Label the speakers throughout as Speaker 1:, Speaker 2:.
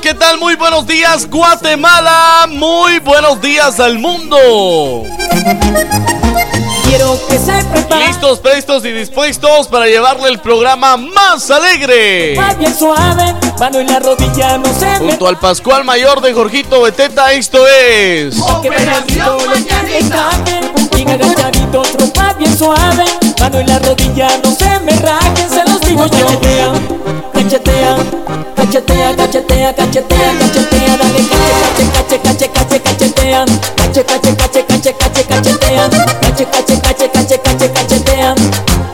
Speaker 1: ¿Qué tal? Muy buenos días, Guatemala. Muy buenos días al mundo.
Speaker 2: Quiero que se prepare.
Speaker 1: Listos, prestos y dispuestos para llevarle el programa más alegre.
Speaker 2: Va bien suave, mano en la rodilla, no se me
Speaker 1: Junto al Pascual Mayor de Jorgito Beteta, esto es.
Speaker 2: saquen. Bien agachadito, trompa bien suave, mano en la rodilla, no se me rajen, se los digo yo. Cachetea, cachetea, cachetea, cachetea, cachetea, dale cache, cache, cache, cache, cachetea, cache, cache, cache, cache, cache, cachetea, cache, cache, cache, cache, cache, cachetea,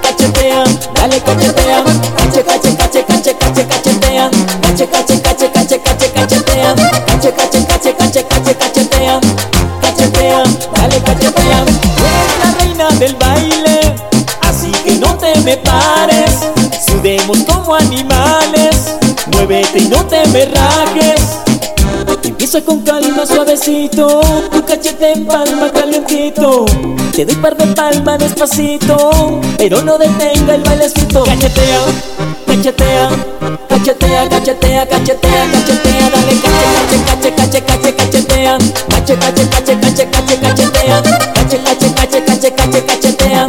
Speaker 2: cachetea, dale cachetea, cache, cache, cache, cache, cache, cachetea, cache, cache, cache, cache, cache, cachetea, cache, cache, cache, cache, cache, cachetea, cachetea, dale cachetea, eres la reina del baile, así que no te me pares, sudemos como animales, muévete y no te me rajes. Empieza con calma suavecito, tu cachete en palma calientito. Te doy par de palmas despacito, pero no detenga el bailecito. Cachetea, cachetea, cachetea, cachetea, cachetea, cachetea, dale cache, cache, cache, cache, cachetea, cache, cache, cache, cache, cache, cachetea, cache, cache, cache, cache, cache, cachetea,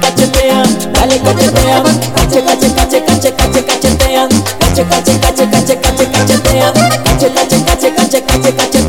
Speaker 2: cachetea, dale cachetea, cache, cache, cache, cache, cache, cachetea, cache, cache, cache, cache, cache, cachetea, cache, cache, cache, cache,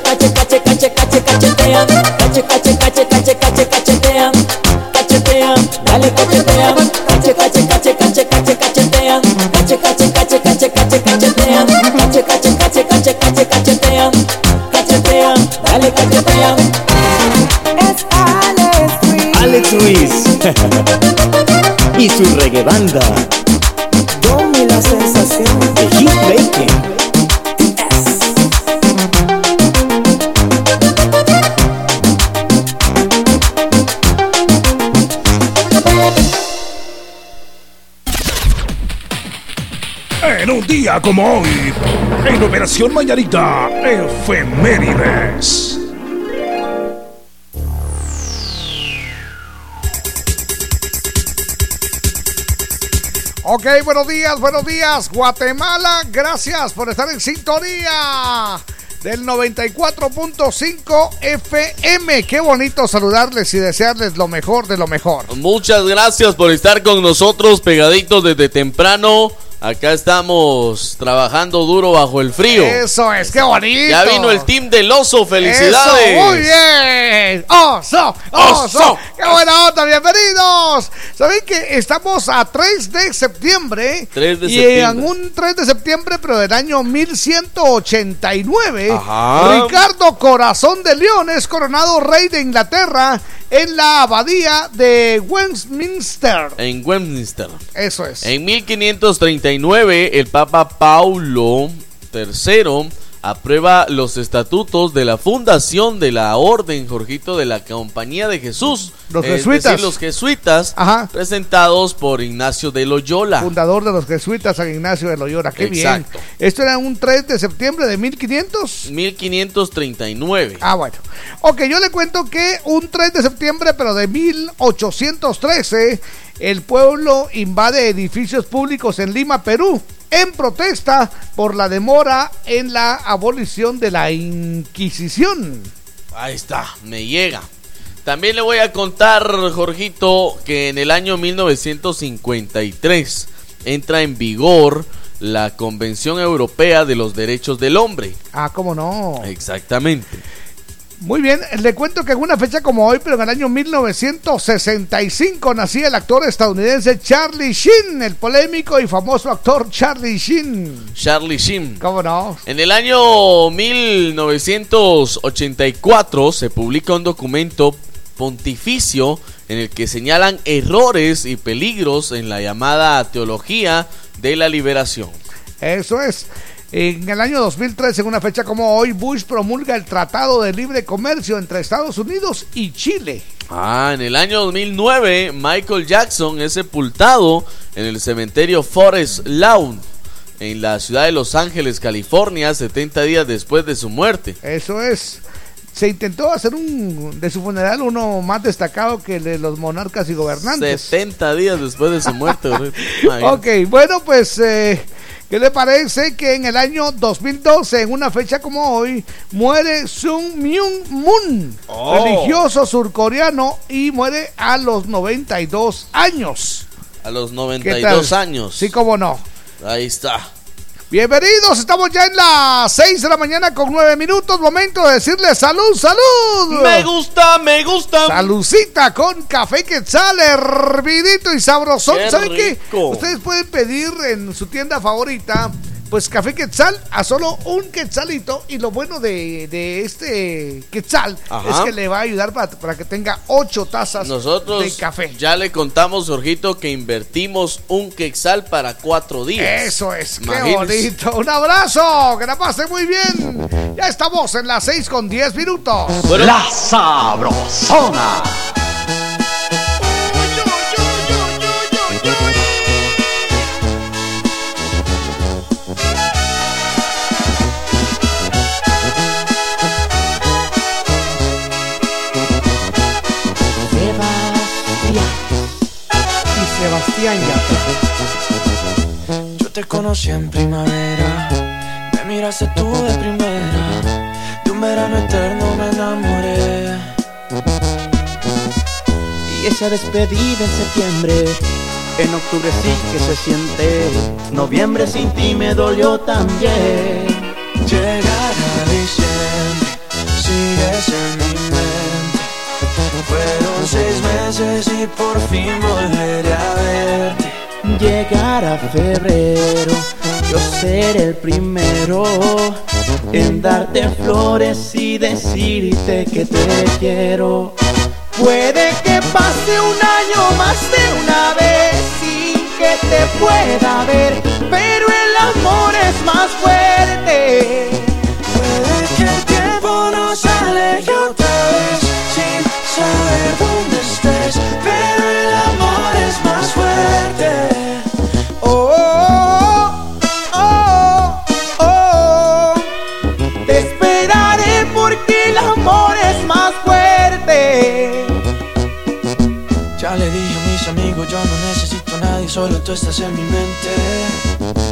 Speaker 2: cachetea, cache, cache, cache, cache, cache, cachetea, cache, cache, cache, cache, cache, cachetea, cachetea, dale cachetea, cache, cache, cache, cache, cache, cachetea, cache, cache, cache, cache, cache, cachetea, cache, cache, cache, cache, cache, cachetea, cachetea, dale.
Speaker 3: Es Alex Ruiz.
Speaker 4: Alex Ruiz y su reggae banda
Speaker 5: día como hoy, en Operación Mañanita, efemérides.
Speaker 6: Ok, buenos días, buenos días, Guatemala. Gracias por estar en sintonía del 94.5 FM. Qué bonito saludarles y desearles lo mejor de lo mejor.
Speaker 1: Muchas gracias por estar con nosotros, pegaditos desde temprano. Acá estamos trabajando duro bajo el frío.
Speaker 6: Eso es, qué bonito.
Speaker 1: Ya vino el team del oso, felicidades.
Speaker 6: Eso, muy bien. Oso, oso.
Speaker 1: Oso.
Speaker 6: Qué buena onda, bienvenidos. Saben que estamos a 3 de septiembre.
Speaker 1: 3 de
Speaker 6: y
Speaker 1: septiembre.
Speaker 6: en un 3 de septiembre, pero del año 1189,
Speaker 1: Ajá.
Speaker 6: Ricardo Corazón de León es coronado rey de Inglaterra en la abadía de Westminster.
Speaker 1: En Westminster.
Speaker 6: Eso es.
Speaker 1: En 1539, el Papa Paulo III aprueba los estatutos de la fundación de la Orden, Jorgito, de la Compañía de Jesús.
Speaker 6: Los
Speaker 1: es
Speaker 6: jesuitas.
Speaker 1: decir, los jesuitas,
Speaker 6: Ajá.
Speaker 1: presentados por Ignacio de Loyola.
Speaker 6: Fundador de los jesuitas San Ignacio de Loyola. Qué
Speaker 1: Exacto.
Speaker 6: bien. Esto era un 3 de septiembre de 1500.
Speaker 1: 1539.
Speaker 6: Ah, bueno. Ok, yo le cuento que un 3 de septiembre, pero de 1813, el pueblo invade edificios públicos en Lima, Perú, en protesta por la demora en la abolición de la Inquisición.
Speaker 1: Ahí está, me llega. También le voy a contar, Jorgito, que en el año 1953 entra en vigor la Convención Europea de los Derechos del Hombre.
Speaker 6: Ah, cómo no.
Speaker 1: Exactamente.
Speaker 6: Muy bien, le cuento que en una fecha como hoy, pero en el año 1965, nacía el actor estadounidense Charlie Sheen, el polémico y famoso actor Charlie Sheen.
Speaker 1: Charlie Sheen.
Speaker 6: ¿Cómo no?
Speaker 1: En el año 1984 se publica un documento pontificio en el que señalan errores y peligros en la llamada teología de la liberación.
Speaker 6: Eso es. En el año 2003, en una fecha como hoy, Bush promulga el Tratado de Libre Comercio entre Estados Unidos y Chile.
Speaker 1: Ah, en el año 2009, Michael Jackson es sepultado en el cementerio Forest Lawn, en la ciudad de Los Ángeles, California, 70 días después de su muerte.
Speaker 6: Eso es. Se intentó hacer un de su funeral uno más destacado que el de los monarcas y gobernantes.
Speaker 1: 70 días después de su muerte.
Speaker 6: ok, bueno, pues, eh, ¿qué le parece que en el año 2012, en una fecha como hoy, muere Sun Myung Moon,
Speaker 1: Oh.
Speaker 6: religioso surcoreano, y muere a los 92 años?
Speaker 1: A los
Speaker 6: ¿Qué
Speaker 1: 92
Speaker 6: tal?
Speaker 1: años.
Speaker 6: Sí, cómo no.
Speaker 1: Ahí está.
Speaker 6: Bienvenidos, estamos ya en las 6 de la mañana con 9 minutos. Momento de decirle salud, salud.
Speaker 1: Me gusta, me gusta.
Speaker 6: Salucita con café quetzal, hervidito y sabrosón.
Speaker 1: Qué
Speaker 6: ¿Saben qué? Ustedes pueden pedir en su tienda favorita, pues café quetzal a solo un quetzalito. Y lo bueno de, de este quetzal
Speaker 1: Ajá.
Speaker 6: es que le va a ayudar para, para que tenga 8 tazas
Speaker 1: Nosotros
Speaker 6: de café.
Speaker 1: ya le contamos, Jorgito, que invertimos un quexal para cuatro días.
Speaker 6: Eso es, qué
Speaker 1: Imagínese.
Speaker 6: bonito. Un abrazo, que la pase muy bien. Ya estamos en las 6 con 10 minutos.
Speaker 1: Bueno,
Speaker 3: La Sabrosona.
Speaker 7: Yo te conocí en primavera, me miraste tú de primera, de un verano eterno me enamoré.
Speaker 3: Y esa despedida en septiembre, en octubre sí que se siente. Noviembre sin ti me dolió también.
Speaker 7: Llegará diciembre, sigues en. Fueron seis meses y por fin volveré a verte.
Speaker 3: Llegará febrero, yo seré el primero en darte flores y decirte que te quiero. Puede que pase un año más de una vez sin que te pueda ver, pero el amor es más fuerte.
Speaker 7: Puede que el tiempo nos aleje dónde estés, pero el amor es más fuerte.
Speaker 6: Oh, oh, oh, oh.
Speaker 3: Te esperaré porque el amor es más fuerte.
Speaker 7: Ya le dije a mis amigos, yo no necesito a nadie, solo tú estás en mi mente.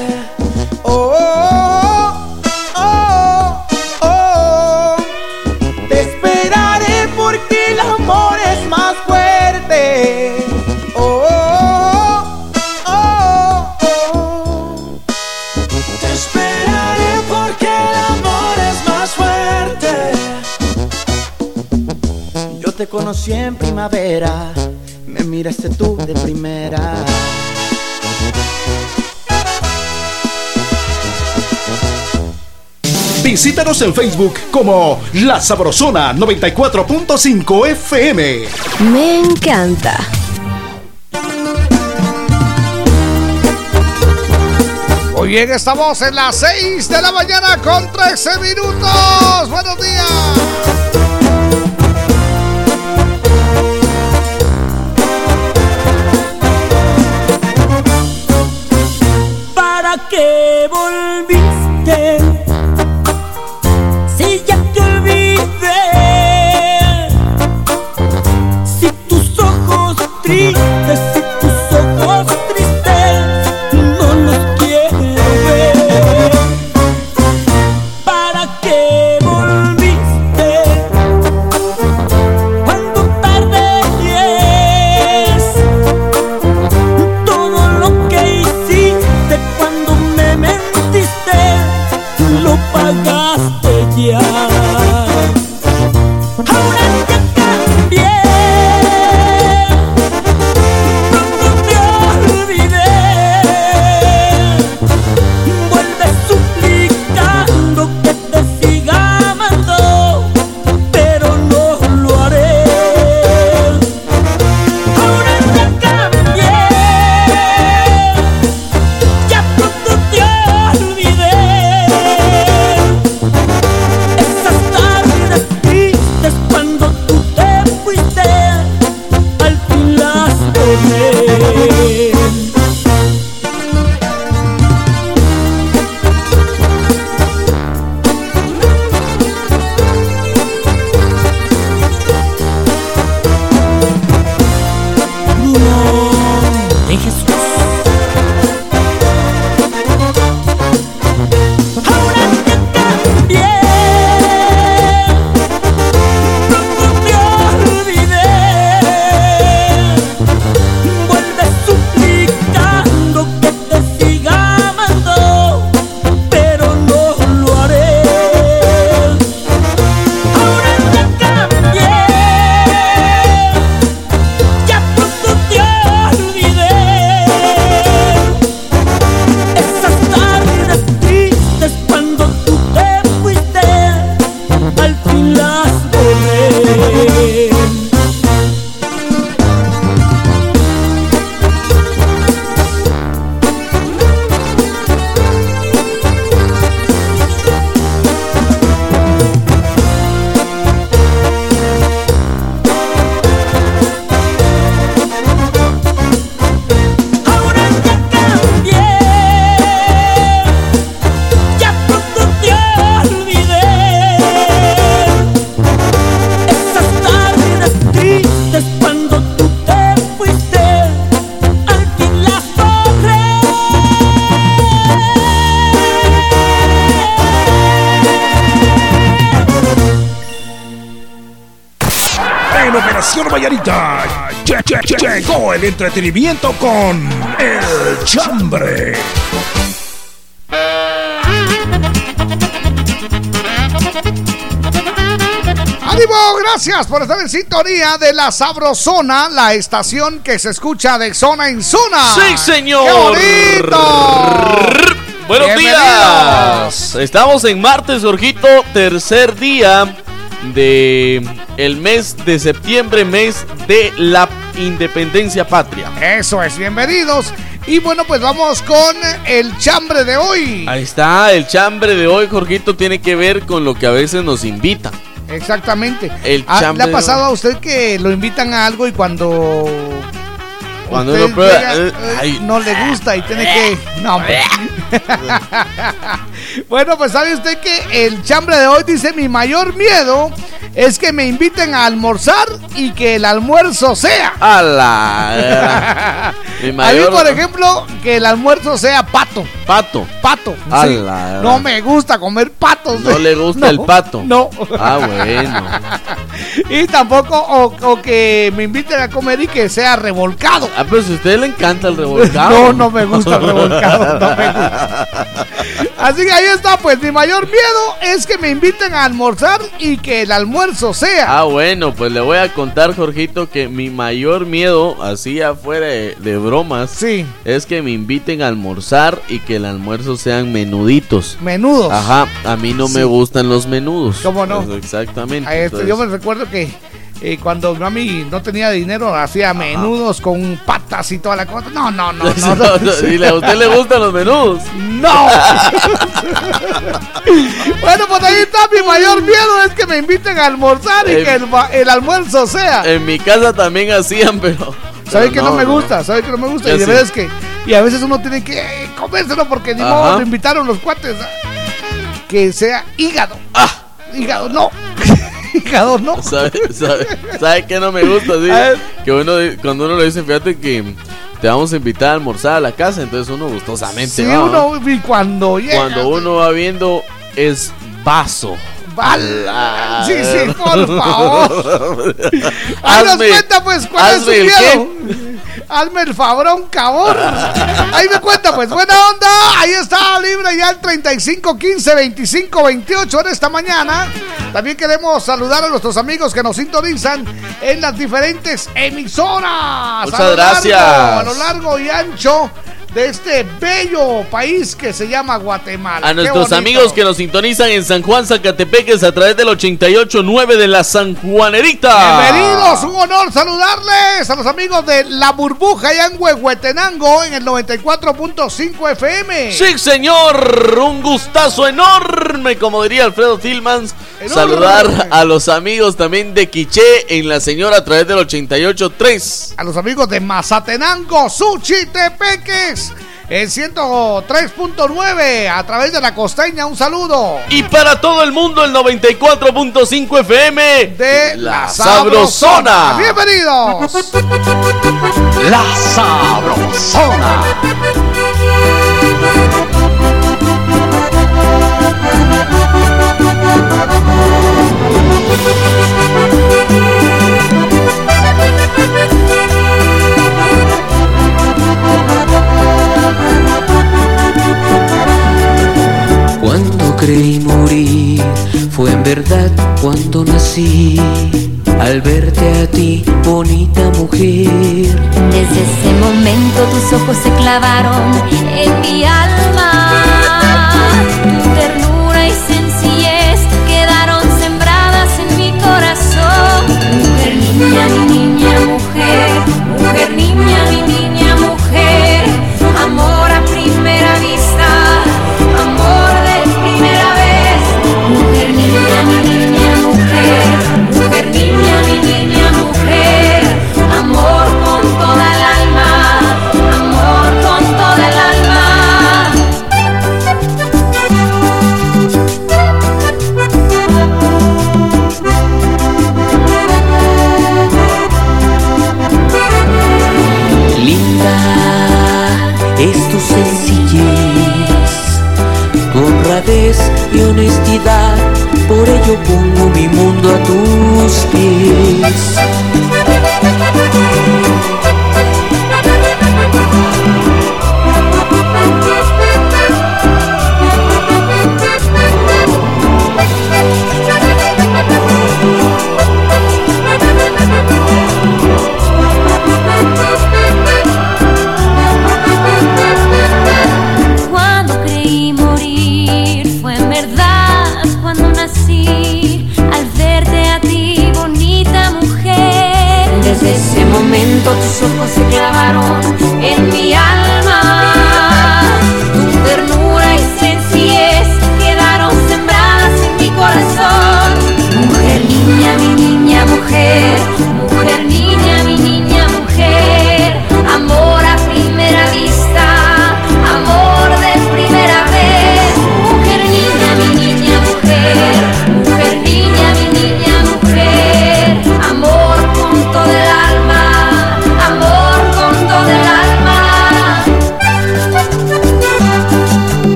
Speaker 3: Te conocí en primavera, me miraste tú de primera.
Speaker 8: Visítanos en Facebook como La Sabrosona 94.5 FM.
Speaker 9: Me encanta.
Speaker 6: Muy bien, estamos en las 6 de la mañana con 13 minutos. Buenos días.
Speaker 2: ¿Para qué volviste?
Speaker 8: Entretenimiento con El Chambre.
Speaker 6: ¡Ánimo! Gracias por estar en sintonía de la Sabrosona, la estación que se escucha de zona en zona.
Speaker 1: Sí, señor.
Speaker 6: ¡Qué bonito!
Speaker 1: Buenos días. Estamos en martes, Jorgito, tercer día de el mes de septiembre, mes de la independencia patria.
Speaker 6: Eso es, bienvenidos. Y bueno, pues vamos con el chambre de hoy.
Speaker 1: Ahí está, el chambre de hoy, Jorgito, tiene que ver con lo que a veces nos invita.
Speaker 6: Exactamente.
Speaker 1: El
Speaker 6: Ah, ¿Le
Speaker 1: chambre
Speaker 6: ha
Speaker 1: de
Speaker 6: pasado a usted que lo invitan a algo y cuando.
Speaker 1: Cuando uno prueba,
Speaker 6: llega,
Speaker 1: eh,
Speaker 6: eh,
Speaker 1: ay.
Speaker 6: no le gusta y tiene que. No, hombre. bueno, pues sabe usted que el chambre de hoy dice: Mi mayor miedo es que me inviten a almorzar y que el almuerzo sea.
Speaker 1: ¡Hala! Mi
Speaker 6: A mí,
Speaker 1: mayor-
Speaker 6: por ejemplo, que el almuerzo sea pato.
Speaker 1: Pato.
Speaker 6: Pato. sí.
Speaker 1: ¡Hala!
Speaker 6: No me gusta comer patos.
Speaker 1: No le gusta
Speaker 6: No,
Speaker 1: el pato.
Speaker 6: No.
Speaker 1: Ah, bueno.
Speaker 6: Y tampoco, o, o que me inviten a comer y que sea revolcado.
Speaker 1: Ah, pero si a usted le encanta el revolcado.
Speaker 6: No, no me gusta el revolcado, no me gusta. Así que ahí está, pues mi mayor miedo es que me inviten a almorzar y que el almuerzo sea.
Speaker 1: Ah, bueno, pues le voy a contar, Jorgito, que mi mayor miedo, así afuera de, de bromas,
Speaker 6: Sí,
Speaker 1: es que me inviten a almorzar y que el almuerzo sean menuditos.
Speaker 6: menudos.
Speaker 1: Ajá, a mí no me gustan los menudos.
Speaker 6: ¿Cómo no?
Speaker 1: Pues exactamente.
Speaker 6: Este, yo me recuerdo que eh, cuando mami no tenía dinero hacía menudos con patas y toda la cosa. No, no, no, no.
Speaker 1: No, dile, ¿a usted le gustan los menudos?
Speaker 6: ¡No! bueno, pues ahí está. Mi mayor miedo es que me inviten a almorzar y que el, almuerzo sea.
Speaker 1: En mi casa también hacían, pero.
Speaker 6: ¿Sabes que no, me gusta? ¿Sabes que no me gusta? Y de
Speaker 1: sí.
Speaker 6: veras que. Y a veces uno tiene que eh, comérselo porque ni
Speaker 1: Ajá.
Speaker 6: modo lo invitaron los cuates. Que sea hígado.
Speaker 1: Ah.
Speaker 6: Hígado, no. no.
Speaker 1: ¿Sabe, sabe, sabe qué no me gusta? sí? Que uno, cuando uno le dice, fíjate que te vamos a invitar a almorzar a la casa, entonces uno gustosamente
Speaker 6: Sí,
Speaker 1: va.
Speaker 6: uno, y cuando llega.
Speaker 1: Cuando uno va viendo, es vaso.
Speaker 6: Bala. Sí, sí, por favor. Ahí nos
Speaker 1: Hazme-
Speaker 6: cuenta, pues, cuál es su
Speaker 1: hazme el
Speaker 6: el fabrón, cabrón. Ahí me cuenta, pues, buena onda. Ahí está, libre ya el 35 15 25 28 en esta mañana. También queremos saludar a nuestros amigos que nos sintonizan en las diferentes emisoras.
Speaker 1: Muchas
Speaker 6: a lo largo-
Speaker 1: gracias.
Speaker 6: a lo largo y ancho de este bello país que se llama Guatemala.
Speaker 1: A nuestros amigos que nos sintonizan en San Juan, Zacatepeques a través del 88.9 de la San Juanerita.
Speaker 6: Bienvenidos, un honor saludarles a los amigos de La Burbuja allá en Huehuetenango en el 94.5 FM.
Speaker 1: Sí, señor, un gustazo enorme, como diría Alfredo Tillmans. Saludar a los amigos también de Quiché en La Señora a través del 88.3.
Speaker 6: A los amigos de Mazatenango, Suchitepeques, el 103.9 a través de la costeña, un saludo.
Speaker 1: Y para todo el mundo, el 94.5 FM
Speaker 6: De La, Sabrosona. Bienvenidos.
Speaker 5: La Sabrosona.
Speaker 10: Cuando creí morir fue en verdad cuando nací. Al verte a ti, bonita mujer.
Speaker 11: Desde ese momento tus ojos se clavaron en mi alma. Niña, mi niña, mujer. Mujer, niña, mi niña,
Speaker 10: y honestidad. Por ello pongo mi mundo a tus pies.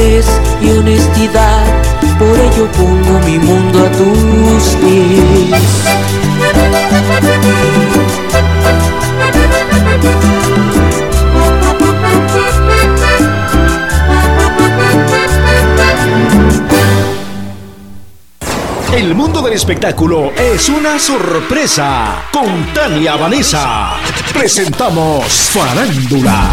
Speaker 10: Honradez y honestidad, por ello pongo mi mundo a tus pies.
Speaker 5: El mundo del espectáculo es una sorpresa. Con Tania Vanessa presentamos Farándula.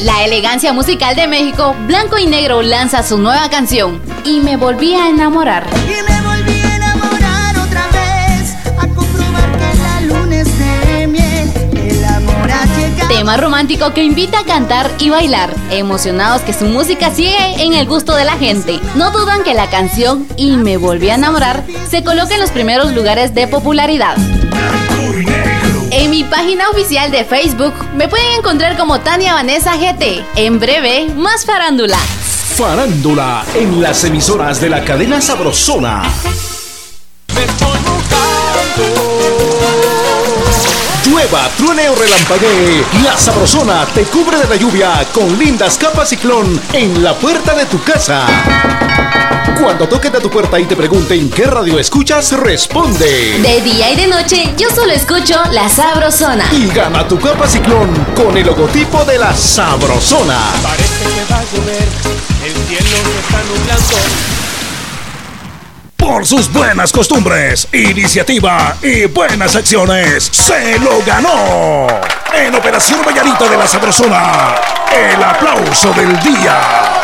Speaker 12: La elegancia musical de México, Blanco y Negro lanza su nueva canción y me volví a enamorar.
Speaker 13: Y me volví a enamorar otra vez, a comprobar que la luna es de miel, el amor ha llegado.
Speaker 12: Tema romántico que invita a cantar y bailar, emocionados que su música sigue en el gusto de la gente. No dudan que la canción Y me volví a enamorar se coloca en los primeros lugares de popularidad. En mi página oficial de Facebook me pueden encontrar como Tania Vanessa GT. En breve, más farándula.
Speaker 5: Farándula en las emisoras de la cadena Sabrosona. Llueva, truene o relampaguee, la Sabrosona te cubre de la lluvia con lindas capas ciclón en la puerta de tu casa. Cuando toquen a tu puerta y te pregunten qué radio escuchas, responde.
Speaker 12: De día y de noche, yo solo escucho La Sabrosona.
Speaker 5: Y gana tu capa ciclón con el logotipo de la Sabrosona.
Speaker 14: Parece que va a llover, el cielo se está nublando.
Speaker 5: Por sus buenas costumbres, iniciativa y buenas acciones, se lo ganó. En Operación Vallarita de la Sabrosona, el aplauso del día.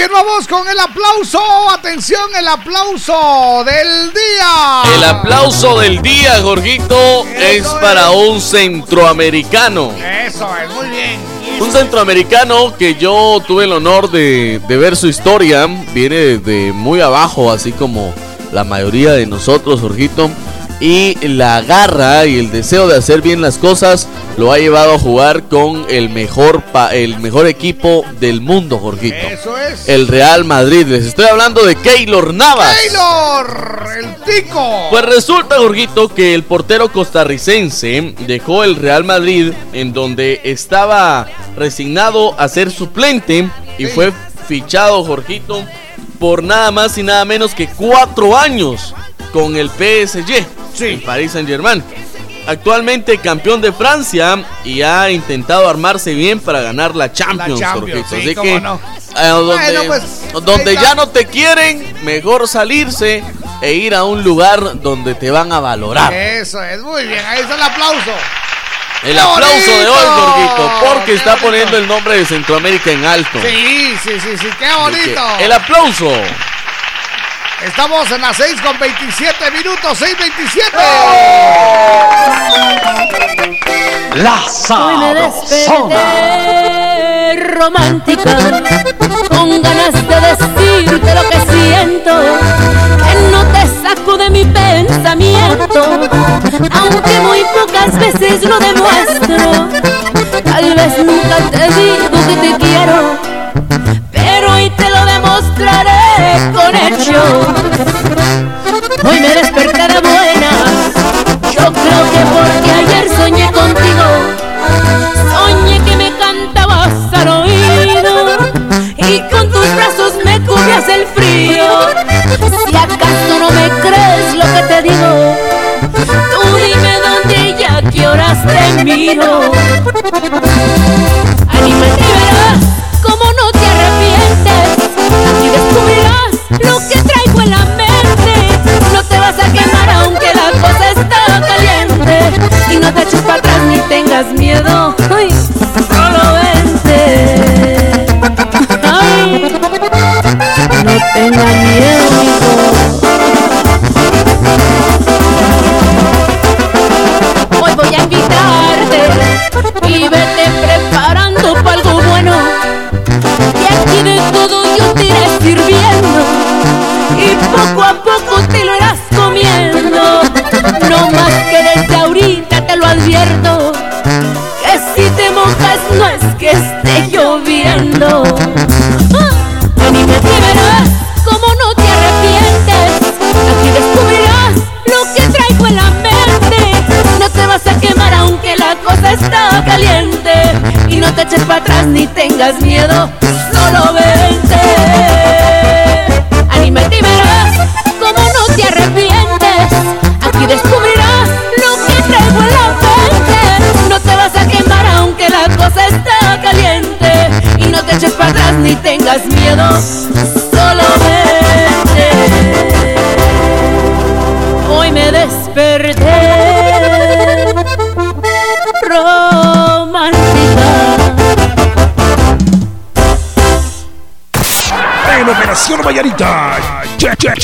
Speaker 6: Bien, vamos con el aplauso. Atención, el aplauso del día.
Speaker 1: El aplauso del día, Jorgito, es para un centroamericano.
Speaker 6: Eso es, muy bien.
Speaker 1: Un centroamericano que yo tuve el honor de, de ver su historia. Viene desde muy abajo, así como la mayoría de nosotros, Jorgito. Y la garra y el deseo de hacer bien las cosas lo ha llevado a jugar con el mejor, pa- el mejor equipo del mundo, Jorgito.
Speaker 6: Eso es.
Speaker 1: El Real Madrid. Les estoy hablando de Keylor Navas.
Speaker 6: Taylor, el tico.
Speaker 1: Pues resulta, Jorgito, que el portero costarricense dejó el Real Madrid en donde estaba resignado a ser suplente y fue fichado, Jorgito, por nada más y nada menos que cuatro años con el PSG, el Paris Saint Germain. Actualmente campeón de Francia y ha intentado armarse bien para ganar la Champions,
Speaker 6: sí,
Speaker 1: Así que
Speaker 6: no.
Speaker 1: eh, donde,
Speaker 6: Bueno, pues,
Speaker 1: donde ya no te quieren, mejor salirse e ir a un lugar donde te van a valorar.
Speaker 6: Eso es, muy bien. Ahí está el aplauso.
Speaker 1: El
Speaker 6: ¡Qué
Speaker 1: aplauso de hoy! Jorgito, porque
Speaker 6: ¡Qué
Speaker 1: está poniendo el nombre de Centroamérica en alto.
Speaker 6: Sí, sí, sí, sí, qué bonito.
Speaker 1: El aplauso.
Speaker 6: Estamos en las 6 con 27 minutos, 6 27.
Speaker 5: La
Speaker 15: desperté romántica, con ganas de decirte lo que siento, que no te saco de mi pensamiento, aunque muy pocas veces lo demuestro. Tal vez nunca te digo que te quiero, pero hoy te lo demostraré con hechos. Hoy me desperté de buenas, yo creo que porque ayer soñé contigo. Soñé que me cantabas al oído y con tus brazos me cubrías el frío. Si acaso no me crees lo que te digo, tú dime dónde y a qué horas te miro. Anímate lo que traigo en la mente. No te vas a quemar aunque la cosa está caliente y no te eches para atrás ni tengas miedo. Ay, solo vente. Ay, no tengas miedo. ahorita te lo advierto. Que si te mojas no es que esté lloviendo. ¡Ah! Anímate y verás cómo no te arrepientes. Aquí descubrirás lo que traigo en la mente. No te vas a quemar aunque la cosa está
Speaker 10: caliente. Y no te eches para atrás ni tengas miedo. Solo vente. Te eches para atrás ni tengas miedo, solo vente. Hoy me desperté romántica.
Speaker 5: En Operación Vallarita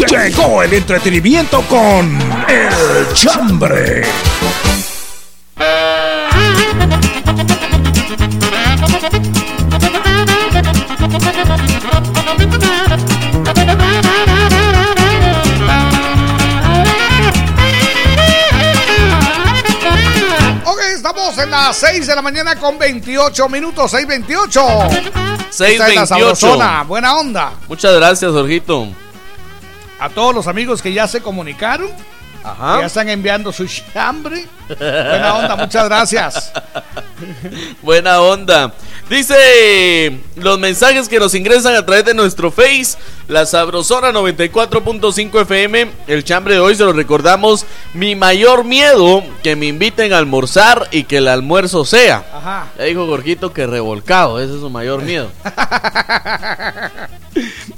Speaker 5: llegó el entretenimiento con El Chambre.
Speaker 6: Las 6 de la mañana con 28 minutos, 6.28. Esta es la
Speaker 1: 628.
Speaker 6: Sabrosona, buena onda.
Speaker 1: Muchas gracias, Jorgito.
Speaker 6: A todos los amigos que ya se comunicaron,
Speaker 1: Ajá.
Speaker 6: que ya están enviando su chambre. Buena onda, muchas gracias.
Speaker 1: Buena onda. Dice los mensajes que nos ingresan a través de nuestro Face, la Sabrosona 94.5 FM. El chambre de hoy se lo recordamos. Mi mayor miedo que me inviten a almorzar y que el almuerzo sea.
Speaker 6: Ajá.
Speaker 1: Ya dijo Gorgito que revolcado, ese es su mayor miedo.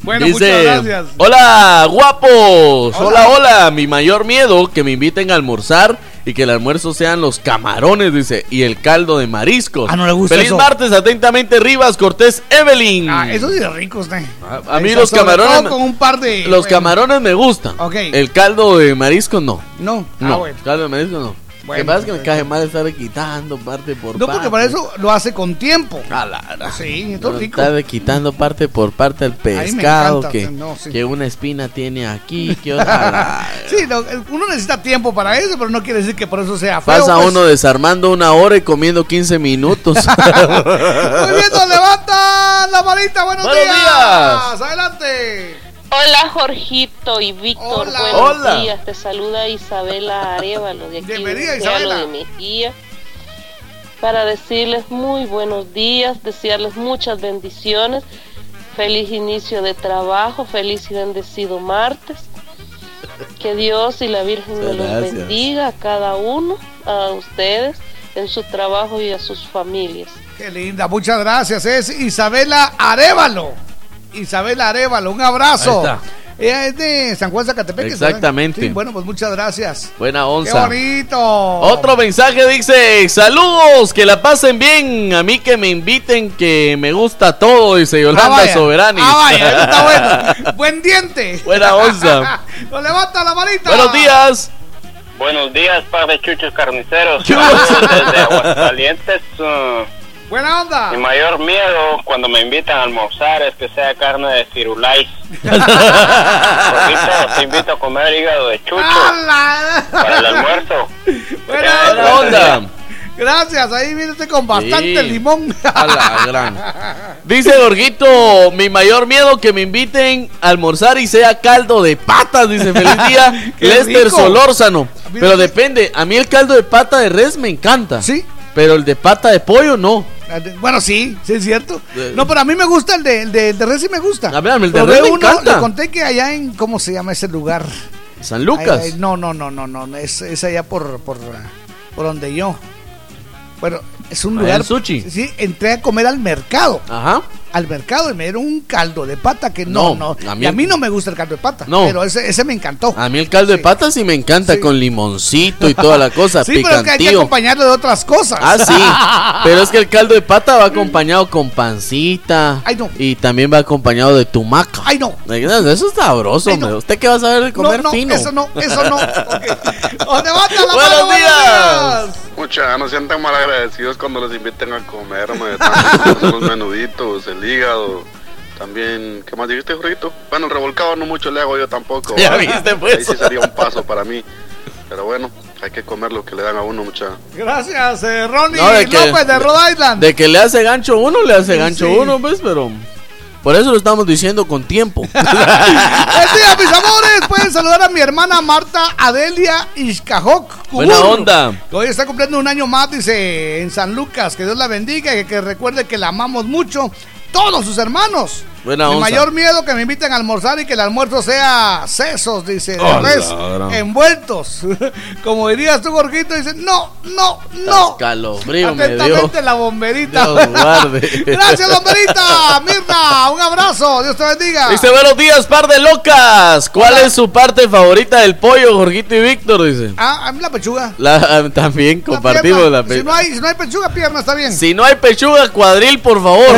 Speaker 6: Bueno,
Speaker 1: Dice,
Speaker 6: muchas gracias.
Speaker 1: Hola, guapos.
Speaker 6: Hola.
Speaker 1: Hola. hola, Mi mayor miedo que me inviten a almorzar y que el almuerzo sean los camarones, dice, y el caldo de mariscos.
Speaker 6: Ah, no le gusta
Speaker 1: Feliz
Speaker 6: eso.
Speaker 1: martes, atentamente, Rivas Cortés Evelyn.
Speaker 6: Ah, eso sí es rico, usted.
Speaker 1: A, a mí
Speaker 6: Eso,
Speaker 1: los camarones.
Speaker 6: todo con un par de.
Speaker 1: Los
Speaker 6: bueno,
Speaker 1: camarones me gustan.
Speaker 6: Ok.
Speaker 1: El caldo de mariscos no.
Speaker 6: No,
Speaker 1: No,
Speaker 6: ah, bueno.
Speaker 1: caldo de mariscos no.
Speaker 6: Bueno,
Speaker 1: que pasa es que me
Speaker 6: perfecto.
Speaker 1: cae mal estar quitando parte por
Speaker 6: No,
Speaker 1: parte.
Speaker 6: porque para eso lo hace con tiempo.
Speaker 1: A la-
Speaker 6: Sí, esto es rico.
Speaker 1: Estar quitando parte por parte al pescado,
Speaker 6: encanta,
Speaker 1: que,
Speaker 6: no, sí.
Speaker 1: que una espina tiene aquí, que otra.
Speaker 6: Sí, no, uno necesita tiempo para eso, pero no quiere decir que por eso sea feo.
Speaker 1: Pasa
Speaker 6: pues.
Speaker 1: uno desarmando una hora y comiendo 15 minutos.
Speaker 6: Muy bien, levanta la manita. Buenos,
Speaker 1: Buenos
Speaker 6: días.
Speaker 1: días.
Speaker 6: Adelante.
Speaker 16: Hola Jorgito y Víctor,
Speaker 6: Hola.
Speaker 16: buenos
Speaker 1: Hola.
Speaker 16: días. Te saluda Isabela Arevalo de aquí
Speaker 6: Bienvenida,
Speaker 16: de
Speaker 6: Isabela.
Speaker 16: de Mejía para decirles muy buenos días, desearles muchas bendiciones, feliz inicio de trabajo, feliz y bendecido martes. Que Dios y la Virgen me los bendiga a cada uno, a ustedes, en su trabajo y a sus familias.
Speaker 6: Qué linda, muchas gracias. Es Isabela Arevalo. Isabela Arevalo, un abrazo.
Speaker 1: Ahí está.
Speaker 6: Ella es de San Juan Zacatepeque. ¿saben?
Speaker 1: Exactamente.
Speaker 6: Sí, bueno, pues muchas gracias.
Speaker 1: Buena
Speaker 6: Qué
Speaker 1: onza.
Speaker 6: bonito.
Speaker 1: Otro mensaje dice, saludos, que la pasen bien, a mí que me inviten, que me gusta todo, dice
Speaker 6: Ah,
Speaker 1: Yolanda
Speaker 6: vaya.
Speaker 1: Soberani.
Speaker 6: Ah, vaya, está bueno. Buen diente.
Speaker 1: Buena onza.
Speaker 6: Nos levanta la manita.
Speaker 1: Buenos días.
Speaker 17: Buenos días, par de chuchos carniceros. Desde Aguascalientes. uh,
Speaker 6: Buena onda.
Speaker 17: mi mayor miedo cuando me invitan a almorzar es que sea carne de firulais. Jorgito, te invito a comer hígado de chucho
Speaker 6: ¡Hala!
Speaker 17: para el almuerzo.
Speaker 6: Buena
Speaker 1: Buena onda.
Speaker 6: Gracias, ahí viene usted con bastante
Speaker 1: Sí.
Speaker 6: limón.
Speaker 1: A la gran. Dice Gorguito, mi mayor miedo que me inviten a almorzar y sea caldo de patas, dice feliz día, Lester
Speaker 6: rico.
Speaker 1: Solórzano. Pero depende, a mí el caldo de pata de res me encanta.
Speaker 6: Sí.
Speaker 1: Pero el de pata de pollo no.
Speaker 6: Bueno, sí, sí es cierto. No, pero a mí me gusta el de, el de, el de res, sí me gusta.
Speaker 1: A ver, el de res me
Speaker 6: uno,
Speaker 1: encanta.
Speaker 6: Le conté que allá en, ¿cómo se llama ese lugar?
Speaker 1: San Lucas.
Speaker 6: Ay, ay, no, no, no, no, no, es, es allá por, por, por donde yo. Bueno, es un lugar.
Speaker 1: en Suchi.
Speaker 6: Sí, entré a comer al mercado.
Speaker 1: Ajá.
Speaker 6: Al mercado y me dieron un caldo de pata que no,
Speaker 1: No,
Speaker 6: no.
Speaker 1: a mí-
Speaker 6: mí, a mí no me gusta el caldo de pata.
Speaker 1: No.
Speaker 6: Pero ese, ese me encantó.
Speaker 1: A mí el caldo de pata sí me encanta con limoncito y toda la cosa,
Speaker 6: sí, pero es que hay que acompañarlo de otras cosas.
Speaker 1: Ah, sí. Pero es que el caldo de pata va acompañado con pancita.
Speaker 6: Ay, no.
Speaker 1: Y también va acompañado de tumaca.
Speaker 6: Ay, no.
Speaker 1: Eso es sabroso, hombre. ¿Usted qué va a saber de comer
Speaker 6: no, no,
Speaker 1: fino?
Speaker 6: eso no, eso no. Ok. ¡Oh, levanta la
Speaker 1: Buenos
Speaker 6: mano,
Speaker 1: días.
Speaker 18: Mucha, no sean tan mal agradecidos cuando les inviten a comer, me los menuditos, el hígado. También, ¿qué más dijiste, Jorgito? Bueno, el revolcado no mucho le hago yo tampoco.
Speaker 1: Ya
Speaker 18: ¿verdad?
Speaker 1: viste, pues.
Speaker 18: Ahí sí sería un paso para mí. Pero bueno, hay que comer lo que le dan a uno, mucha.
Speaker 6: Gracias, eh, Ronnie
Speaker 1: No, de que-
Speaker 6: López de Rhode Island.
Speaker 1: De que le hace gancho uno, le hace
Speaker 6: Sí,
Speaker 1: gancho
Speaker 6: sí.
Speaker 1: uno, pues, pero. Por eso lo estamos diciendo con tiempo.
Speaker 6: Buen día, mis amores. Pueden saludar a mi hermana Marta Adelia Iscajoc.
Speaker 1: Buena onda.
Speaker 6: Que hoy está cumpliendo un año más, dice, en San Lucas. Que Dios la bendiga y que recuerde que la amamos mucho. Todos sus hermanos.
Speaker 1: Buena
Speaker 6: Mi
Speaker 1: onza.
Speaker 6: mayor miedo que me inviten a almorzar y que el almuerzo sea sesos, dice, de
Speaker 1: Oh,
Speaker 6: res, envueltos. Como dirías tú, Jorgito, dice, no, no, no.
Speaker 1: Calobrío me dio.
Speaker 6: La bomberita.
Speaker 1: Dios guarde.
Speaker 6: Gracias, bomberita. Mirna, un abrazo. Dios te bendiga.
Speaker 1: Dice, buenos días, par de locas. ¿Cuál es su parte favorita del pollo, Jorgito y Víctor? Dice.
Speaker 6: Ah, a mí la pechuga.
Speaker 1: La- también compartimos la
Speaker 6: Si
Speaker 1: pechuga.
Speaker 6: no, hay, si no hay pechuga, pierna, está bien.
Speaker 1: Si no hay pechuga, cuadril, por favor.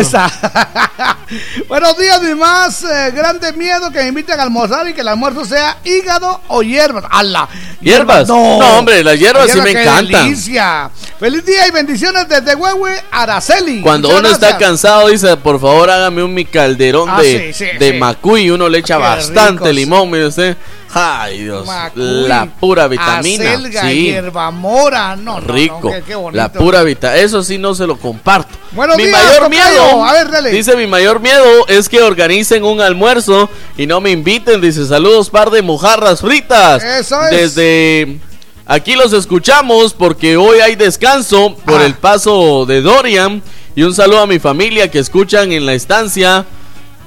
Speaker 6: Buenos días, mi más eh, grande miedo que me inviten a almorzar y que el almuerzo sea hígado o hierbas. ¡Hala!
Speaker 1: ¿Hierbas? No, hombre, las hierbas sí me encantan.
Speaker 6: delicia! ¡Feliz día y bendiciones desde Huehue, Araceli!
Speaker 1: Cuando
Speaker 6: Muchas
Speaker 1: uno está cansado, dice, por favor, hágame un mi calderón
Speaker 6: Ah,
Speaker 1: de,
Speaker 6: sí, sí,
Speaker 1: de
Speaker 6: sí.
Speaker 1: macuy. Uno le echa
Speaker 6: Qué
Speaker 1: bastante
Speaker 6: ricos.
Speaker 1: limón, mire usted. Ay, Dios.
Speaker 6: Macuy,
Speaker 1: la pura vitamina.
Speaker 6: Acelga,
Speaker 1: sí.
Speaker 6: hierbamora. No, no, no,
Speaker 1: Rico.
Speaker 6: qué- qué bonito.
Speaker 1: la pura vitamina. Eso sí no se lo comparto.
Speaker 6: Buenos
Speaker 1: mi
Speaker 6: días,
Speaker 1: mayor
Speaker 6: tocayo.
Speaker 1: miedo.
Speaker 6: A ver, dale.
Speaker 1: Dice mi mayor miedo es que organicen un almuerzo y no me inviten. Dice saludos par de mojarras fritas.
Speaker 6: Eso es.
Speaker 1: Desde aquí los escuchamos porque hoy hay descanso
Speaker 6: Ah.
Speaker 1: por el paso de Dorian. Y un saludo a mi familia que escuchan en la estancia.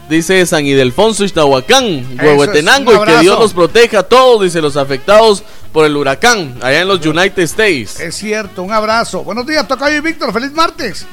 Speaker 1: Dice San Ildefonso, Iztahuacán,
Speaker 6: Eso
Speaker 1: Huehuetenango,
Speaker 6: es,
Speaker 1: y que Dios los proteja a todos, dice los afectados por el huracán, allá en los United States.
Speaker 6: Es cierto, un abrazo. Buenos días, Tocayo y Víctor. Feliz martes.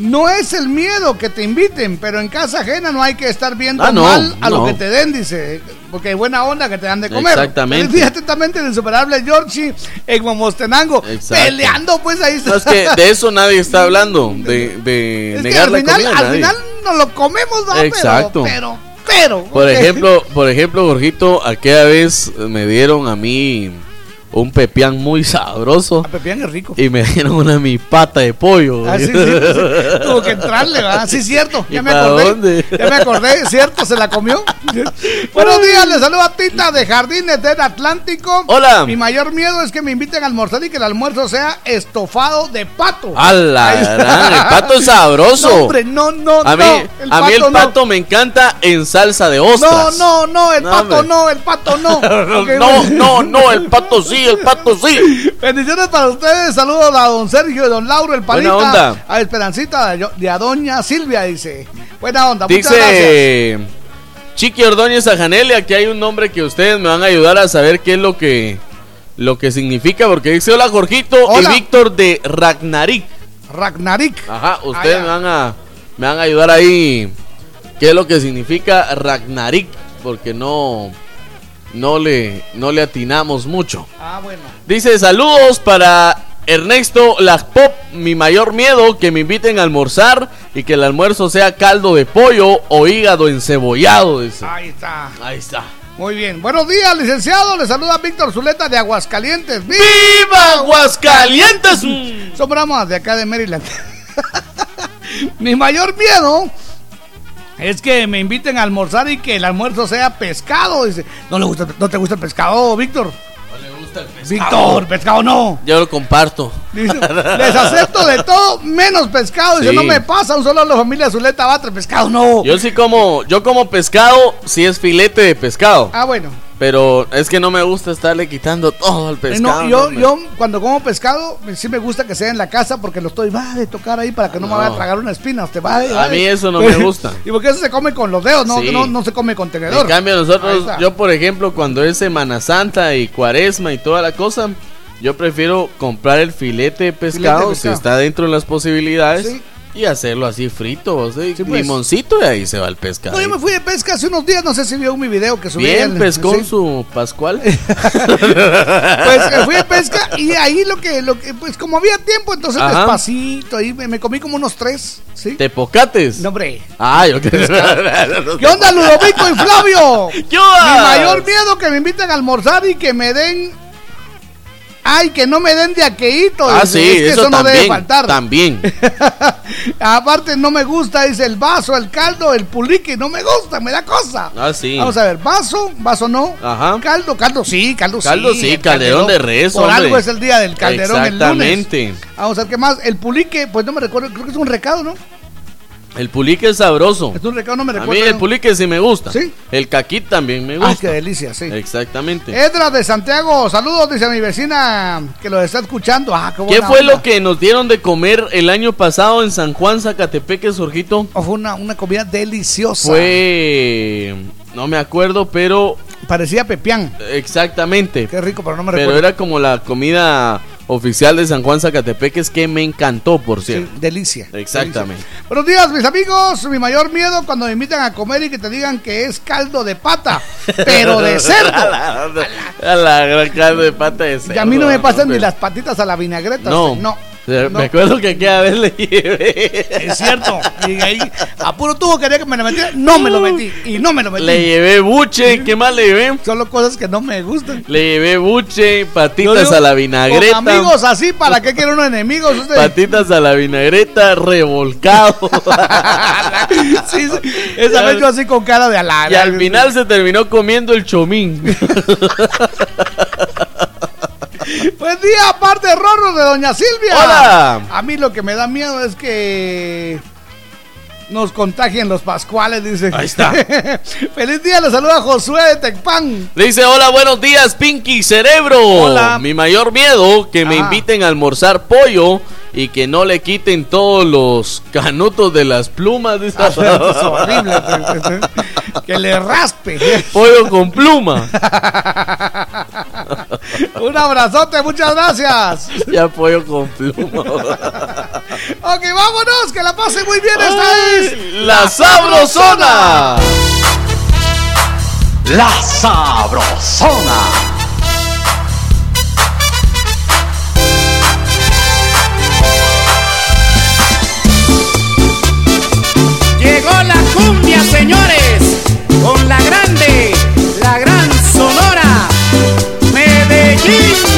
Speaker 6: No es el miedo que te inviten, pero en casa ajena no hay que estar viendo
Speaker 1: Ah, no,
Speaker 6: mal a
Speaker 1: no.
Speaker 6: lo que te den, dice. Porque hay buena onda que te dan de comer.
Speaker 1: Exactamente.
Speaker 6: Día atentamente el insuperable Georgie en Momostenango.
Speaker 1: Exacto.
Speaker 6: Peleando, pues ahí
Speaker 1: No, es que de eso nadie está hablando, de, de
Speaker 6: Es que al
Speaker 1: la
Speaker 6: final,
Speaker 1: comida.
Speaker 6: al
Speaker 1: nadie.
Speaker 6: final nos lo comemos. Pero-
Speaker 1: Exacto.
Speaker 6: Pero, pero.
Speaker 1: Por ejemplo, por ejemplo, Jorgito, aquella vez me dieron a mí un pepián muy sabroso
Speaker 6: A Pepián es rico.
Speaker 1: y me dieron una mi pata de pollo.
Speaker 6: Ah, sí, sí, sí. Tuvo que entrarle, ¿verdad? Sí, cierto.
Speaker 1: ¿Y
Speaker 6: Ya me acordé.
Speaker 1: dónde?
Speaker 6: Ya me acordé, ¿cierto? ¿Se la comió? Buenos días, les saludo a Tita de Jardines del Atlántico.
Speaker 1: Hola.
Speaker 6: Mi mayor miedo es que me inviten a almorzar y que el almuerzo sea estofado de pato.
Speaker 1: ¡A la
Speaker 6: Ay.
Speaker 1: gran! El pato es sabroso.
Speaker 6: No, hombre, no, no,
Speaker 1: a mí,
Speaker 6: no.
Speaker 1: a mí el
Speaker 6: no.
Speaker 1: pato me encanta en salsa de
Speaker 6: No,
Speaker 1: ostras.
Speaker 6: no, no, el
Speaker 1: No,
Speaker 6: pato
Speaker 1: hombre.
Speaker 6: no, el pato no.
Speaker 1: No, no, no, el pato sí, el pato sí.
Speaker 6: Bendiciones para ustedes. Saludos a don Sergio don Lauro, el palita.
Speaker 1: Buena onda.
Speaker 6: A Esperancita de- y a doña Silvia, dice. Buena onda, muchas gracias.
Speaker 1: Dice Chiqui Ordóñez a Janelia que hay un nombre que ustedes me van a ayudar a saber qué es lo que lo que significa porque dice hola Jorgito
Speaker 6: Hola.
Speaker 1: y Víctor de Ragnarik.
Speaker 6: Ragnarik.
Speaker 1: Ajá, ustedes
Speaker 6: Ah, ya.
Speaker 1: me van a me van a ayudar ahí qué es lo que significa Ragnarik porque no no le no le atinamos mucho.
Speaker 6: Ah, bueno.
Speaker 1: Dice saludos para Ernesto Pop, mi mayor miedo que me inviten a almorzar y que el almuerzo sea caldo de pollo o hígado encebollado. Dice.
Speaker 6: Ahí está.
Speaker 1: Ahí está.
Speaker 6: Muy bien. Buenos días, licenciado. Le saluda Víctor Zuleta de Aguascalientes.
Speaker 1: ¡Viva Aguascalientes!
Speaker 6: Somos de acá de Maryland. Mi mayor miedo es que me inviten a almorzar y que el almuerzo sea pescado. Dice, ¿no, le gusta, no te gusta el pescado, Víctor? Víctor, pescado no.
Speaker 1: Yo lo comparto.
Speaker 6: Dice, les acepto de todo menos pescado. Dice,
Speaker 1: Sí.
Speaker 6: no me pasa, un solo a la familia Zuleta Batre, pescado no.
Speaker 1: Yo sí como, yo como pescado, si es filete de pescado.
Speaker 6: Ah, bueno.
Speaker 1: Pero es que no me gusta estarle quitando todo al
Speaker 6: Eh,
Speaker 1: pescado.
Speaker 6: no, yo,
Speaker 1: hombre.
Speaker 6: yo cuando como pescado, me- sí me gusta que sea en la casa porque lo estoy va de tocar ahí para que no, me vaya a
Speaker 1: No.
Speaker 6: tragar una espina. Usted va de-
Speaker 1: A mí eso no me gusta.
Speaker 6: y porque eso se come con los dedos, no,
Speaker 1: Sí.
Speaker 6: no, no se come con tenedor.
Speaker 1: En cambio nosotros, yo por ejemplo, cuando es Semana Santa y Cuaresma y toda la cosa, yo prefiero comprar el filete de pescado,
Speaker 6: Filete de
Speaker 1: si
Speaker 6: pescado.
Speaker 1: está dentro de las posibilidades
Speaker 6: Sí.
Speaker 1: Y hacerlo así frito, sea,
Speaker 6: Sí, pues.
Speaker 1: limoncito y ahí se va el pescado.
Speaker 6: No, yo me fui de pesca hace unos días, no sé si vio mi video que subí.
Speaker 1: Bien,
Speaker 6: en-
Speaker 1: pescó
Speaker 6: sí.
Speaker 1: su Pascual.
Speaker 6: Pues eh, fui de pesca y ahí lo que, lo que, pues como había tiempo, entonces
Speaker 1: Ajá.
Speaker 6: despacito, ahí me, me comí como unos tres, ¿sí?
Speaker 1: Tepocates.
Speaker 6: No, hombre.
Speaker 1: Ah, yo
Speaker 6: ¿Qué onda, Ludovico y Flavio?
Speaker 1: ¿Qué onda?
Speaker 6: Mi mayor miedo que me inviten a almorzar y que me den. Ay, que no me den de aqueíto.
Speaker 1: Ah,
Speaker 6: dice.
Speaker 1: sí,
Speaker 6: Es que
Speaker 1: eso,
Speaker 6: no debe faltar.
Speaker 1: También.
Speaker 6: Aparte, no me gusta, dice el vaso, el caldo, el pulique. No me gusta, me da cosa.
Speaker 1: Ah, sí.
Speaker 6: Vamos a ver, vaso, vaso no.
Speaker 1: Ajá.
Speaker 6: Caldo, caldo sí, caldo,
Speaker 1: Caldo
Speaker 6: sí.
Speaker 1: sí,
Speaker 6: el
Speaker 1: calderón de res,
Speaker 6: Por
Speaker 1: hombre.
Speaker 6: algo es el día del calderón el lunes.
Speaker 1: Exactamente.
Speaker 6: Vamos a ver qué más. El pulique, pues no me recuerdo, creo que es un recado, ¿no?
Speaker 1: El pulique es sabroso.
Speaker 6: Es un recado, no me
Speaker 1: A mí el pulique sí me gusta.
Speaker 6: ¿Sí?
Speaker 1: El caquit también me gusta.
Speaker 6: Ah, qué delicia, sí.
Speaker 1: Exactamente.
Speaker 6: Edra de Santiago, saludos, dice mi vecina que lo está escuchando. Ah, qué,
Speaker 1: ¿Qué
Speaker 6: buena
Speaker 1: fue
Speaker 6: onda.
Speaker 1: lo que nos dieron de comer el año pasado en San Juan, Zacatepeque, Sorjito?
Speaker 6: Oh, fue una, una comida deliciosa.
Speaker 1: Fue. No me acuerdo, pero.
Speaker 6: Parecía pepián.
Speaker 1: Exactamente.
Speaker 6: Qué rico, pero no me
Speaker 1: Pero
Speaker 6: recuerdo.
Speaker 1: era como la comida oficial de San Juan Zacatepeques que me encantó, por
Speaker 6: Sí,
Speaker 1: cierto.
Speaker 6: delicia.
Speaker 1: Exactamente.
Speaker 6: Buenos días, mis amigos. Mi mayor miedo cuando me invitan a comer y que te digan que es caldo de pata, pero de cerdo.
Speaker 1: a, la, a la carne de pata de cerdo.
Speaker 6: Y a mí no me pasan ni las patitas a la vinagreta.
Speaker 1: No.
Speaker 6: No.
Speaker 1: O sea,
Speaker 6: no.
Speaker 1: Me acuerdo que aquella vez le llevé.
Speaker 6: Es cierto. Y ahí, a puro tubo quería que me lo metiera. No me lo metí. Y no me lo metí.
Speaker 1: Le llevé buche. ¿Qué más le llevé?
Speaker 6: Solo cosas que no me gustan.
Speaker 1: Le llevé buche, patitas
Speaker 6: digo,
Speaker 1: a la vinagreta.
Speaker 6: Con amigos así, ¿para qué quieren unos enemigos?
Speaker 1: Patitas a la vinagreta, revolcado.
Speaker 6: Sí, sí. Esa vez yo así con cara de alarma.
Speaker 1: y al final se terminó comiendo el chomín.
Speaker 6: Buen día, aparte Rorro de Doña Silvia.
Speaker 1: Hola.
Speaker 6: A mí lo que me da miedo es que nos contagien los pascuales, dice.
Speaker 1: Ahí está.
Speaker 6: Feliz día, le saluda Josué de Tecpan.
Speaker 1: Dice, hola, buenos días, Pinky Cerebro.
Speaker 6: Hola.
Speaker 1: Mi mayor miedo, que me
Speaker 6: Ajá.
Speaker 1: inviten a almorzar pollo y que no le quiten todos los canutos de las plumas. Dice.
Speaker 6: Eso es horrible. que le raspe.
Speaker 1: pollo con pluma.
Speaker 6: Un abrazote, muchas gracias.
Speaker 1: ya pollo con pluma.
Speaker 6: Ok, vámonos, que la pase muy bien. Esta es
Speaker 1: La sabrosona.
Speaker 5: La Sabrosona.
Speaker 14: Llegó la cumbia, señores,
Speaker 19: Peace.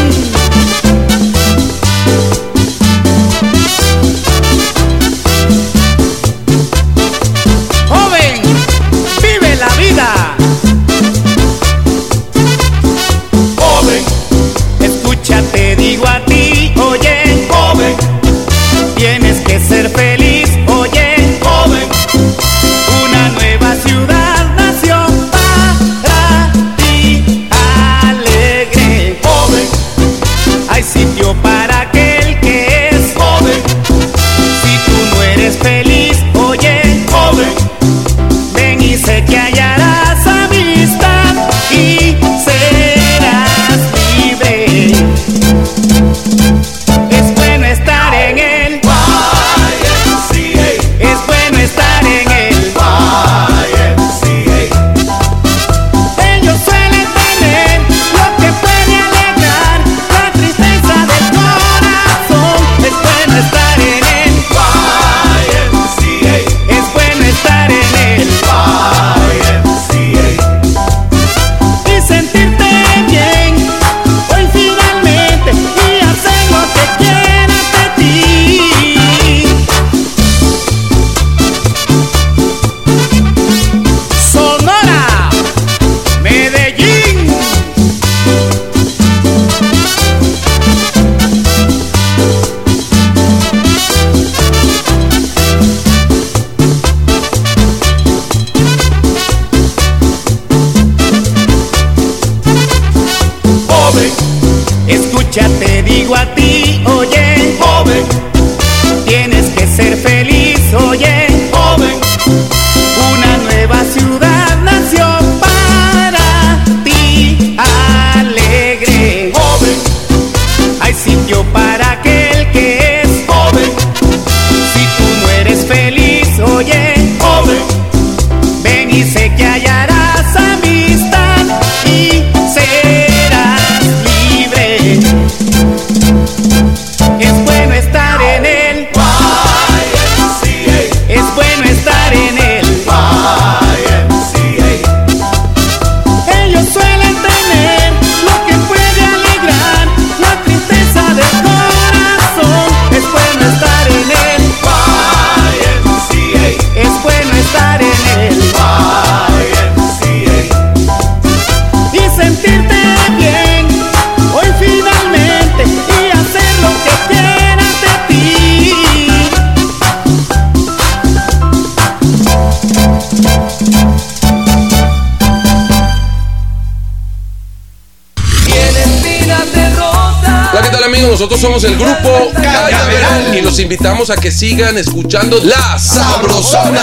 Speaker 19: Invitamos a que sigan escuchando La Sabrosona.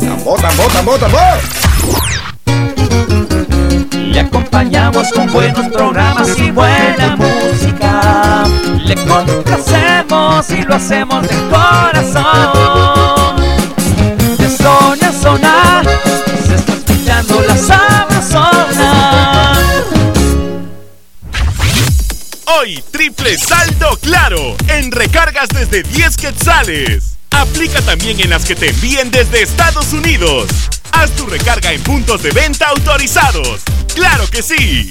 Speaker 20: Tambor, tambor, tambor, tambor.
Speaker 21: Le acompañamos con buenos programas y buena música. Le complacemos y lo hacemos de corazón.
Speaker 22: Desde 10 quetzales. Aplica también en las que te envíen desde Estados Unidos. Haz tu recarga en puntos de venta autorizados. ¡Claro que sí!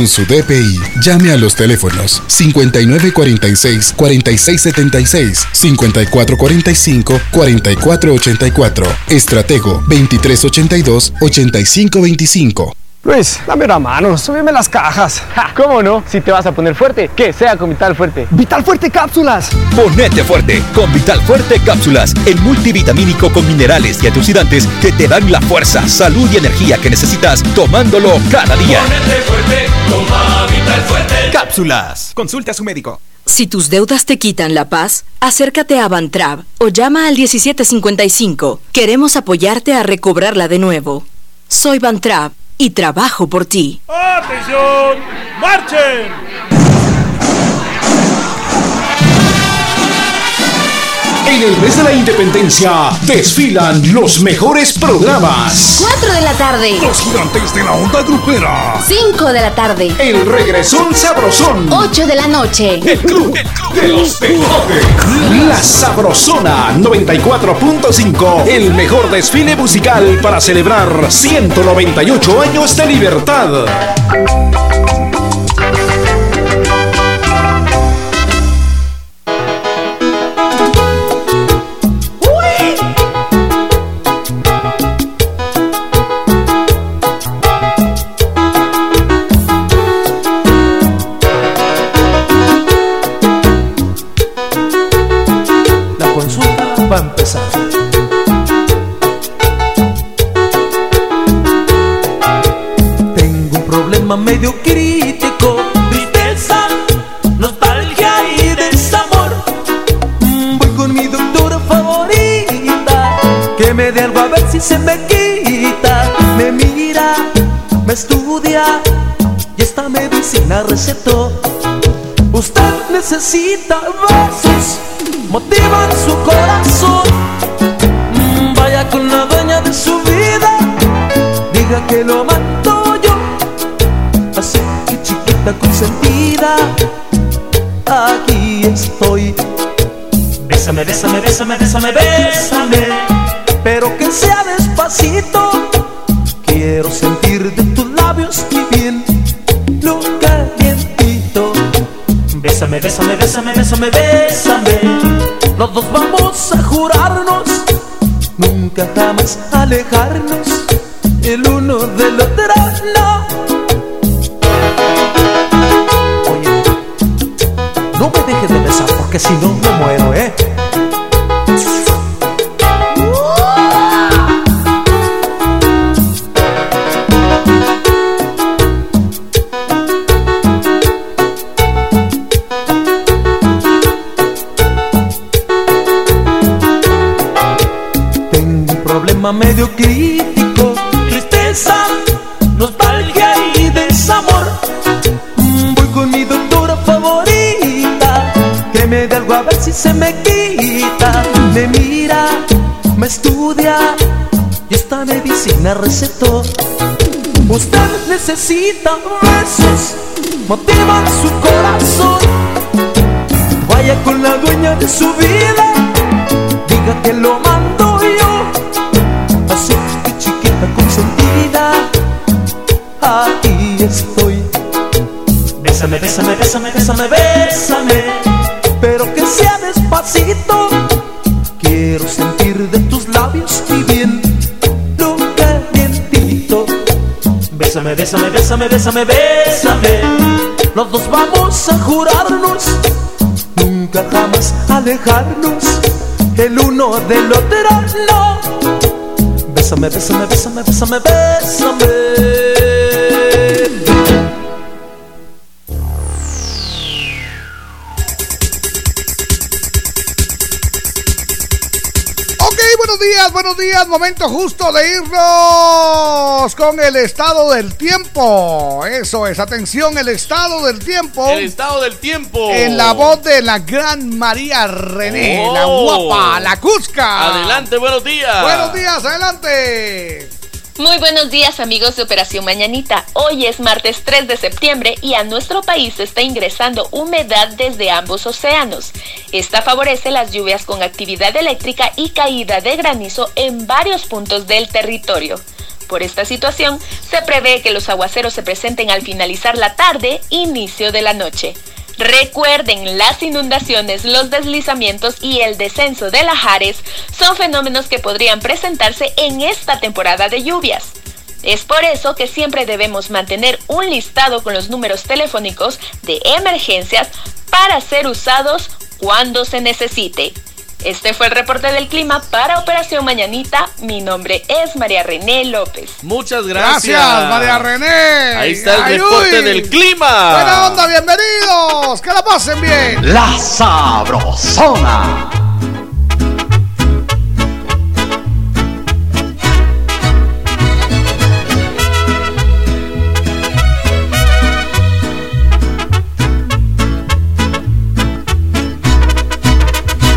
Speaker 23: su DPI. Llame a los teléfonos 5946-4676, 5445-4484, Estratego 2382-8525.
Speaker 24: Luis, dame una mano, súbeme las cajas. ¿Cómo no? Si te vas a poner fuerte, que sea con Vital Fuerte. ¡Vital Fuerte Cápsulas!
Speaker 25: Ponete fuerte con Vital Fuerte Cápsulas, el multivitamínico con minerales y antioxidantes que te dan la fuerza, salud y energía que necesitas tomándolo cada día.
Speaker 26: Ponete fuerte, toma Vital Fuerte.
Speaker 25: Cápsulas. Consulta a su médico.
Speaker 27: Si tus deudas te quitan la paz, acércate a Bantrab o llama al 1755. Queremos apoyarte a recobrarla de nuevo. Soy Bantrab y trabajo por ti.
Speaker 5: ¡Atención! ¡Marchen!
Speaker 8: En el mes de la independencia desfilan los mejores programas.
Speaker 12: 4 de la tarde.
Speaker 8: Los gigantes de la onda grupera.
Speaker 12: 5 de la tarde.
Speaker 8: El regresón sabrosón.
Speaker 12: 8 de la noche.
Speaker 8: El club, de los mejores. La Sabrosona 94.5. El mejor desfile musical para celebrar 198 años de libertad.
Speaker 21: Medio crítico, tristeza, nostalgia y desamor. Mm, Voy con mi doctora favorita, que me dé algo a ver si se me quita. Me mira, me estudia y esta medicina recetó. Usted necesita besos, motivan su corazón. Mm, Vaya con la dueña de su vida, diga que lo consentida, aquí estoy. Bésame, bésame, bésame, bésame, bésame, pero que sea despacito. Quiero sentir de tus labios mi bien, lo calientito. Bésame, bésame, bésame, bésame, bésame. Los dos vamos a jurarnos nunca jamás alejarnos el uno del otro. No. De besar porque si no me muero, ¿eh? Tengo un problema medio crítico, a ver si se me quita. Me mira, me estudia y esta medicina recetó. Usted necesita besos, motivan su corazón. Vaya con la dueña de su vida, diga que lo mando yo. Así que chiquita consentida, aquí estoy. Bésame, bésame, bésame, bésame, bésame. Despacito. Quiero sentir de tus labios mi bien, lo calientito. Bésame, bésame, bésame, bésame, bésame. Los dos vamos a jurarnos nunca jamás alejarnos el uno del otro. No. Bésame, bésame, bésame, bésame, bésame.
Speaker 6: Buenos días. Momento justo de irnos con el estado del tiempo. Eso es, atención, el estado del tiempo.
Speaker 1: El estado del tiempo.
Speaker 6: En la voz de la gran María René, la
Speaker 1: Oh.
Speaker 6: guapa, la Cusca.
Speaker 1: Adelante, buenos días.
Speaker 6: Buenos días, adelante.
Speaker 28: Muy buenos días amigos de Operación Mañanita. Hoy es martes 3 de septiembre y a nuestro país está ingresando humedad desde ambos océanos. Esta favorece las lluvias con actividad eléctrica y caída de granizo en varios puntos del territorio. Por esta situación, se prevé que los aguaceros se presenten al finalizar la tarde, inicio de la noche. Recuerden, las inundaciones, los deslizamientos y el descenso de lajares son fenómenos que podrían presentarse en esta temporada de lluvias. Es por eso que siempre debemos mantener un listado con los números telefónicos de emergencias para ser usados cuando se necesite. Este fue el reporte del clima para Operación Mañanita. Mi nombre es María René López.
Speaker 1: Muchas gracias.
Speaker 6: Gracias, María René.
Speaker 1: Ahí está el
Speaker 6: Ay,
Speaker 1: reporte
Speaker 6: uy.
Speaker 1: del clima.
Speaker 6: Buena onda, bienvenidos. Que la pasen bien.
Speaker 8: La Sabrosona.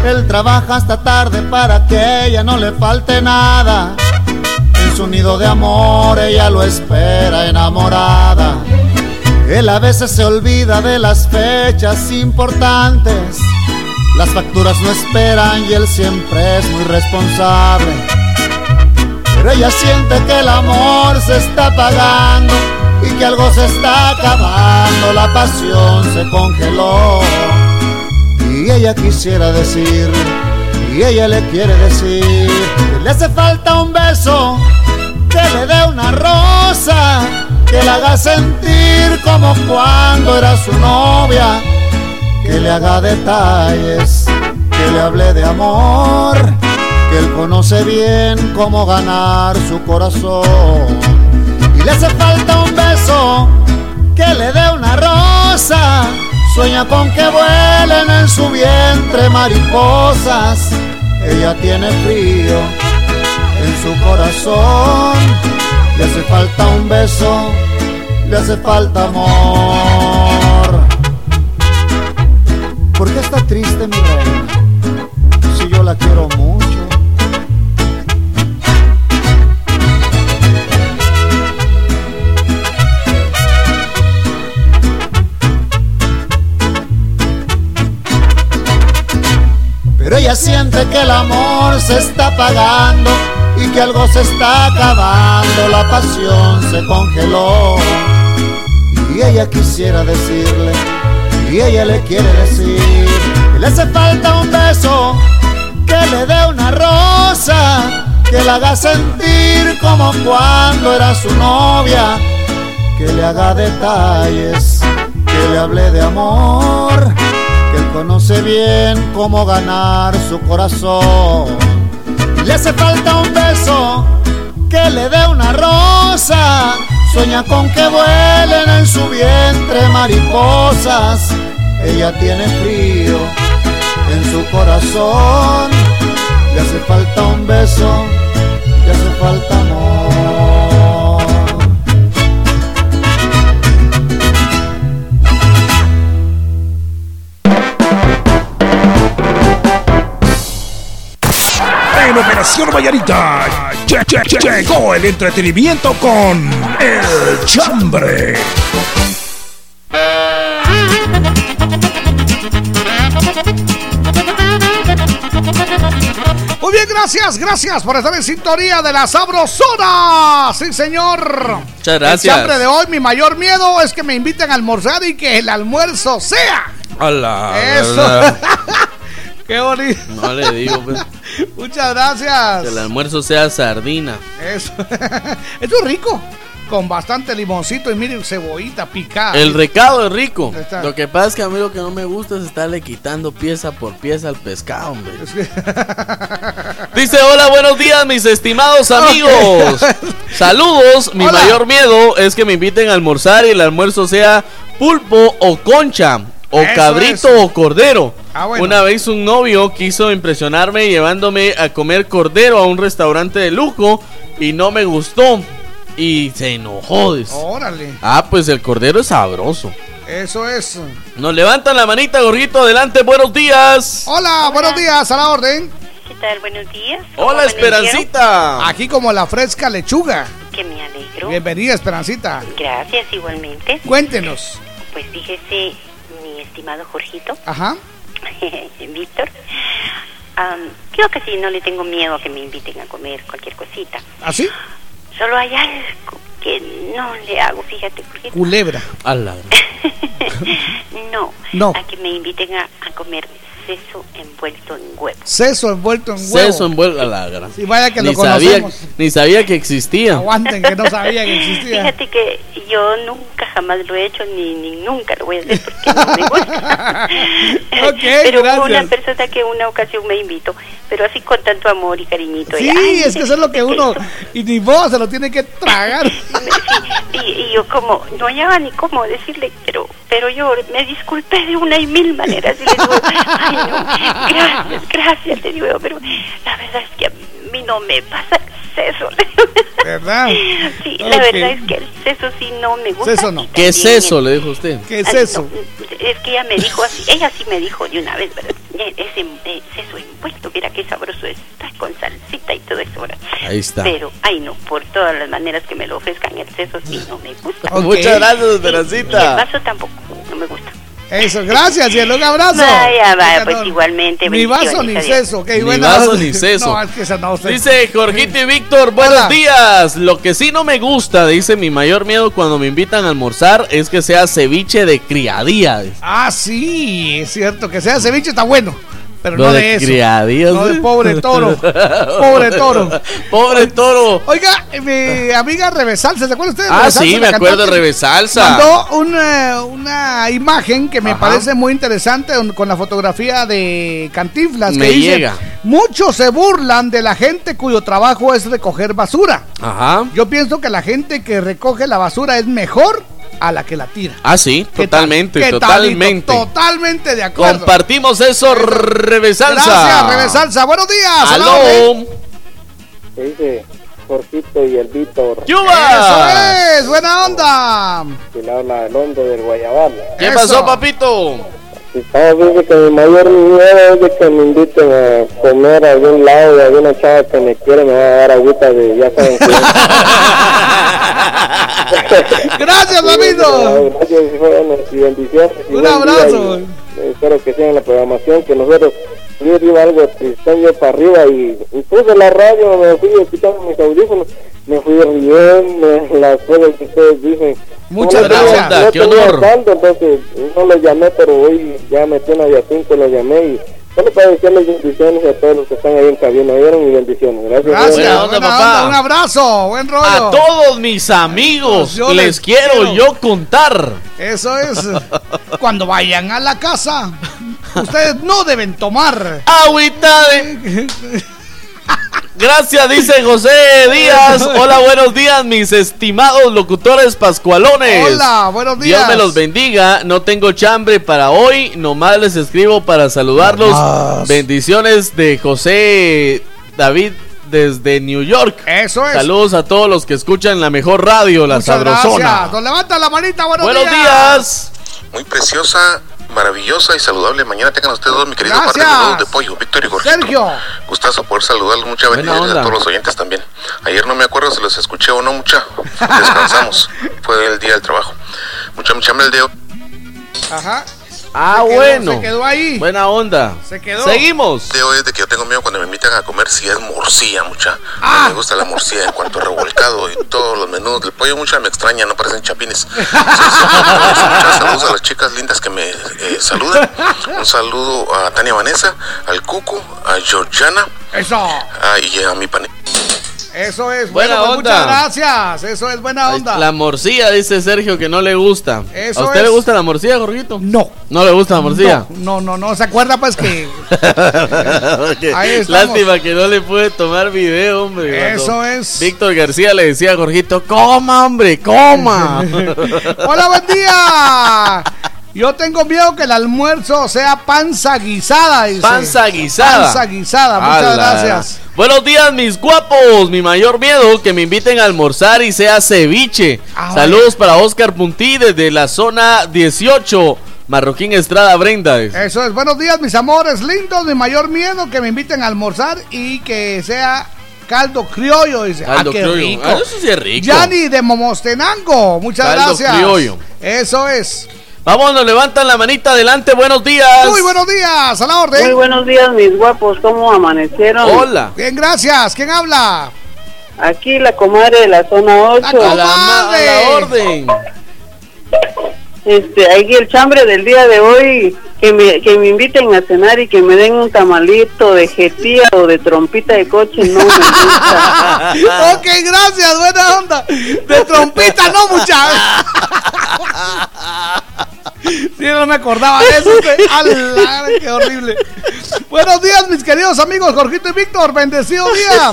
Speaker 29: Él trabaja hasta tarde para que ella no le falte nada. En su nido de amor ella lo espera enamorada. Él a veces se olvida de las fechas importantes. Las facturas no esperan y él siempre es muy responsable. Pero ella siente que el amor se está apagando y que algo se está acabando. La pasión se congeló. Y ella quisiera decir, y ella le quiere decir, que le hace falta un beso, que le dé una rosa, que la haga sentir como cuando era su novia, que le haga detalles, que le hable de amor, que él conoce bien cómo ganar su corazón. Y le hace falta un beso, que le dé una rosa, Sueña con que vuelen en su vientre mariposas. Ella tiene frío en su corazón. Le hace falta un beso, le hace falta amor. ¿Por qué está triste mi reina? Si yo la quiero mucho. Ella siente que el amor se está apagando y que algo se está acabando, la pasión se congeló. Y ella quisiera decirle, y ella le quiere decir, que le hace falta un beso, que le dé una rosa, que la haga sentir como cuando era su novia, que le haga detalles, que le hable de amor conoce bien cómo ganar su corazón. Le hace falta un beso, que le dé una rosa. Sueña con que vuelen en su vientre mariposas. Ella tiene frío en su corazón. Le hace falta un beso, le hace falta amor.
Speaker 5: En Operación Vallarita lle- lle- lle- llegó el entretenimiento con El Chambre.
Speaker 6: Muy bien, gracias, gracias por estar en sintonía de la Sabrosona. Sí, señor.
Speaker 1: Muchas gracias.
Speaker 6: El hambre de hoy, mi mayor miedo es que me inviten a almorzar y que el almuerzo sea.
Speaker 1: Hola.
Speaker 6: Eso. Qué bonito.
Speaker 1: No le digo, pues,
Speaker 6: Muchas gracias.
Speaker 1: que el almuerzo sea sardina.
Speaker 6: Eso. Esto es rico. Con bastante limoncito y miren, cebollita picada.
Speaker 1: El recado es rico.
Speaker 6: Está.
Speaker 1: Lo que pasa es que a mí lo que no me gusta es estarle quitando pieza por pieza al pescado, hombre. Dice, hola, buenos días, mis estimados amigos. Saludos, mi
Speaker 6: Hola.
Speaker 1: mayor miedo es que me inviten a almorzar y el almuerzo sea pulpo o concha, o
Speaker 6: Eso
Speaker 1: cabrito
Speaker 6: es.
Speaker 1: o cordero.
Speaker 6: Ah, bueno.
Speaker 1: Una vez un novio quiso impresionarme llevándome a comer cordero a un restaurante de lujo y no me gustó. Y se enojó. dice.
Speaker 6: Órale.
Speaker 1: Ah, pues el cordero es sabroso.
Speaker 6: Eso es.
Speaker 1: Nos levantan la manita, gorrito. Adelante, buenos días.
Speaker 6: Hola, buenos días, a la orden.
Speaker 30: ¿Qué tal? Buenos días. ¿Cómo
Speaker 1: Hola? Esperancita.
Speaker 6: Aquí como la fresca lechuga.
Speaker 30: Que me alegro.
Speaker 6: Bienvenida, Esperancita.
Speaker 30: Gracias, igualmente.
Speaker 6: Cuéntenos.
Speaker 30: Pues fíjese, mi estimado Jorgito,
Speaker 6: Ajá.
Speaker 30: Víctor, am, yo casi no le tengo miedo a que me inviten a comer cualquier cosita.
Speaker 6: ¿Así?
Speaker 30: Solo hay algo que no le hago, fíjate, Jorgito.
Speaker 6: Culebra.
Speaker 1: Ala.
Speaker 30: No,
Speaker 6: No.
Speaker 30: a que me inviten a, a comer seso envuelto en huevo.
Speaker 6: Seso envuelto en huevo.
Speaker 1: Seso envuelto a la gran.
Speaker 6: Sí, vaya que
Speaker 1: ni
Speaker 6: lo
Speaker 1: sabía,
Speaker 6: conocemos.
Speaker 1: ni sabía que existía.
Speaker 6: Aguanten que no sabía que existía.
Speaker 30: Fíjate que yo nunca jamás lo he hecho ni, ni nunca lo voy a hacer porque no me gusta.
Speaker 6: Ok,
Speaker 30: pero
Speaker 6: gracias.
Speaker 30: una persona que una ocasión me invitó, pero así con tanto amor y cariñito.
Speaker 6: Sí,
Speaker 30: y, ay,
Speaker 6: es que eso es lo que uno. Y ni vos se lo tiene que tragar.
Speaker 30: y, y yo como, no hallaba ni cómo decirle, pero pero yo me disculpé de una y mil maneras y le digo, ay gracias, gracias, le digo, pero la verdad es que a mí no me pasa el seso.
Speaker 6: ¿Verdad?
Speaker 30: Sí, la
Speaker 6: Ok.
Speaker 30: verdad es que el seso sí no me gusta.
Speaker 6: Seso no.
Speaker 1: ¿Qué es eso? Le dijo usted.
Speaker 6: ¿Qué es eso?
Speaker 30: no, es que ella me dijo así, ella sí me dijo de una vez, ¿verdad? Eh, Ese eh, seso envuelto, mira qué sabroso está con salsita y todo eso, ¿verdad?
Speaker 1: Ahí está.
Speaker 30: Pero, ay no, por todas las maneras que me lo ofrezcan, el seso sí no me gusta.
Speaker 6: Ok.
Speaker 1: Muchas gracias,
Speaker 30: Y el vaso tampoco, no me gusta.
Speaker 6: Eso, gracias, cielo. Un abrazo.
Speaker 30: Vaya, vaya, pues
Speaker 6: no,
Speaker 30: igualmente.
Speaker 6: Ni vaso ni seso. ok,
Speaker 1: Ni
Speaker 6: buena-
Speaker 1: vaso ni seso.
Speaker 6: No, es que no sé.
Speaker 1: Dice Jorgito y Víctor, buenos
Speaker 6: Hola.
Speaker 1: días. Lo que sí no me gusta, dice mi mayor miedo cuando me invitan a almorzar es que sea ceviche de criadía.
Speaker 6: Ah, sí, es cierto. Que sea ceviche está bueno. Pero no
Speaker 1: de
Speaker 6: de, eso.
Speaker 1: criadillas,
Speaker 6: No de
Speaker 1: ¿eh?
Speaker 6: pobre toro. pobre toro.
Speaker 1: Pobre toro.
Speaker 6: Oiga, eh, mi amiga Revesalsa, ¿se acuerda usted? de
Speaker 1: Ah, sí, me acuerdo de? Revesalsa.
Speaker 6: Mandó una, una imagen que me
Speaker 1: Ajá.
Speaker 6: parece muy interesante con la fotografía de Cantinflas.
Speaker 1: Me
Speaker 6: que dice,
Speaker 1: llega.
Speaker 6: Muchos se burlan de la gente cuyo trabajo es recoger basura.
Speaker 1: Ajá.
Speaker 6: Yo pienso que la gente que recoge la basura es mejor a la que la tira.
Speaker 1: Ah, sí,
Speaker 6: ¿Qué tal?
Speaker 1: totalmente,
Speaker 6: ¿Qué tal,
Speaker 1: totalmente.
Speaker 6: Totalmente de acuerdo.
Speaker 1: Compartimos eso, Revesalsa.
Speaker 6: Gracias, Revesalsa. Buenos días.
Speaker 1: Aló.
Speaker 31: que dice Jorgito y el Víctor.
Speaker 6: Eso es, buena onda.
Speaker 31: Que le habla el hondo del Guayabal.
Speaker 1: ¿Qué pasó, papito?
Speaker 31: Estaba dice que mi mayor miedo es de que me inviten a comer a algún lado de alguna chava que me quiere, me va a dar agüita de ya saben quién.
Speaker 6: Gracias,
Speaker 31: papito. Gracias, jóvenes, y bendiciones. y
Speaker 6: Un
Speaker 31: buen día,
Speaker 6: abrazo.
Speaker 31: y, eh, espero que sigan la programación, que nosotros yo iba algo tristón yo para arriba y, y puse la radio, me fui escuchando mis audífonos, me fui riendo las cosas que ustedes dicen.
Speaker 6: Muchas
Speaker 31: No tenía-
Speaker 6: gracias.
Speaker 31: no
Speaker 6: Qué
Speaker 31: tenía
Speaker 6: honor.
Speaker 31: saldo, entonces no los llamé, pero hoy ya metí una de a cinco, los llamé y solo para decirles bendiciones a todos los que están ahí en cabina, ¿vieron? Y bendiciones. Gracias.
Speaker 6: Gracias,
Speaker 1: Buena onda,
Speaker 6: buena
Speaker 1: papá.
Speaker 6: onda, un abrazo, buen rollo.
Speaker 1: A todos mis amigos
Speaker 6: Yo
Speaker 1: les
Speaker 6: les
Speaker 1: quiero
Speaker 6: quiero.
Speaker 1: yo contar.
Speaker 6: Eso es. Cuando vayan a la casa, ustedes no deben tomar.
Speaker 1: Agüita de... Gracias, dice José Díaz. Hola, buenos días, mis estimados locutores pascualones.
Speaker 6: Hola, buenos días.
Speaker 1: Dios me los bendiga. No tengo chambre para hoy. Nomás les escribo para saludarlos.
Speaker 6: Nomás.
Speaker 1: Bendiciones de José David desde New York.
Speaker 6: Eso es.
Speaker 1: Saludos a todos los que escuchan la mejor radio, la
Speaker 6: Muchas
Speaker 1: Sabrosona.
Speaker 6: gracias. Nos levanta la manita, buenos,
Speaker 1: Buenos días.
Speaker 32: Muy preciosa, maravillosa y saludable. Mañana tengan ustedes dos, mi querido par de
Speaker 6: Gracias.
Speaker 32: huevos de pollo, Víctor y Jorge.
Speaker 6: Sergio.
Speaker 32: Gustazo poder saludarlos, mucha
Speaker 1: Buena
Speaker 32: bendición a todos los oyentes también. Ayer no me acuerdo si los escuché o no, mucha. Descansamos. Fue el día del trabajo. Mucha, mucha hambre el de.
Speaker 6: Ajá.
Speaker 1: Ah,
Speaker 6: Se quedó-
Speaker 1: bueno.
Speaker 6: se quedó ahí.
Speaker 1: Buena onda.
Speaker 6: Se quedó.
Speaker 1: Seguimos.
Speaker 31: De hoy es de que yo tengo miedo cuando me invitan a comer si es morcilla, mucha.
Speaker 6: Ah.
Speaker 31: Me gusta la morcilla en cuanto a revolcado y todos los menús. El pollo mucha me extraña, no parecen chapines. Sí, sí, muchas saludos a las chicas lindas que me eh, saludan. Un saludo a Tania Vanessa, al Cucu, a Georgiana
Speaker 6: Eso.
Speaker 31: ah, y a mi pane.
Speaker 6: Eso es.
Speaker 1: Buena
Speaker 6: bueno, pues
Speaker 1: onda.
Speaker 6: muchas gracias. Eso es buena onda.
Speaker 1: La morcilla, dice Sergio que no le gusta.
Speaker 6: Eso
Speaker 1: ¿A usted
Speaker 6: es.
Speaker 1: le gusta la morcilla, Jorgito?
Speaker 6: No.
Speaker 1: ¿No le gusta la morcilla?
Speaker 6: No, no, no, no. ¿Se acuerda pues que Ahí.
Speaker 1: Lástima que no le pude tomar video, hombre.
Speaker 6: Eso
Speaker 1: Cuando
Speaker 6: es.
Speaker 1: Víctor García le decía a Jorgito, coma, hombre, coma.
Speaker 6: Hola, buen día. Yo tengo miedo que el almuerzo sea panza guisada. dice.
Speaker 1: Panza guisada.
Speaker 6: Panza guisada. Muchas
Speaker 1: Ala.
Speaker 6: gracias.
Speaker 1: Buenos días, mis guapos. Mi mayor miedo que me inviten a almorzar y sea ceviche.
Speaker 6: Ah,
Speaker 1: Saludos para Oscar Puntí desde la zona 18. Marroquín Estrada Brenda. dice.
Speaker 6: Eso es. Buenos días, mis amores lindos. Mi mayor miedo que me inviten a almorzar y que sea caldo criollo. Dice.
Speaker 1: Caldo
Speaker 6: ah, qué
Speaker 1: criollo.
Speaker 6: rico.
Speaker 1: Ah, eso sí es rico.
Speaker 6: Yani de Momostenango. Muchas
Speaker 1: Caldo
Speaker 6: gracias.
Speaker 1: criollo.
Speaker 6: Eso es.
Speaker 1: Vamos, nos levantan la manita adelante. Buenos días.
Speaker 6: Muy buenos días. A la orden.
Speaker 33: Muy buenos días, mis guapos. ¿Cómo amanecieron?
Speaker 1: Hola.
Speaker 6: Bien, gracias. ¿Quién habla?
Speaker 33: Aquí la comadre de la zona 8.
Speaker 1: A la, ma- a la orden.
Speaker 33: Este, aquí el chambre del día de hoy, que me, que me inviten a cenar y que me den un tamalito de jetía o de trompita de coche, no me gusta.
Speaker 6: ok, gracias, buena onda. De trompita, no, muchachos. Sí, no me acordaba de eso. ¡Ala! ¡Qué horrible! Buenos días, mis queridos amigos Jorgito y Víctor. Bendecido día.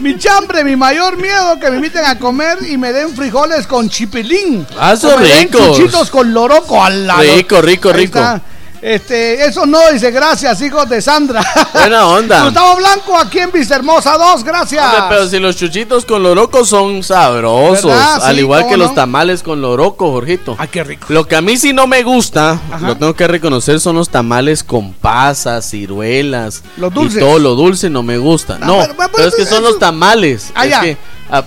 Speaker 6: Mi chambre, mi mayor miedo que me inviten a comer y me den frijoles con chipilín.
Speaker 1: Ah, son ricos.
Speaker 6: chuchitos con loroco.
Speaker 1: Rico, rico,
Speaker 6: Ahí
Speaker 1: rico.
Speaker 6: está. Este, eso no, dice gracias, hijos de Sandra.
Speaker 1: Buena onda.
Speaker 6: Gustavo Blanco, aquí en Vistahermosa 2, gracias.
Speaker 1: Hombre, pero si los chuchitos con loroco son sabrosos, al igual
Speaker 6: ¿cómo
Speaker 1: que
Speaker 6: no?
Speaker 1: los tamales con loroco, Jorgito.
Speaker 6: Ay, qué rico.
Speaker 1: Lo que a mí sí no me gusta, lo tengo que reconocer, son los tamales con pasas, ciruelas.
Speaker 6: Los dulces.
Speaker 1: Y todo lo dulce no me gusta.
Speaker 6: Ah,
Speaker 1: No,
Speaker 6: pero-
Speaker 1: pero,
Speaker 6: pero
Speaker 1: es que
Speaker 6: eso-
Speaker 1: son los tamales.
Speaker 6: Ah,
Speaker 1: Es
Speaker 6: ya.
Speaker 1: que,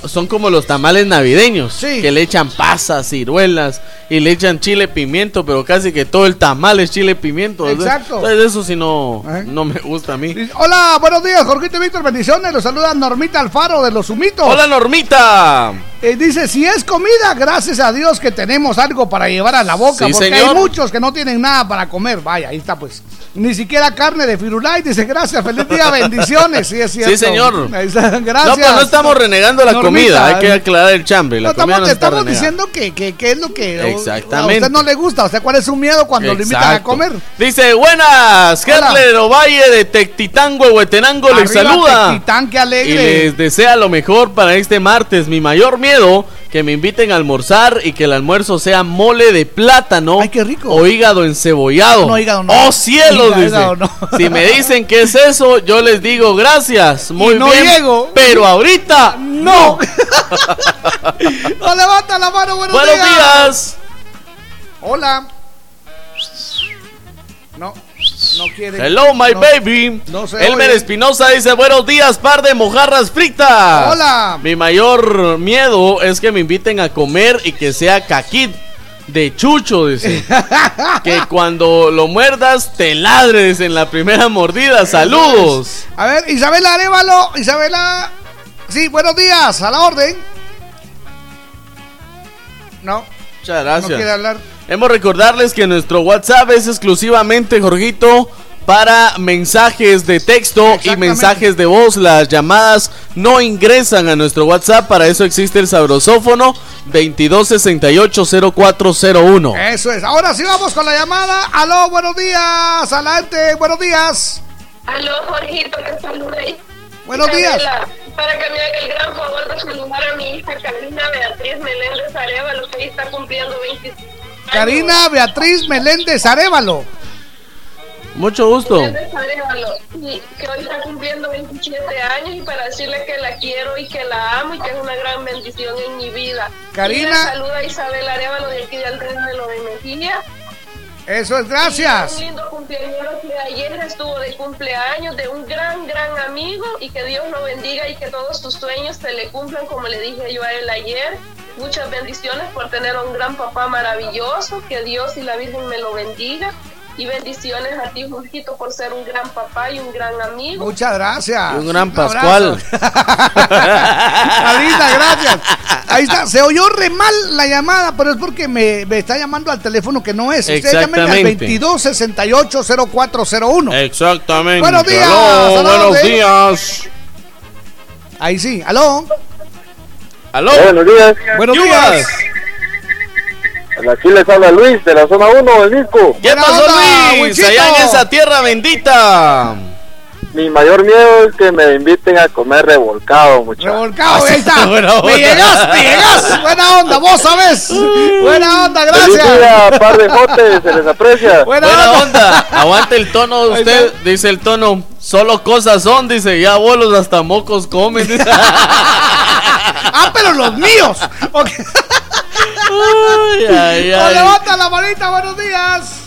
Speaker 1: son como los tamales navideños,
Speaker 6: Sí.
Speaker 1: que le echan pasas, ciruelas y le echan chile pimiento, pero casi que todo el tamal es chile pimiento.
Speaker 6: Exacto.
Speaker 1: Entonces eso sí no,
Speaker 6: ¿Eh?
Speaker 1: no me gusta a mí.
Speaker 6: Hola, buenos días, Jorgito y Víctor, bendiciones. Los saluda Normita Alfaro de Los Humitos.
Speaker 1: Hola Normita.
Speaker 6: Eh, dice, si es comida, gracias a Dios que tenemos algo para llevar a la boca,
Speaker 1: Sí,
Speaker 6: porque
Speaker 1: señor.
Speaker 6: hay muchos que no tienen nada para comer. Vaya, ahí está pues. Ni siquiera carne de firulai. Dice, gracias, feliz día, bendiciones. Sí, es cierto.
Speaker 1: Sí, señor.
Speaker 6: Gracias.
Speaker 1: No, pues no estamos renegando la
Speaker 6: Normita.
Speaker 1: comida, hay que aclarar el chambre. La
Speaker 6: No, estamos,
Speaker 1: no
Speaker 6: te
Speaker 1: está
Speaker 6: estamos
Speaker 1: renegada.
Speaker 6: diciendo que, que, que es lo que a-
Speaker 1: Exactamente.
Speaker 6: a usted no le gusta. O sea, ¿cuál es su miedo cuando lo invitan a
Speaker 1: Exacto.
Speaker 6: comer?
Speaker 1: Dice, buenas. Gerler Ovalle de Tectitango, Huetenango, les saluda.
Speaker 6: Tectitán, qué
Speaker 1: Y
Speaker 6: alegre.
Speaker 1: les desea lo mejor para este martes. Mi mayor miedo, que me inviten a almorzar y que el almuerzo sea mole de plátano.
Speaker 6: Ay, qué rico.
Speaker 1: O hígado encebollado.
Speaker 6: No, hígado no.
Speaker 1: ¡Oh, cielos!
Speaker 6: Hígado,
Speaker 1: dice.
Speaker 6: hígado no.
Speaker 1: Si me dicen que es eso, yo les digo gracias. Muy
Speaker 6: Y no
Speaker 1: bien.
Speaker 6: llego.
Speaker 1: Pero ahorita, no.
Speaker 6: No levanta la mano, buenos,
Speaker 1: Buenos días.
Speaker 6: Hola. No, no quiere.
Speaker 1: Hello, my
Speaker 6: No,
Speaker 1: baby.
Speaker 6: no
Speaker 1: Elmer
Speaker 6: oye.
Speaker 1: Espinosa dice: Buenos días, par de mojarras fritas.
Speaker 6: Hola.
Speaker 1: Mi mayor miedo es que me inviten a comer y que sea caquit de chucho, dice. que cuando lo muerdas te ladres en la primera mordida. Saludos.
Speaker 6: A ver, Isabela Arevalo, Isabela. Sí, buenos días, a la orden. No,
Speaker 1: Muchas
Speaker 6: no
Speaker 1: gracias.
Speaker 6: quiere hablar.
Speaker 1: Hemos recordarles que nuestro WhatsApp es exclusivamente, Jorgito, para mensajes de texto y mensajes de voz. Las llamadas no ingresan a nuestro WhatsApp, para eso existe el sabrosófono 22680401.
Speaker 6: Eso es. Ahora sí vamos con la llamada. Aló, buenos días. Adelante, buenos días.
Speaker 34: Aló, Jorgito, que salude.
Speaker 6: Buenos días.
Speaker 34: Para que me haga el gran favor de saludar a mi hija Karina Beatriz Meléndez Arevalo, que hoy está cumpliendo 25 años.
Speaker 6: Karina Beatriz Meléndez Arevalo.
Speaker 1: Mucho gusto.
Speaker 34: Meléndez Arevalo, y que hoy está cumpliendo 27 años y para decirle que la quiero y que la amo y que es una gran bendición en mi vida.
Speaker 6: Karina.
Speaker 34: Y le saluda a Isabel Arevalo de aquí de Andrés de lo de Mejía.
Speaker 6: Eso es, gracias.
Speaker 34: Un lindo cumpleaños que ayer estuvo de cumpleaños de un gran, gran amigo y que Dios lo bendiga y que todos tus sueños se le cumplan como le dije yo a él ayer. Muchas bendiciones por tener a un gran papá maravilloso, que Dios y la Virgen me lo bendiga. Y bendiciones a ti, Jorgito, por ser un gran papá y un gran amigo.
Speaker 6: Muchas gracias.
Speaker 1: Y un gran. Pascual.
Speaker 6: Alita, gracias. Ahí está. Se oyó re mal la llamada, pero es porque me, me está llamando al teléfono que no es. Usted llame al
Speaker 1: Exactamente.
Speaker 6: 2268-0401.
Speaker 1: Exactamente.
Speaker 6: Buenos días.
Speaker 1: Aló, buenos
Speaker 6: ¿eh?
Speaker 1: días.
Speaker 6: Ahí sí. ¿Aló?
Speaker 1: Aló.
Speaker 31: Buenos días.
Speaker 6: Buenos
Speaker 1: ¿Qué
Speaker 6: días.
Speaker 31: Aquí les habla Luis de la zona 1 del disco.
Speaker 1: ¿Qué pasó, Luis? Allá en esa tierra bendita.
Speaker 31: Mi mayor miedo es que me inviten a comer revolcado, muchachos.
Speaker 6: Revolcado, ahí está.
Speaker 1: Buena onda.
Speaker 6: Me llegas, me llegas. Buena onda, vos sabés. Buena onda, gracias.
Speaker 31: día, par de jotes, se les aprecia.
Speaker 6: Buena,
Speaker 1: Buena
Speaker 6: onda.
Speaker 1: onda. Aguante el tono de usted. Dice el tono. Solo cosas son, dice. Ya bolos hasta mocos comen.
Speaker 6: Ah, pero los míos. Ok.
Speaker 1: Ay, ay,
Speaker 6: Oh,
Speaker 1: ay.
Speaker 6: levanta la manita, buenos días.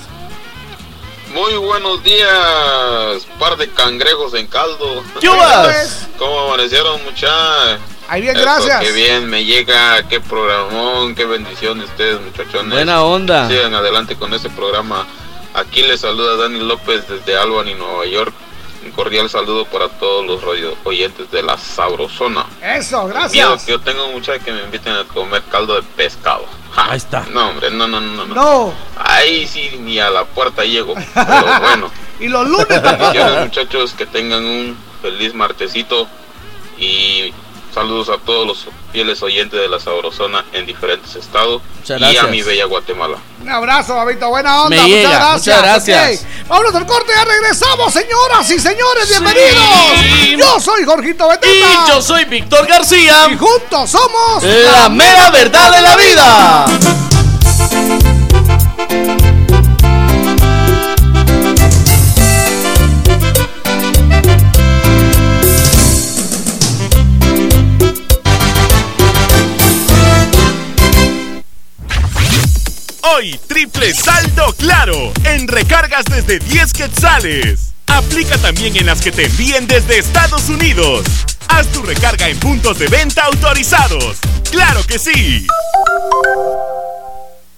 Speaker 35: Muy buenos días, par de cangrejos en caldo.
Speaker 1: ¡Yubas!
Speaker 35: ¿Cómo amanecieron, muchachos?
Speaker 6: Ahí bien, gracias.
Speaker 35: Qué bien, me llega, qué programón, qué bendición de ustedes, muchachones.
Speaker 1: Buena onda.
Speaker 35: Sigan adelante con ese programa. Aquí les saluda Dani López desde Albany, Nueva York. Un cordial saludo para todos los radio oyentes de la Sabrosona.
Speaker 6: Eso,
Speaker 35: Miedo
Speaker 6: gracias.
Speaker 35: que yo tengo muchachos que me inviten a comer caldo de pescado. Ja,
Speaker 1: Ahí está.
Speaker 35: No, hombre, no, no, no, no.
Speaker 6: No.
Speaker 35: Ahí sí ni a la puerta llego. Pero bueno.
Speaker 6: Y los lunes.
Speaker 35: Bendiciones muchachos, que tengan un feliz martesito y saludos a todos los fieles oyentes de la Sabrosona en diferentes estados
Speaker 1: Muchas
Speaker 35: y a mi bella Guatemala.
Speaker 6: Un abrazo, babito. Buena onda.
Speaker 1: Me
Speaker 6: muchas
Speaker 1: llega,
Speaker 6: gracias.
Speaker 1: muchas gracias.
Speaker 6: Ok, Vámonos al corte. Ya regresamos, señoras y señores. Bienvenidos.
Speaker 1: Sí.
Speaker 6: Yo soy Jorgito Beteta.
Speaker 1: Y yo soy Víctor García.
Speaker 6: Y juntos somos
Speaker 1: La mera verdad de la vida.
Speaker 22: Hoy, triple saldo claro en recargas desde 10 quetzales. Aplica también en las que te envíen desde Estados Unidos. Haz tu recarga en puntos de venta autorizados. ¡Claro que sí!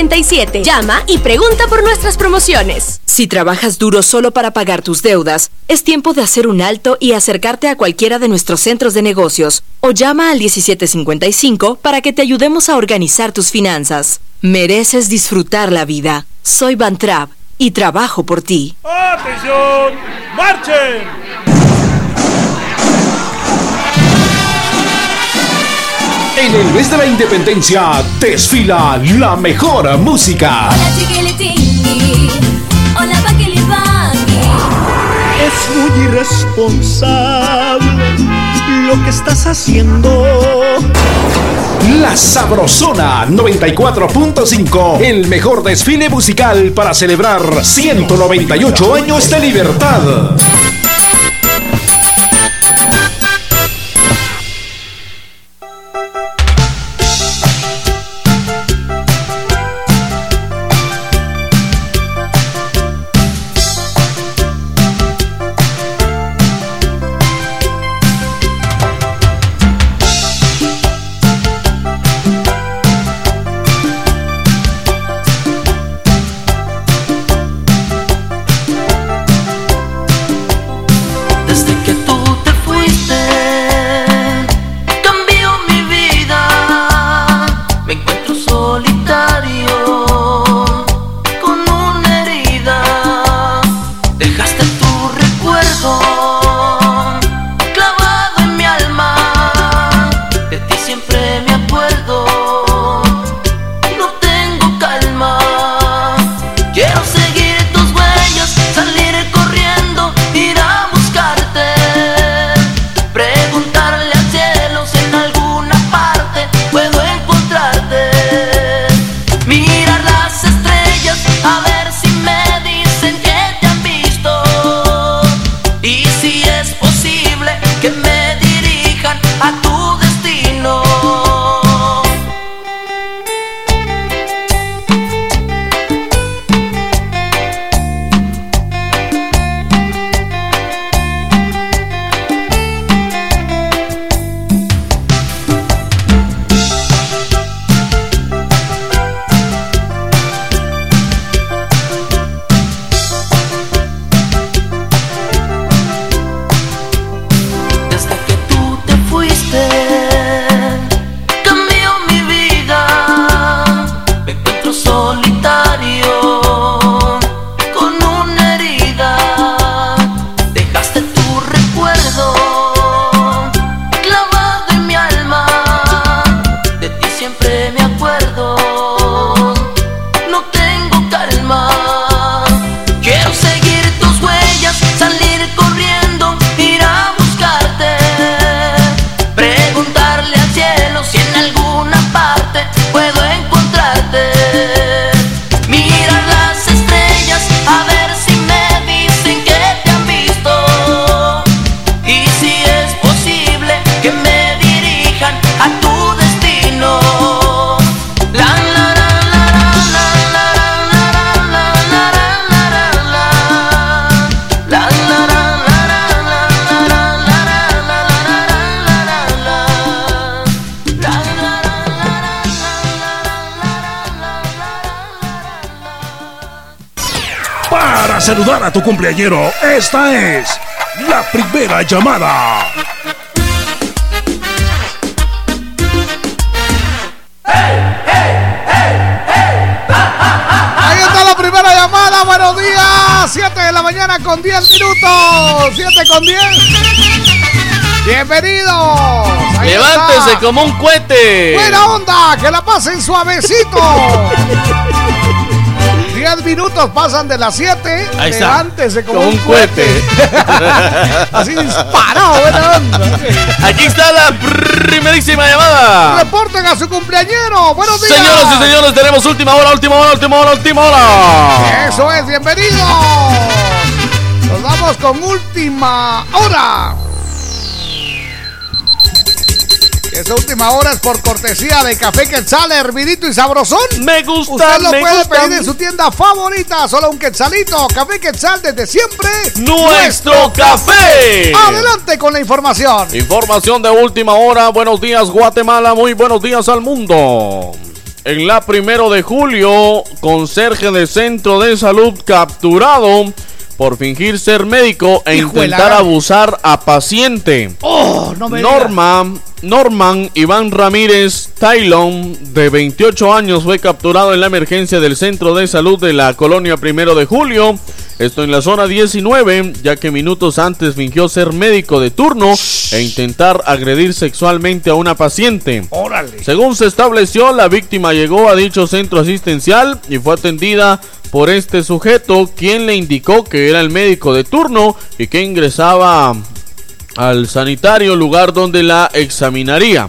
Speaker 36: Llama y pregunta por nuestras promociones.
Speaker 27: Si trabajas duro solo para pagar tus deudas, es tiempo de hacer un alto y acercarte a cualquiera de nuestros centros de negocios o llama al 1755 para que te ayudemos a organizar tus finanzas. Mereces disfrutar la vida. Soy Van Trapp y trabajo por ti.
Speaker 8: ¡Atención! ¡Marchen! En el mes de la independencia desfila la mejor música.
Speaker 37: Hola
Speaker 21: Es muy irresponsable lo que estás haciendo.
Speaker 8: La Sabrosona 94.5, el mejor desfile musical para celebrar 198 años de libertad.
Speaker 5: Esta es la primera llamada.
Speaker 6: Ahí está la primera llamada. Buenos días. 7 de la mañana con 10 minutos. 7 con 10. Bienvenidos. Ahí
Speaker 1: Levántese
Speaker 6: está.
Speaker 1: como un cohete.
Speaker 6: Buena onda. Que la pasen suavecito. 10 minutos pasan de las 7.
Speaker 1: Ahí está.
Speaker 6: Levántese como,
Speaker 1: Como un cohete.
Speaker 6: Así disparado. Buena onda.
Speaker 1: Aquí está la primerísima llamada.
Speaker 6: Reporten a su cumpleañero. Buenos días.
Speaker 1: Señoras y señores, tenemos última hora, última hora, última hora, última hora.
Speaker 6: Eso es, bienvenidos. Nos vamos con última hora. Esa última hora es por cortesía de Café Quetzal, hervidito y sabrosón.
Speaker 1: Me gusta,
Speaker 6: Usted lo
Speaker 1: me
Speaker 6: puede
Speaker 1: gusta.
Speaker 6: pedir en su tienda favorita, solo un quetzalito. Café Quetzal desde siempre.
Speaker 1: Nuestro café.
Speaker 6: Adelante con la información.
Speaker 1: Información de última hora. Buenos días, Guatemala. Muy buenos días al mundo. En la primero de julio, conserje de centro de salud capturado por fingir ser médico e intentar abusar a paciente.
Speaker 6: Oh, no me
Speaker 1: Norma, Norman Iván Ramírez Taylon, de 28 años, fue capturado en la emergencia del centro de salud de la colonia primero de julio. Esto en la zona 19, ya que minutos antes fingió ser médico de turno e intentar agredir sexualmente a una paciente.
Speaker 6: Órale.
Speaker 1: Según se estableció, la víctima llegó a dicho centro asistencial y fue atendida por este sujeto, quien le indicó que era el médico de turno y que ingresaba al sanitario, lugar donde la examinaría.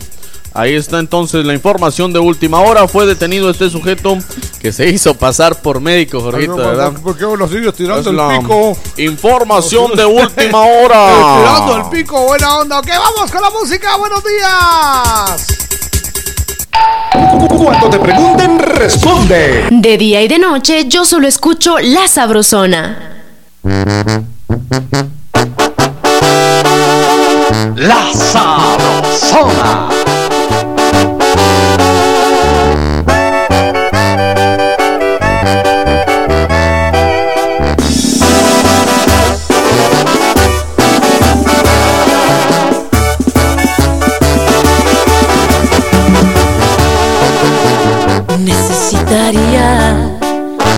Speaker 1: Ahí está entonces la información de última hora. Fue detenido este sujeto que se hizo pasar por médico, Jorgito, ¿verdad?
Speaker 6: ¿Por qué lo sigues tirando
Speaker 1: Es
Speaker 6: el pico?
Speaker 1: Información de última hora.
Speaker 6: Tirando el pico, buena onda. Ok, vamos con la música. Buenos días.
Speaker 8: Cuando te pregunten, responde.
Speaker 36: De día y de noche yo solo escucho La Sabrosona.
Speaker 8: La Sabrosona.
Speaker 15: Necesitaría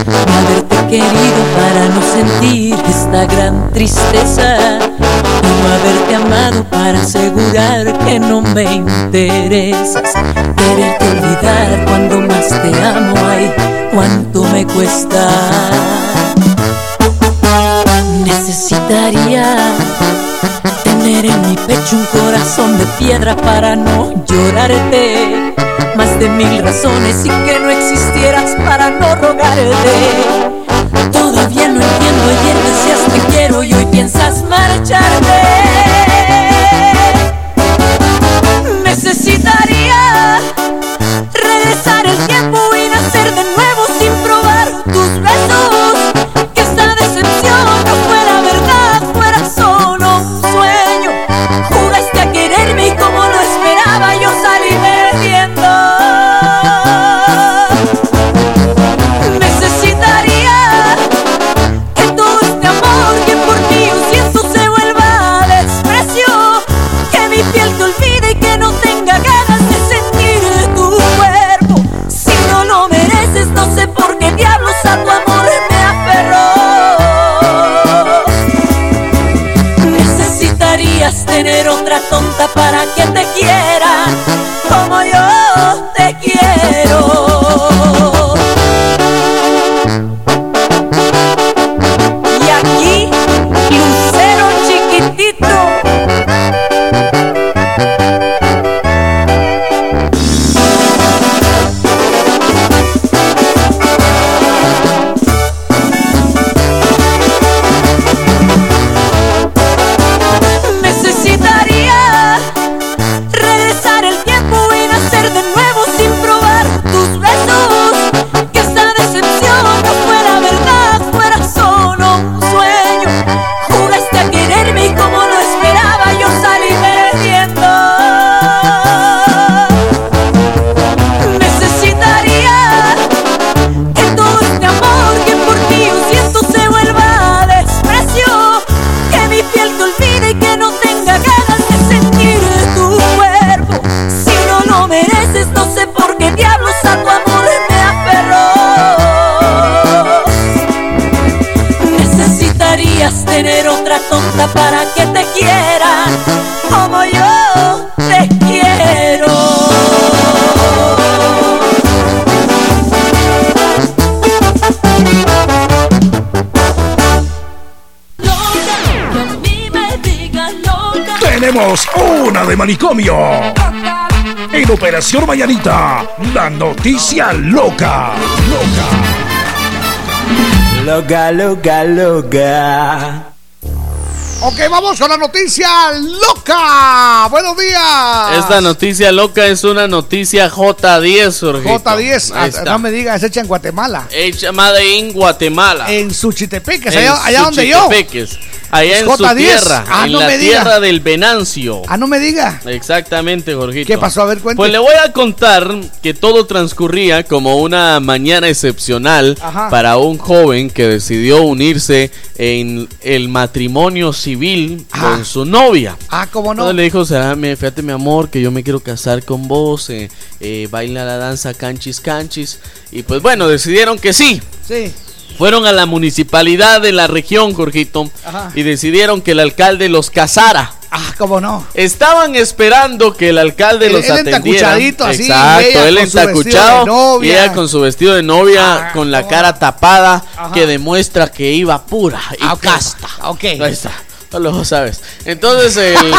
Speaker 15: no haberte querido para no sentir esta gran tristeza no haberte amado para asegurar que no me interesas. Quererte olvidar cuando más te amo, ay, cuánto me cuesta. Necesitaría tener en mi pecho un corazón de piedra para no llorarte. Más de mil razones y que no existieras para no rogarte. Todavía no entiendo, ayer decías te quiero y hoy piensas marcharte. Necesitaría regresar el tiempo para que te quiera como yo te quiero.
Speaker 5: Una de manicomio. En Operación Mañanita, la noticia loca.
Speaker 38: Loca, loca, loca.
Speaker 6: Ok, vamos con la noticia loca. Buenos días.
Speaker 1: Esta noticia loca es una noticia J10, Jorgito.
Speaker 6: J10,
Speaker 1: Ahí
Speaker 6: ah,
Speaker 1: está.
Speaker 6: no me digas, es hecha en Guatemala.
Speaker 1: Hecha Made in Guatemala.
Speaker 6: En Suchitepeques,
Speaker 1: En
Speaker 6: allá, allá donde yo.
Speaker 1: Allá en su
Speaker 6: J10.
Speaker 1: tierra,
Speaker 6: Ah,
Speaker 1: en
Speaker 6: no
Speaker 1: la
Speaker 6: me diga.
Speaker 1: tierra del Venancio.
Speaker 6: Ah, no me diga.
Speaker 1: Exactamente, Jorgito.
Speaker 6: ¿Qué pasó? A ver, cuente.
Speaker 1: Pues le voy a contar que todo transcurría como una mañana excepcional
Speaker 6: Ajá.
Speaker 1: para un joven que decidió unirse en el matrimonio civil con su novia.
Speaker 6: Ah, ¿cómo no?
Speaker 1: Entonces le dijo, me- fíjate mi amor, que yo me quiero casar con vos, eh, eh, baila la danza canchis canchis. Y pues bueno, decidieron que sí.
Speaker 6: Sí.
Speaker 1: Fueron a la municipalidad de la región, Jorgito,
Speaker 6: Ajá.
Speaker 1: y decidieron que el alcalde los casara.
Speaker 6: Ah, ¿cómo no?
Speaker 1: Estaban esperando que el alcalde
Speaker 6: Él-
Speaker 1: los
Speaker 6: él
Speaker 1: atendiera.
Speaker 6: así,
Speaker 1: Exacto, él entacuchado y ella con su vestido de novia,
Speaker 6: Ah,
Speaker 1: con la cara tapada,
Speaker 6: Ajá.
Speaker 1: que demuestra que iba pura y
Speaker 6: Ah, ok.
Speaker 1: casta.
Speaker 6: Ok.
Speaker 1: Ahí está. Lo sabes. Entonces, el...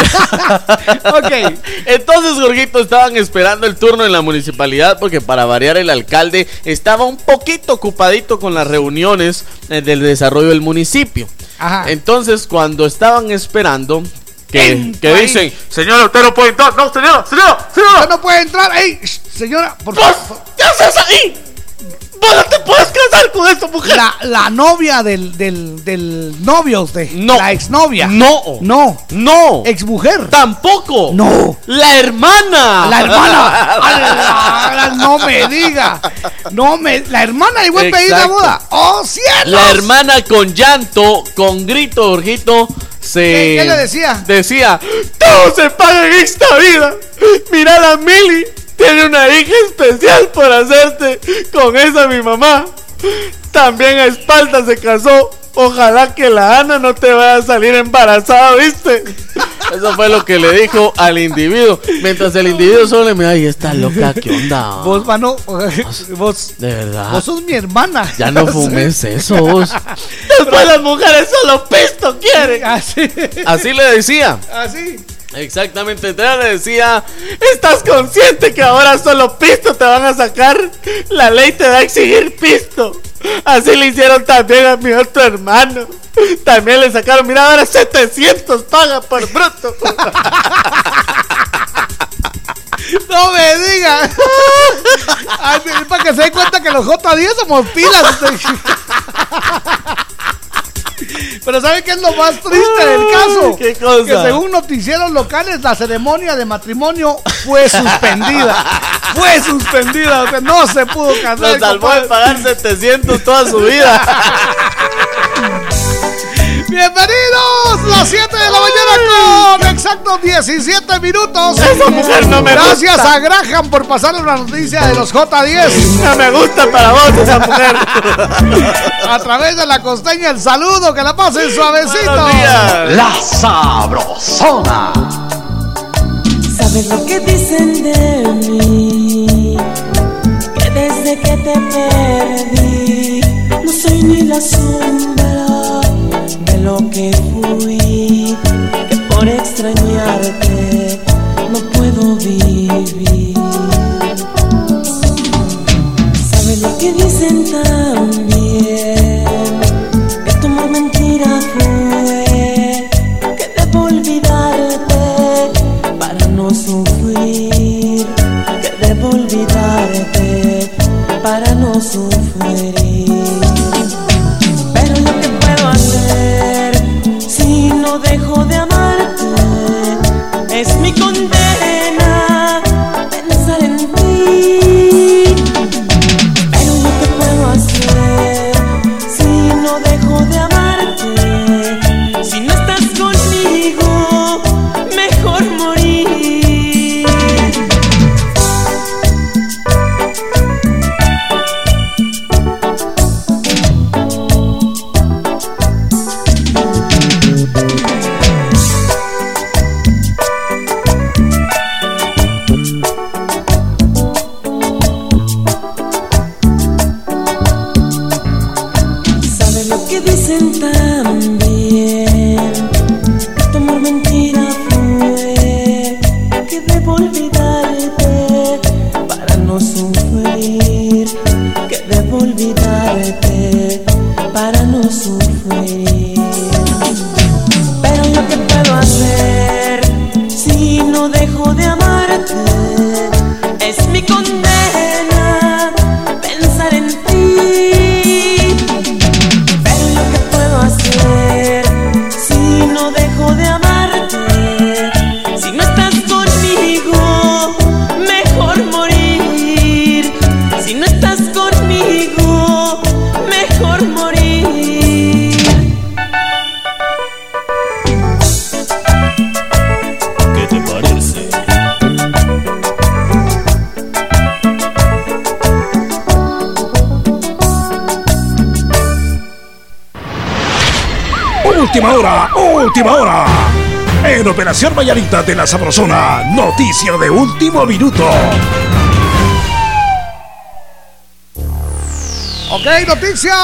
Speaker 1: Entonces, Jorgito, estaban esperando el turno en la municipalidad porque para variar el alcalde estaba un poquito ocupadito con las reuniones eh, del desarrollo del municipio.
Speaker 6: Ajá.
Speaker 1: Entonces, cuando estaban esperando, que, que dicen, señora, usted no puede entrar. No, señora, señora, señora.
Speaker 6: Usted no puede entrar. ¡Ey! Señora, por favor.
Speaker 1: ¿Qué haces ahí? ¿Vos no te puedes casar con esta mujer?
Speaker 6: La, la novia del, del, del novio usted.
Speaker 1: No.
Speaker 6: La exnovia.
Speaker 1: No.
Speaker 6: No.
Speaker 1: No.
Speaker 6: Exmujer.
Speaker 1: Tampoco.
Speaker 6: No.
Speaker 1: La hermana.
Speaker 6: La hermana. ¡Ala! no me diga. No me. La hermana igual pedir la boda. ¡Oh, cielos!
Speaker 1: La hermana con llanto, con grito, Jorgito, se...
Speaker 6: ¿Qué- qué le decía?
Speaker 1: Decía, todo se paga en esta vida. Mira la Mili, tiene una hija especial por hacerte con esa mi mamá. También a espalda se casó. Ojalá que la Ana no te vaya a salir embarazada, ¿viste? Eso fue lo que le dijo al individuo. Mientras el individuo solo le mira, ay, está loca, ¿qué onda?
Speaker 6: Vos, mano. Vos.
Speaker 1: De verdad.
Speaker 6: Vos sos mi hermana.
Speaker 1: Ya no fumes eso, vos. Después las mujeres solo pisto quieren.
Speaker 6: Así.
Speaker 1: Así le decía.
Speaker 6: Así.
Speaker 1: Exactamente, entonces le decía, ¿estás consciente que ahora solo pisto te van a sacar? La ley te va a exigir pisto. Así le hicieron también a mi otro hermano. También le sacaron, mira, ahora 700 paga por bruto.
Speaker 6: No me diga. Ay, para que se den cuenta que los J10 somos pilas. Pero ¿sabe qué es lo más triste del caso?
Speaker 1: ¿qué cosa?
Speaker 6: Que según noticieros locales, la ceremonia de matrimonio fue suspendida. fue suspendida. O sea, no se pudo casar.
Speaker 1: Lo salvó de pagar 700 toda su vida.
Speaker 6: Bienvenidos, las 7 de la mañana con exactos 17 minutos.
Speaker 1: Esa mujer no me
Speaker 6: Gracias
Speaker 1: gusta.
Speaker 6: a Graham por pasarnos la noticia de los J10.
Speaker 1: No me gusta para vos esa mujer.
Speaker 6: A través de la costeña, el saludo, que la pasen suavecito.
Speaker 8: La Sabrosona.
Speaker 15: ¿Sabes lo que dicen de mí? Que desde que te perdí no soy ni la sombra lo que fui. Que por extrañarte no puedo vivir. ¿Sabes lo que dicen también? Que tu mentira fue. Que debo olvidarte para no sufrir, que debo olvidarte para no sufrir.
Speaker 5: Última hora, última hora. En Operación Vallarita de la Sabrosona, noticia de último minuto.
Speaker 6: Ok, noticia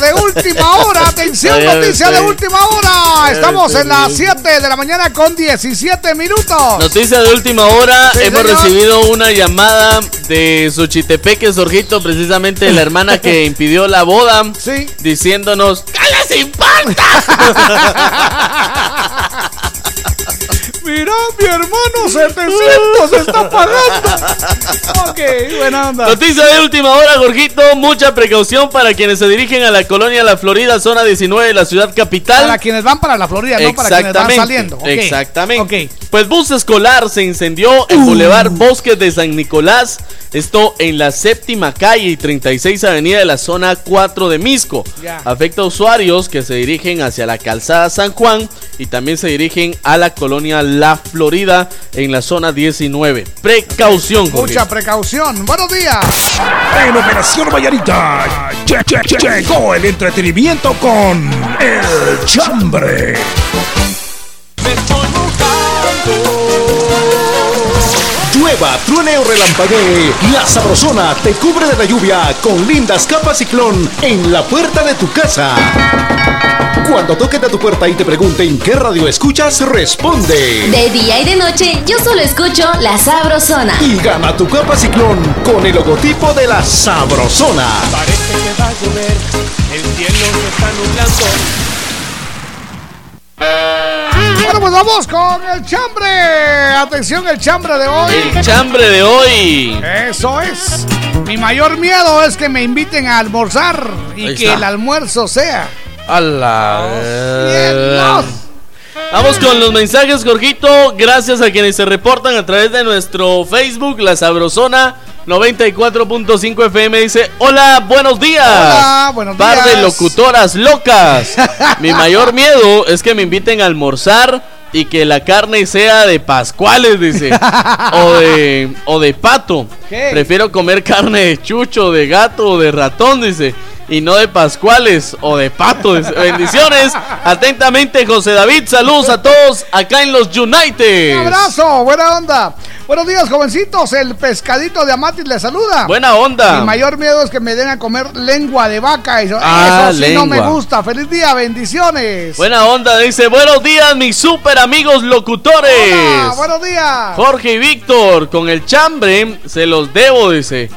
Speaker 6: de última hora. Atención, noticia de última hora. Estamos en las
Speaker 1: bien.
Speaker 6: 7 de la mañana con 17 minutos.
Speaker 1: Noticia de última hora,
Speaker 6: Sí,
Speaker 1: hemos
Speaker 6: señor.
Speaker 1: recibido una llamada de Xochitepeque, Sorjito, precisamente la hermana que impidió la boda, diciéndonos, ¿qué les importa?
Speaker 6: Mira, mi hermano, 700 está pagando. Ok, buena onda.
Speaker 1: Noticia de última hora, Jorgito, mucha precaución para quienes se dirigen a la colonia La Florida, zona 19 de la ciudad capital.
Speaker 6: Para quienes van para la Florida, no para quienes van saliendo.
Speaker 1: Exactamente. Pues bus escolar se incendió en Boulevard Bosques de San Nicolás. Esto en la séptima calle y 36 avenida de la zona 4 de Misco. Afecta a usuarios que se dirigen hacia la calzada San Juan y también se dirigen a la colonia La Florida en la zona 19. Precaución, Jorge.
Speaker 6: Mucha precaución. Buenos días.
Speaker 5: En Operación Vallarita lle- lle- lle- llegó el entretenimiento con El Chambre.
Speaker 8: Llueva, truene o relampaguee, la Sabrosona te cubre de la lluvia con lindas capas ciclón en la puerta de tu casa. Cuando toquen a tu puerta y te pregunten qué radio escuchas, responde.
Speaker 12: De día y de noche, yo solo escucho La Sabrosona.
Speaker 8: Y gana tu capa ciclón con el logotipo de la Sabrosona.
Speaker 39: Parece que va a llover, el cielo se está nublando.
Speaker 6: Bueno, pues vamos con el chambre. Atención, el chambre de hoy.
Speaker 1: El chambre de hoy.
Speaker 6: Eso es. Mi mayor miedo es que me inviten a almorzar y
Speaker 1: Ahí
Speaker 6: que
Speaker 1: está.
Speaker 6: el almuerzo sea.
Speaker 1: A la-. Vamos con los mensajes, Jorgito. Gracias a quienes se reportan a través de nuestro Facebook, La Sabrosona 94.5 FM. Dice: Hola, buenos días.
Speaker 6: Hola, buenos
Speaker 1: Par de locutoras locas. Mi mayor miedo es que me inviten a almorzar y que la carne sea de pascuales, dice. o, de, o de pato.
Speaker 6: ¿Qué?
Speaker 1: Prefiero comer carne de chucho, de gato o de ratón, dice. Y no de pascuales o de pato. dice. Bendiciones. Atentamente, José David. Saludos a todos acá en los United.
Speaker 6: Un abrazo, buena onda. Buenos días, jovencitos. El pescadito de Amatis les saluda.
Speaker 1: Buena onda.
Speaker 6: Mi mayor miedo es que me den a comer lengua de vaca. Eso,
Speaker 1: Ah,
Speaker 6: eso sí no me gusta. Feliz día, bendiciones.
Speaker 1: Buena onda, dice. Buenos días, mis super amigos locutores.
Speaker 6: Hola, buenos días.
Speaker 1: Jorge y Víctor, con el chambre se los debo, dice.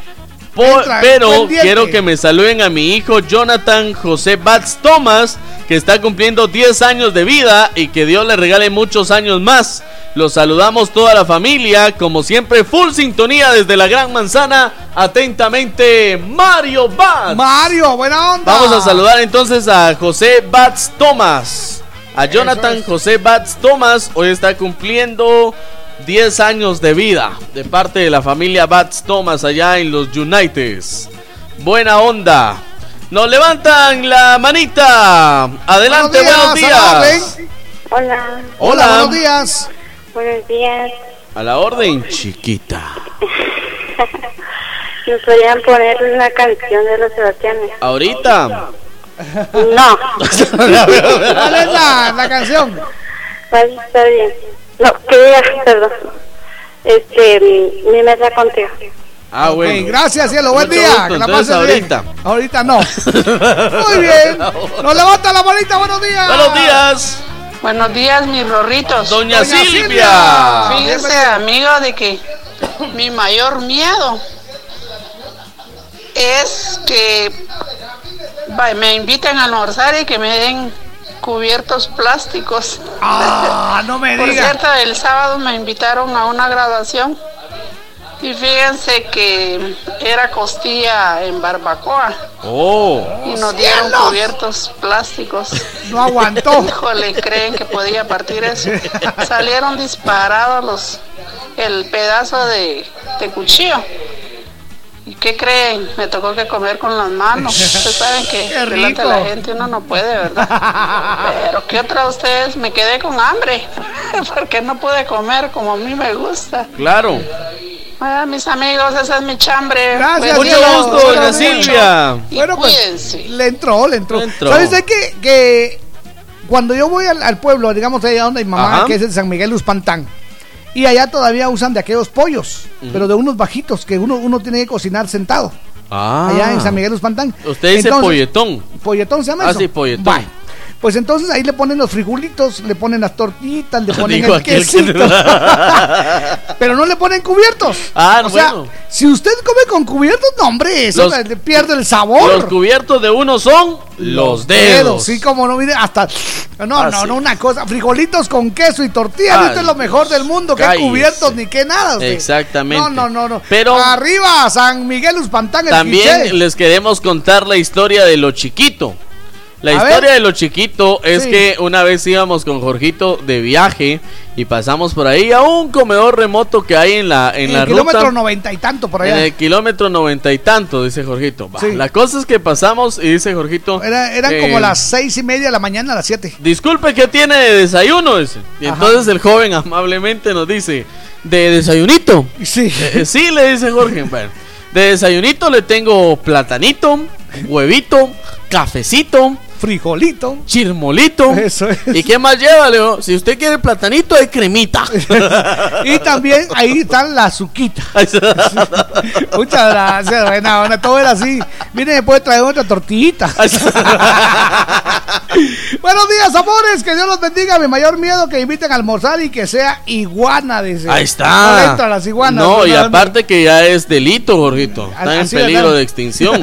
Speaker 1: Pero quiero que me saluden a mi hijo Jonathan José Bats Thomas, que está cumpliendo 10 años de vida y que Dios le regale muchos años más. Los saludamos toda la familia, como siempre, full sintonía desde la Gran Manzana. Atentamente, Mario Bats.
Speaker 6: Mario, buena onda.
Speaker 1: Vamos a saludar entonces a José Bats Thomas. A Jonathan José Bats Thomas. Hoy está cumpliendo 10 años de vida de parte de la familia Bats Thomas allá en los Uniteds. Buena onda. Nos levantan la manita. Adelante, buenos días.
Speaker 6: a la orden.
Speaker 30: Hola.
Speaker 6: Hola, buenos días.
Speaker 30: Buenos días.
Speaker 1: A la orden, chiquita.
Speaker 30: ¿Me podrían poner una canción de los Sebastianes?
Speaker 1: Ahorita.
Speaker 30: No.
Speaker 6: ¿Cuál es la, la canción?
Speaker 30: Está bien. No, que diga, perdón. Este, mi, mesa contigo.
Speaker 1: Ah, bueno.
Speaker 6: gracias, cielo. Buen
Speaker 1: Mucho
Speaker 6: día.
Speaker 1: gusto,
Speaker 6: que la pases bien.
Speaker 1: ahorita.
Speaker 6: Ahorita no. Muy bien. Nos levanta la bolita. Buenos días.
Speaker 1: Buenos días.
Speaker 40: Buenos días, mis rorritos.
Speaker 1: Doña
Speaker 6: Doña
Speaker 1: Silvia.
Speaker 6: Silvia.
Speaker 40: Fíjese, amigo, de que mi mayor miedo es que me inviten a almorzar y que me den cubiertos plásticos.
Speaker 6: Ah, no me
Speaker 40: Por
Speaker 6: diga.
Speaker 40: cierto, el sábado me invitaron a una graduación y fíjense que era costilla en barbacoa
Speaker 1: Oh.
Speaker 40: y nos dieron cubiertos plásticos.
Speaker 6: No aguantó.
Speaker 40: Híjole, creen que podía partir eso. Salieron disparados los el pedazo de, de cuchillo. ¿Y qué creen? Me tocó que comer con las manos. Ustedes saben que delante de la gente uno no puede, ¿verdad? Pero ¿qué otra de ustedes? Me quedé con hambre. Porque no pude comer como a mí me gusta.
Speaker 1: Claro.
Speaker 40: Ah, mis amigos, ese es mi chambre.
Speaker 6: Gracias,
Speaker 1: Mucho gusto, doña. Silvia.
Speaker 40: Y
Speaker 6: Bueno, pues
Speaker 40: cuídense.
Speaker 6: le entró, le entró.
Speaker 1: Le entró.
Speaker 6: ¿Sabes qué? Que cuando yo voy al, al pueblo, digamos allá donde mi mamá,
Speaker 1: Ajá.
Speaker 6: que es el San Miguel Uspantán, y allá todavía usan de aquellos pollos, pero de unos bajitos que uno, uno tiene que cocinar sentado.
Speaker 1: Ah.
Speaker 6: Allá en San Miguel Uspantán.
Speaker 1: Usted dice
Speaker 6: Entonces-
Speaker 1: polletón.
Speaker 6: ¿Polletón se llama
Speaker 1: Ah,
Speaker 6: eso?
Speaker 1: sí, polletón.
Speaker 6: Pues entonces ahí le ponen los frijolitos, le ponen las tortitas, le ponen el
Speaker 1: que-
Speaker 6: quesito. pero no le ponen cubiertos.
Speaker 1: Ah,
Speaker 6: o sea,
Speaker 1: bueno.
Speaker 6: si usted come con cubiertos, no, hombre, eso
Speaker 1: Los-
Speaker 6: le pierde el sabor.
Speaker 1: Los cubiertos de uno son los dedos.
Speaker 6: Sí, como no, mire, hasta. No,
Speaker 1: Ah,
Speaker 6: no,
Speaker 1: sí.
Speaker 6: no, una cosa. Frijolitos con queso y tortilla. Esto es lo mejor del mundo. Que
Speaker 1: cállese.
Speaker 6: cubiertos ni que nada. usted.
Speaker 1: Exactamente.
Speaker 6: No, no, no, no.
Speaker 1: Pero-
Speaker 6: Arriba, San Miguel Uspantán, el
Speaker 1: También les queremos contar la historia de lo chiquito. La
Speaker 6: A
Speaker 1: historia
Speaker 6: ver.
Speaker 1: de lo chiquito es
Speaker 6: Sí.
Speaker 1: que una vez íbamos con Jorgito de viaje y pasamos por ahí a un comedor remoto que hay en la, en
Speaker 6: En
Speaker 1: la
Speaker 6: el kilómetro noventa y tanto por
Speaker 1: En
Speaker 6: allá.
Speaker 1: el kilómetro noventa y tanto, dice Jorgito.
Speaker 6: Sí.
Speaker 1: La cosa es que pasamos y dice Jorgito.
Speaker 6: Era- eran
Speaker 1: eh,
Speaker 6: como las seis y media de la mañana a las siete.
Speaker 1: Disculpe, ¿qué tiene de desayuno? Dice. Y
Speaker 6: Ajá.
Speaker 1: entonces el joven amablemente nos dice, ¿de desayunito?
Speaker 6: Sí.
Speaker 1: Eh, sí, le dice Jorge. Bueno, de desayunito le tengo platanito, huevito, cafecito,
Speaker 6: Frijolito.
Speaker 1: chirmolito.
Speaker 6: Eso es.
Speaker 1: ¿Y qué más lleva, Leo? Si usted quiere platanito, hay cremita.
Speaker 6: Y también ahí están las azuquitas. Muchas gracias, buena onda. Todo era así. Mire, me puede traer otra tortillita. Buenos días, amores. Que Dios los bendiga. Mi mayor miedo que inviten a almorzar y que sea iguana, dice.
Speaker 1: Ahí
Speaker 6: No
Speaker 1: está.
Speaker 6: entran las iguanas.
Speaker 1: No, y
Speaker 6: no,
Speaker 1: aparte que ya es delito, Jorgito. Está en peligro de extinción.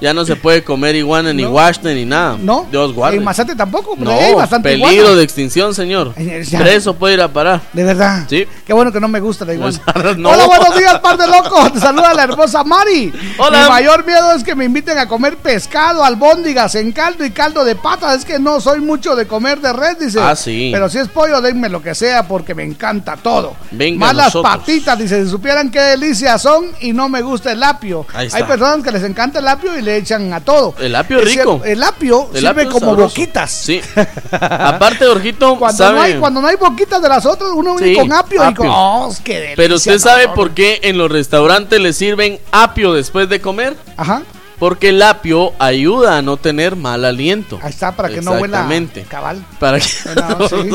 Speaker 1: Ya no se puede comer iguana ni
Speaker 6: No.
Speaker 1: guaste ni nada.
Speaker 6: No,
Speaker 1: Dios guarde.
Speaker 6: en Mazate tampoco,
Speaker 1: No,
Speaker 6: hay bastante
Speaker 1: peligro
Speaker 6: iguana.
Speaker 1: de extinción, señor.
Speaker 6: Eh, ya.
Speaker 1: Preso puede ir a parar.
Speaker 6: De verdad.
Speaker 1: Sí.
Speaker 6: Qué bueno que no me gusta la iguana.
Speaker 1: No.
Speaker 6: Hola, buenos días, par de locos. Te saluda la hermosa Mari.
Speaker 1: Hola.
Speaker 6: Mi mayor miedo es que me inviten a comer pescado, albóndigas en caldo y caldo de patas. Es que no soy mucho de comer de red, dice.
Speaker 1: Ah, sí.
Speaker 6: Pero si es pollo, denme lo que sea porque me encanta todo.
Speaker 1: Venga,
Speaker 6: Más las
Speaker 1: nosotros.
Speaker 6: patitas, dice. Si supieran qué delicias son y no me gusta el apio. Hay personas que les encanta el apio y le echan a todo.
Speaker 1: El apio
Speaker 6: Es
Speaker 1: rico.
Speaker 6: El apio
Speaker 1: El apio es
Speaker 6: como
Speaker 1: sabroso.
Speaker 6: boquitas.
Speaker 1: Sí. Aparte, Jorgito,
Speaker 6: Cuando,
Speaker 1: sabe.
Speaker 6: no hay, cuando no hay boquitas de las otras, uno viene
Speaker 1: Sí,
Speaker 6: con apio, y con.
Speaker 1: apio.
Speaker 6: ¡Oh, qué delicia!
Speaker 1: Pero usted
Speaker 6: no,
Speaker 1: sabe
Speaker 6: no,
Speaker 1: por qué en los restaurantes le sirven apio después de comer.
Speaker 6: Ajá.
Speaker 1: Porque el apio ayuda a no tener mal aliento.
Speaker 6: Ahí está, para que no huela cabal.
Speaker 1: Para que
Speaker 6: No, sí.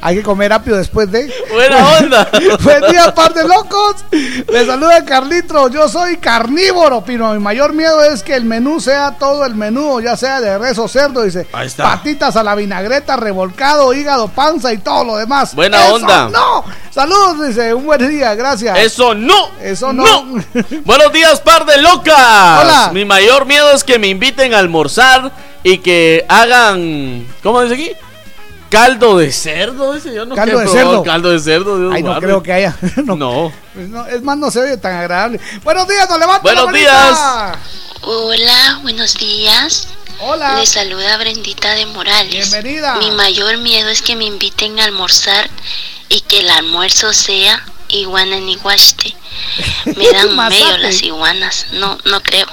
Speaker 6: Hay que comer apio después de.
Speaker 1: Buena onda.
Speaker 6: Buen día, par de locos. Le saluda Carlitro. Yo soy carnívoro, pero mi mayor miedo es que el menú sea todo el menú, ya sea de res o cerdo. Dice
Speaker 1: Ahí está.
Speaker 6: patitas a la vinagreta, revolcado, hígado, panza y todo lo demás.
Speaker 1: Buena
Speaker 6: ¡Eso
Speaker 1: onda.
Speaker 6: No, saludos, dice. Un buen día, gracias.
Speaker 1: Eso no.
Speaker 6: Eso no.
Speaker 1: Buenos días, par de locas.
Speaker 6: Hola.
Speaker 1: Mi mayor miedo es que me inviten a almorzar y que hagan. ¿Cómo dice aquí? Caldo de cerdo, dice yo no
Speaker 6: Caldo
Speaker 1: quiero
Speaker 6: de
Speaker 1: probar
Speaker 6: cerdo.
Speaker 1: Caldo de cerdo, Dios
Speaker 6: Ay, no
Speaker 1: guarde.
Speaker 6: creo que haya. No.
Speaker 1: No.
Speaker 6: Pues no, es más, no se oye tan agradable. Buenos días, nos levanta
Speaker 1: Buenos
Speaker 6: la manita.
Speaker 41: Hola, buenos días.
Speaker 6: Hola.
Speaker 41: Les saluda Brendita de Morales.
Speaker 6: Bienvenida.
Speaker 41: Mi mayor miedo es que me inviten a almorzar y que el almuerzo sea iguana ni guaste. Me dan medio las iguanas, no, no creo.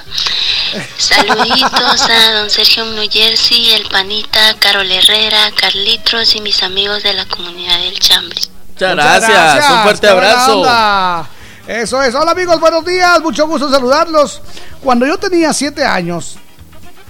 Speaker 41: Saluditos a don Sergio New Jersey, el Panita, Carol Herrera, Carlitos y mis amigos de la comunidad del Chambre.
Speaker 1: Muchas
Speaker 6: Muchas
Speaker 1: gracias. Un fuerte abrazo.
Speaker 6: Eso es. Hola amigos, buenos días. Mucho gusto saludarlos. Cuando yo tenía siete años,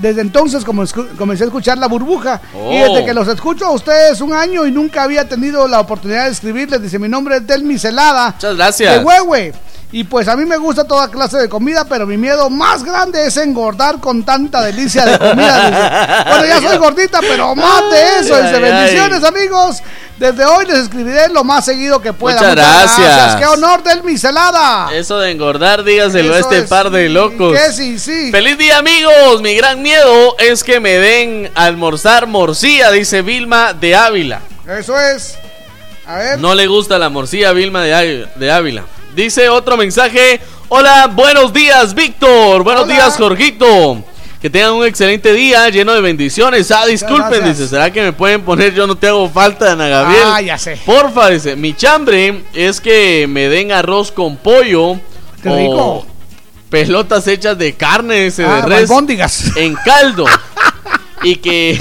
Speaker 6: desde entonces comencé a escuchar La Burbuja.
Speaker 1: Oh.
Speaker 6: Y desde que los escucho a ustedes un año y nunca había tenido la oportunidad de escribirles. Dice, mi nombre es Delmi Celada.
Speaker 1: Muchas gracias.
Speaker 6: De Huehue. Y pues a mí me gusta toda clase de comida, pero mi miedo más grande es engordar con tanta delicia de comida. Bueno, ya soy gordita, pero de eso. Dice, bendiciones amigos. Desde hoy les escribiré lo más seguido que pueda.
Speaker 1: Muchas gracias.
Speaker 6: ¡Qué honor del micelada!
Speaker 1: Eso de engordar, dígaselo a este
Speaker 6: es,
Speaker 1: par de locos.
Speaker 6: Que sí, sí.
Speaker 1: Feliz día amigos, mi gran miedo es que me den almorzar morcilla, dice Vilma de Ávila.
Speaker 6: Eso es. A ver.
Speaker 1: No le gusta la morcilla a Vilma de Ávila. Dice otro mensaje, hola, buenos días Víctor, buenos
Speaker 6: Hola.
Speaker 1: días Jorgito. Que tengan un excelente día lleno de bendiciones. Ah, disculpen,
Speaker 6: gracias.
Speaker 1: dice, ¿será que me pueden poner yo no te hago falta, Ana Gabriel?
Speaker 6: Ah, ya sé.
Speaker 1: Porfa, dice, mi chambre es que me den arroz con pollo
Speaker 6: Qué
Speaker 1: o
Speaker 6: rico.
Speaker 1: pelotas hechas de carne, ese
Speaker 6: Ah,
Speaker 1: de res en caldo y que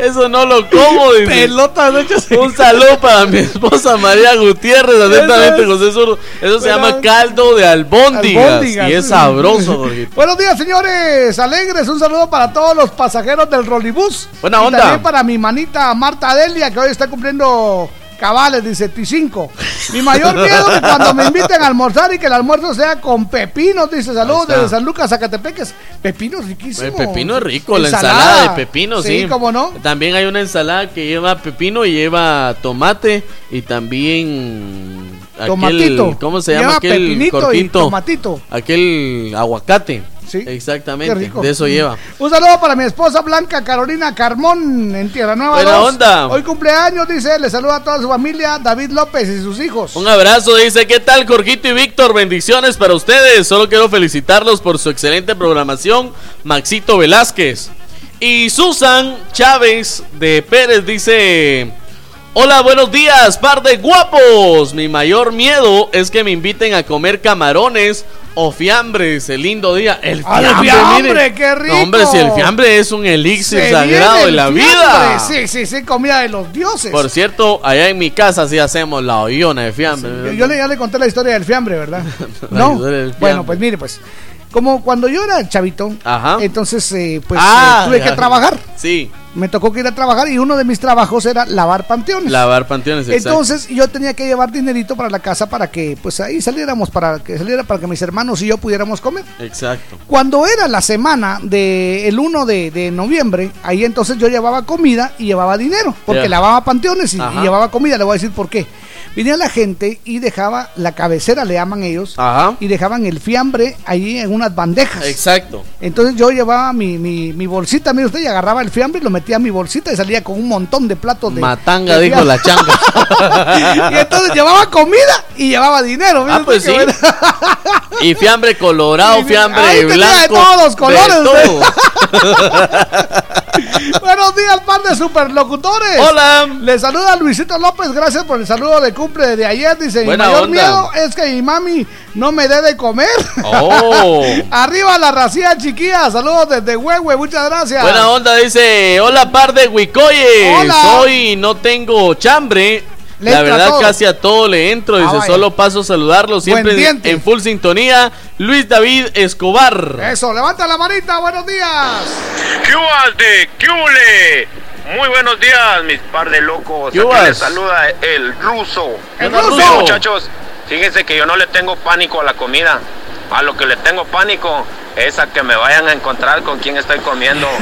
Speaker 1: eso no lo como, dice.
Speaker 6: Pelotas hechas
Speaker 1: Un saludo para mi esposa María Gutiérrez, atentamente
Speaker 6: es.
Speaker 1: José Zurdo. Eso se llama caldo de albóndigas,
Speaker 6: Albóndigas.
Speaker 1: y es sabroso, Jorgito.
Speaker 6: Buenos días, señores. Alegres. Un saludo para todos los pasajeros del Rolibús.
Speaker 1: Buena
Speaker 6: Y
Speaker 1: onda.
Speaker 6: también para mi manita Marta Delia, que hoy está cumpliendo cabales, dice T5. Mi mayor miedo es que cuando me inviten a almorzar y que el almuerzo sea con pepinos, dice saludos desde San Lucas, Zacatepeques. Pepino riquísimo.
Speaker 1: El pepino es rico, la ensalada de pepino, sí.
Speaker 6: Sí, cómo no.
Speaker 1: También hay una ensalada que lleva pepino y lleva tomate y también aquel,
Speaker 6: Tomatito.
Speaker 1: ¿cómo se
Speaker 6: Lleva
Speaker 1: llama aquel
Speaker 6: pepinito y
Speaker 1: cortito?
Speaker 6: tomatito.
Speaker 1: Aquel aguacate.
Speaker 6: Sí.
Speaker 1: Exactamente. De eso lleva.
Speaker 6: Un saludo para mi esposa Blanca Carolina Carmón en Tierra Nueva.
Speaker 1: Buena
Speaker 6: 2.
Speaker 1: onda.
Speaker 6: Hoy cumpleaños, dice, le saluda a toda su familia, David López y sus hijos.
Speaker 1: Un abrazo, dice, ¿qué tal Jorgito y Víctor? Bendiciones para ustedes. Solo quiero felicitarlos por su excelente programación. Maxito Velázquez. Y Susan Chávez de Pérez dice, hola, buenos días, par de guapos. Mi mayor miedo es que me inviten a comer camarones o fiambres. El lindo día. El
Speaker 6: ¡Ah, el
Speaker 1: fiambre, mire.
Speaker 6: qué rico!
Speaker 1: No, hombre, si el fiambre es un elixir
Speaker 6: Se
Speaker 1: sagrado de
Speaker 6: el
Speaker 1: la
Speaker 6: fiambre.
Speaker 1: vida.
Speaker 6: Sí, sí, sí, comida de los dioses.
Speaker 1: Por cierto, allá en mi casa sí hacemos la ollona de fiambre.
Speaker 6: Yo, yo le, ya le conté la historia del fiambre, ¿verdad? No. Bueno, pues mire, pues. Como cuando yo era chavito,
Speaker 1: Ajá.
Speaker 6: entonces eh, pues
Speaker 1: Ah,
Speaker 6: eh, tuve que
Speaker 1: ya.
Speaker 6: trabajar.
Speaker 1: Sí,
Speaker 6: Me tocó que ir a trabajar y uno de mis trabajos era lavar panteones.
Speaker 1: lavar panteones. exacto.
Speaker 6: Entonces yo tenía que llevar dinerito para la casa para que pues ahí saliéramos para que saliera para que mis hermanos y yo pudiéramos comer.
Speaker 1: Exacto.
Speaker 6: Cuando era la semana del el 1 de, de noviembre, ahí entonces yo llevaba comida y llevaba dinero, porque
Speaker 1: Ya.
Speaker 6: lavaba panteones y,
Speaker 1: Ajá.
Speaker 6: y llevaba comida, le voy a decir por qué. Venía la gente y dejaba la cabecera, le llaman ellos,
Speaker 1: Ajá.
Speaker 6: y dejaban el fiambre ahí en unas bandejas.
Speaker 1: Exacto.
Speaker 6: Entonces yo llevaba mi, mi, mi bolsita, mire usted, y agarraba el fiambre y lo metía a mi bolsita y salía con un montón de platos de...
Speaker 1: Matanga,
Speaker 6: de
Speaker 1: dijo la changa.
Speaker 6: y entonces llevaba comida y llevaba dinero.
Speaker 1: Ah, pues sí.
Speaker 6: bueno.
Speaker 1: Y fiambre colorado,
Speaker 6: Y
Speaker 1: fiambre
Speaker 6: ahí
Speaker 1: blanco.
Speaker 6: de todos los colores,
Speaker 1: de todo.
Speaker 6: Buenos días, pan de superlocutores.
Speaker 1: Hola.
Speaker 6: Le saluda Luisito López. Gracias por el saludo de cumple de ayer. Dice:
Speaker 1: Buena
Speaker 6: Mi mayor
Speaker 1: onda.
Speaker 6: miedo es que mi mami no me dé de comer.
Speaker 1: Oh.
Speaker 6: Arriba la racía chiquilla. Saludos desde Huehue. Muchas gracias.
Speaker 1: Buena onda, dice. Hola, par de Huicoyes.
Speaker 6: Hola.
Speaker 1: Hoy no tengo chambre.
Speaker 6: Le
Speaker 1: la verdad,
Speaker 6: todo.
Speaker 1: casi a todo le entro.
Speaker 6: Ah,
Speaker 1: Dice,
Speaker 6: vaya.
Speaker 1: solo paso a saludarlo. Siempre en full sintonía. Luis David Escobar.
Speaker 6: Eso, levanta la manita. Buenos días.
Speaker 42: ¿Qué hubo de qué hubole? Muy buenos días, mis par de locos.
Speaker 1: ¿Qué
Speaker 42: Aquí les saluda el ruso.
Speaker 6: El ruso.
Speaker 42: muchachos, fíjense que yo no le tengo pánico a la comida. A lo que le tengo pánico es a que me vayan a encontrar con quien estoy comiendo.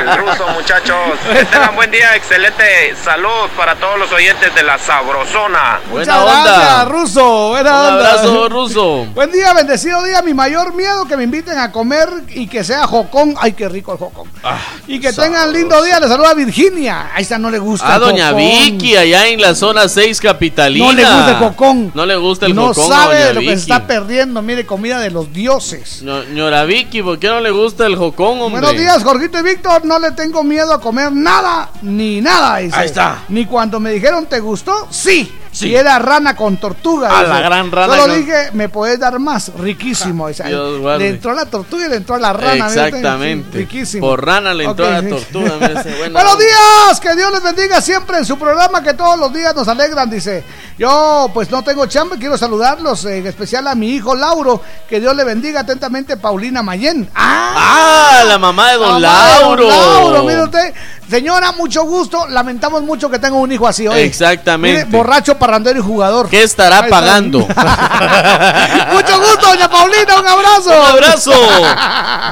Speaker 42: el ruso, muchachos. Que tengan buen día, excelente salud para todos los oyentes de la Sabrosona.
Speaker 6: Muchas
Speaker 1: Buena onda.
Speaker 6: gracias, Ruso. Buena
Speaker 1: Un
Speaker 6: onda.
Speaker 1: abrazo, ruso.
Speaker 6: Buen día, bendecido día. Mi mayor miedo que me inviten a comer y que sea jocón. Ay, qué rico el jocón.
Speaker 1: Ah,
Speaker 6: y que tengan lindo día. Le saluda Virginia. A esta no le gusta.
Speaker 1: A
Speaker 6: el
Speaker 1: doña
Speaker 6: jocón.
Speaker 1: Vicky, allá en la zona 6 capitalina.
Speaker 6: No le gusta el jocón.
Speaker 1: No le gusta el
Speaker 6: no
Speaker 1: jocón. a
Speaker 6: sabe
Speaker 1: doña
Speaker 6: de lo que se está perdiendo. Mire, comida de los dioses.
Speaker 1: No, Ñora Vicky, ¿por qué no le gusta el jocón, hombre?
Speaker 6: Buenos días, Jorgito y Víctor. No le tengo miedo a comer nada ni nada. dice.
Speaker 1: Ahí está.
Speaker 6: Ni cuando me dijeron, ¿te gustó? Sí.
Speaker 1: Sí.
Speaker 6: Y era rana con tortuga.
Speaker 1: A
Speaker 6: dice.
Speaker 1: la gran rana
Speaker 6: Solo
Speaker 1: con-
Speaker 6: dije, ¿me puedes dar más? Riquísimo. dice.
Speaker 1: Dios
Speaker 6: le entró a la tortuga y le entró a la rana.
Speaker 1: Exactamente.
Speaker 6: Riquísimo.
Speaker 1: Por rana le entró a la tortuga.
Speaker 6: Buenos días, que Dios les bendiga siempre en su programa que todos los días nos alegran, dice. Yo pues no tengo chambre, quiero saludarlos, eh, en especial a mi hijo Lauro, que Dios le bendiga atentamente Paulina Mayen. Ah,
Speaker 1: Ah, la mamá de don
Speaker 6: mamá de
Speaker 1: Lauro.
Speaker 6: Lauro, mire usted, Señora, mucho gusto. Lamentamos mucho que tenga un hijo así hoy.
Speaker 1: Exactamente.
Speaker 6: Mire, borracho, parrandero y jugador.
Speaker 1: ¿Qué estará pagando?
Speaker 6: Mucho gusto, doña Paulina. Un abrazo.
Speaker 1: Un abrazo.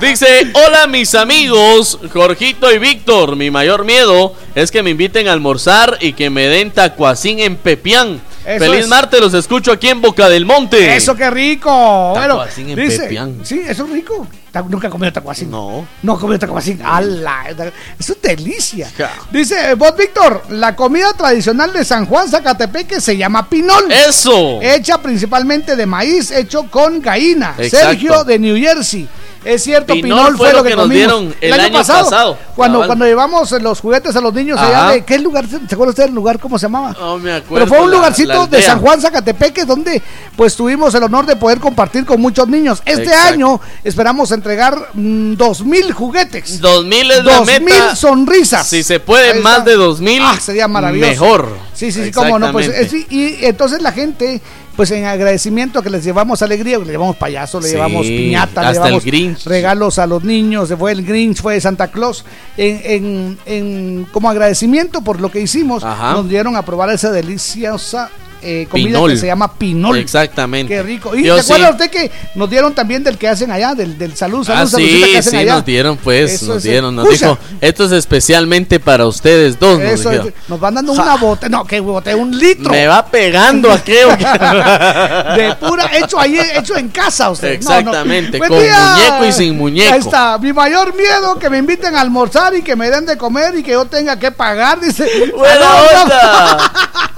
Speaker 1: Dice, hola mis amigos, Jorgito y Víctor. Mi mayor miedo es que me inviten a almorzar y que me den tacuacín en Pepián.
Speaker 6: Eso
Speaker 1: Feliz
Speaker 6: es.
Speaker 1: martes, los escucho aquí en Boca del Monte.
Speaker 6: Eso qué rico. Bueno,
Speaker 1: Tacuacín en
Speaker 6: dice,
Speaker 1: Pepián.
Speaker 6: sí, eso es rico. Nunca he comido tacuacín.
Speaker 1: No.
Speaker 6: No he comido tacuacín. ¡Hala! Es una delicia. Dice, vos, Víctor, la comida tradicional de San Juan Zacatepeque se llama pinol.
Speaker 1: Eso.
Speaker 6: Hecha principalmente de maíz, hecho con gallina.
Speaker 1: Exacto.
Speaker 6: Sergio de New Jersey. Es cierto,
Speaker 1: Pinol
Speaker 6: pinol,
Speaker 1: fue
Speaker 6: fue
Speaker 1: lo
Speaker 6: que,
Speaker 1: que nos dieron el año pasado.
Speaker 6: Cuando,
Speaker 1: Cabal.
Speaker 6: cuando llevamos los juguetes a los niños
Speaker 1: Ajá.
Speaker 6: allá de qué lugar, ¿se acuerda usted del lugar cómo se llamaba?
Speaker 1: No me acuerdo.
Speaker 6: Pero fue un lugarcito
Speaker 1: la
Speaker 6: de. San Juan Zacatepeque donde pues tuvimos el honor de poder compartir con muchos niños. Este
Speaker 1: Exacto.
Speaker 6: año esperamos entregar mm, dos mil juguetes.
Speaker 1: Dos mil es la
Speaker 6: Dos
Speaker 1: meta.
Speaker 6: mil sonrisas.
Speaker 1: Si se puede más de dos mil,
Speaker 6: Ah, sería maravilloso.
Speaker 1: Mejor.
Speaker 6: Sí, sí, sí, cómo no. Pues, eh, y entonces la gente, pues en agradecimiento que les llevamos alegría, le llevamos payaso, le
Speaker 1: Sí,
Speaker 6: llevamos piñata, le
Speaker 1: el
Speaker 6: llevamos
Speaker 1: Grinch.
Speaker 6: regalos a los niños, fue el Grinch, fue Santa Claus. En, en- en- como agradecimiento por lo que hicimos,
Speaker 1: Ajá.
Speaker 6: nos dieron a probar esa deliciosa eh, comida
Speaker 1: Pinol.
Speaker 6: que se llama pinol.
Speaker 1: Exactamente.
Speaker 6: Qué rico. ¿Y
Speaker 1: Yo
Speaker 6: te acuerdas
Speaker 1: sí.
Speaker 6: usted que nos dieron también del que hacen allá, del, del salud, salud,
Speaker 1: Ah,
Speaker 6: que
Speaker 1: sí,
Speaker 6: hacen
Speaker 1: sí,
Speaker 6: allá?
Speaker 1: nos dieron, pues,
Speaker 6: Eso
Speaker 1: nos dieron, nos dijo, esto es especialmente para ustedes dos, nos
Speaker 6: Eso es, nos van dando una botella, no, que botella, un litro.
Speaker 1: Me va pegando aquello.
Speaker 6: de pura hecho ahí hecho en casa usted No, no.
Speaker 1: Exactamente,
Speaker 6: Buen
Speaker 1: con
Speaker 6: día.
Speaker 1: muñeco y sin muñeco.
Speaker 6: ahí está mi mayor miedo que me inviten a almorzar y que me den de comer y que yo tenga que pagar dice
Speaker 1: Buena onda.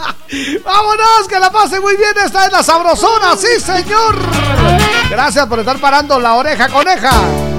Speaker 6: vámonos que la pase muy bien esta es la sabrosona sí señor. Gracias por estar parando la oreja coneja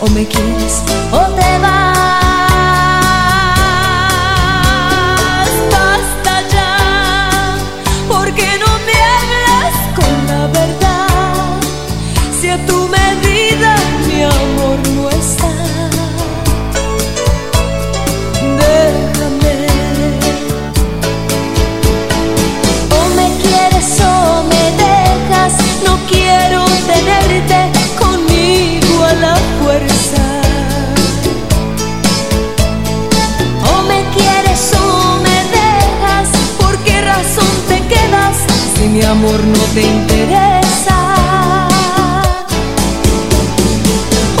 Speaker 15: O me quieres o te vas. Basta amor no te interesa?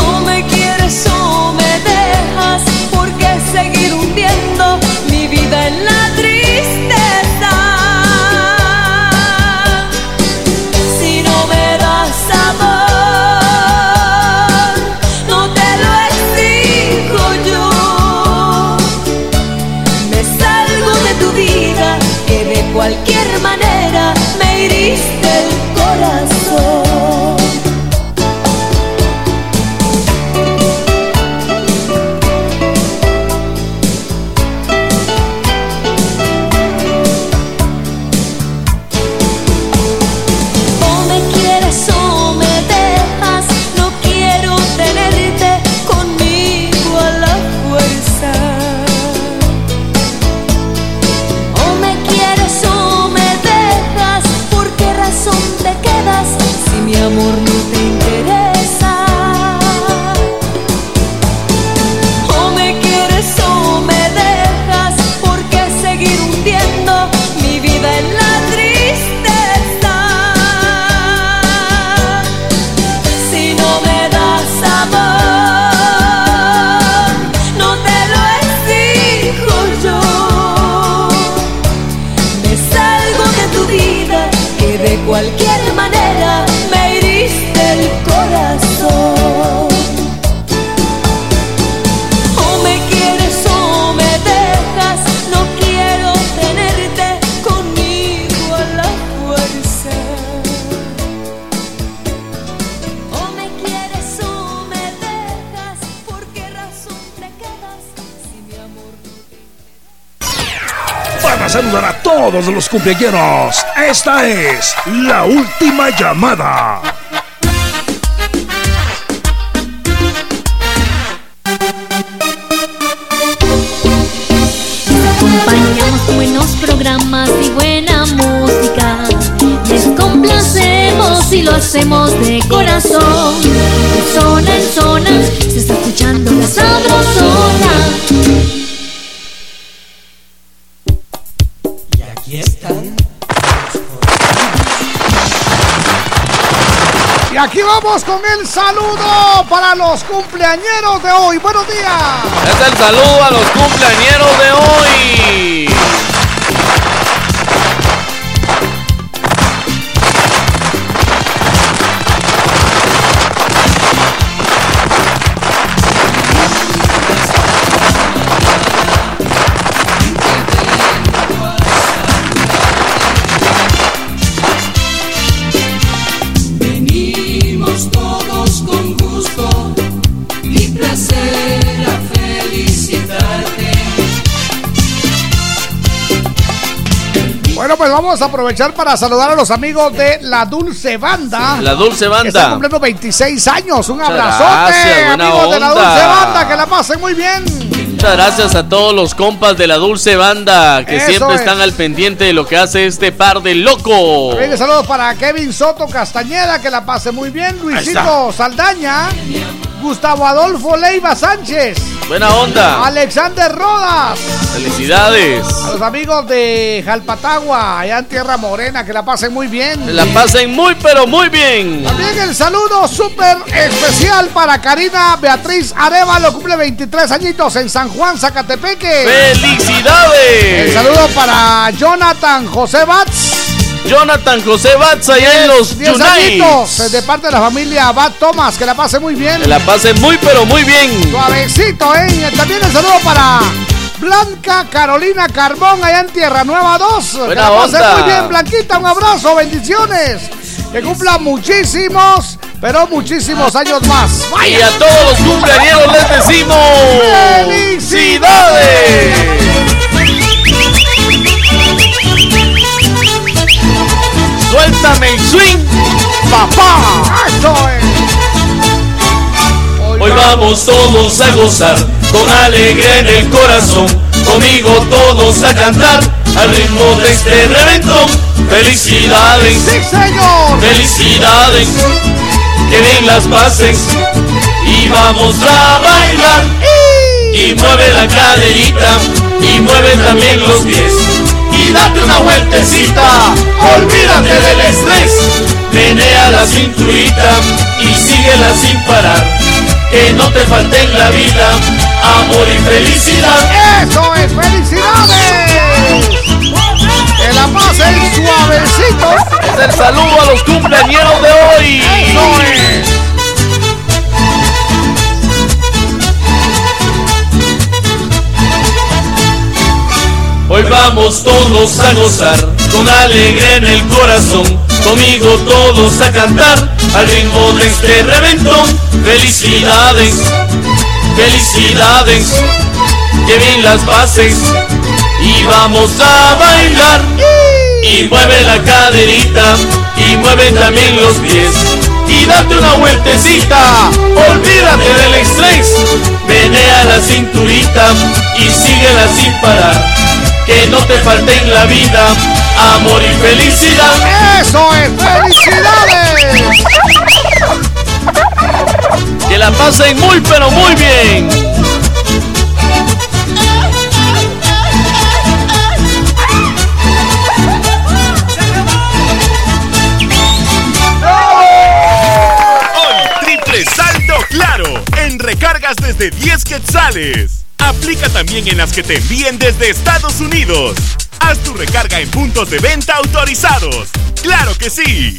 Speaker 15: O me quieres o me dejas, ¿por qué seguir hundiendo de
Speaker 5: todos los cumpleaños. Esta es la última llamada.
Speaker 15: Acompañamos buenos programas y buena música. Les complacemos y lo hacemos de corazón. De zona en zona se está escuchando la
Speaker 43: aquí
Speaker 6: vamos con el saludo para los cumpleañeros de hoy. Buenos días.
Speaker 44: Es el saludo a los cumpleañeros de hoy.
Speaker 6: Bueno, pues vamos a aprovechar para saludar a los amigos de La Dulce Banda.
Speaker 44: La Dulce
Speaker 6: Que
Speaker 44: Banda.
Speaker 6: están cumpliendo 26 años. Un abrazote, amigos de La. Dulce Banda. Que la pasen muy bien.
Speaker 44: Muchas gracias a todos los compas de la Dulce Banda que
Speaker 6: Eso
Speaker 44: siempre
Speaker 6: es.
Speaker 44: están al pendiente de lo que hace este par de locos.
Speaker 6: También saludos para Kevin Soto Castañeda, que la pase muy bien. Luisito Saldaña. Gustavo Adolfo Leiva Sánchez.
Speaker 44: Buena onda.
Speaker 6: Alexander Rodas.
Speaker 44: Felicidades.
Speaker 6: Amigos de Jalpatagua, allá en Tierra Morena, que la pasen muy bien.
Speaker 44: Que la pasen muy pero muy bien.
Speaker 6: También el saludo súper especial para Karina Beatriz Arevalo, cumple 23 añitos en San Juan, Zacatepeque.
Speaker 44: ¡Felicidades!
Speaker 6: El saludo para Jonathan José Batz.
Speaker 44: Jonathan José Batz allá en los
Speaker 6: 10
Speaker 44: Unites.
Speaker 6: añitos de parte de la familia Bat Thomas, que la pase muy bien.
Speaker 44: Que la pasen muy pero muy bien.
Speaker 6: Suavecito, ¿eh? También el saludo para Blanca Carolina Carbón, allá en Tierra Nueva 2. que
Speaker 44: Buena
Speaker 6: la
Speaker 44: onda.
Speaker 6: muy bien, Blanquita, un abrazo, bendiciones. Que cumpla muchísimos, pero muchísimos años más.
Speaker 44: Y a todos los cumpleaños les decimos ¡Felicidades! Suéltame el swing, papá.
Speaker 6: Eso es.
Speaker 1: Hoy vamos todos a gozar con alegría en el corazón. Conmigo todos a cantar al ritmo de este reventón. Felicidades,
Speaker 6: Sí, señor.
Speaker 1: felicidades, que bien las pases y vamos a bailar. Y mueve la caderita y mueve también los pies. Y date una vueltecita, olvídate del estrés. Menea la cinturita y síguela sin parar. Que no te falte en la vida amor y felicidad.
Speaker 6: Eso es, felicidades. Que la pasen suavecito.
Speaker 44: Es el saludo a los cumpleaños de hoy.
Speaker 6: Eso es.
Speaker 1: Hoy vamos todos a gozar con alegría en el corazón. Conmigo todos a cantar al ritmo de este reventón. Felicidades, felicidades, que bien las pases y vamos a bailar. Y mueve la caderita y mueve también los pies. Y date una vueltecita, olvídate del estrés. Menea la cinturita y síguela sin parar. Que no te falte en la vida amor y felicidad.
Speaker 6: Eso es, felicidades.
Speaker 44: Que la pasen muy pero muy bien.
Speaker 22: Hoy, triple saldo claro en recargas desde 10 quetzales. Aplica también en las que te envíen desde Estados Unidos. Haz tu recarga en puntos de venta autorizados. ¡Claro que sí!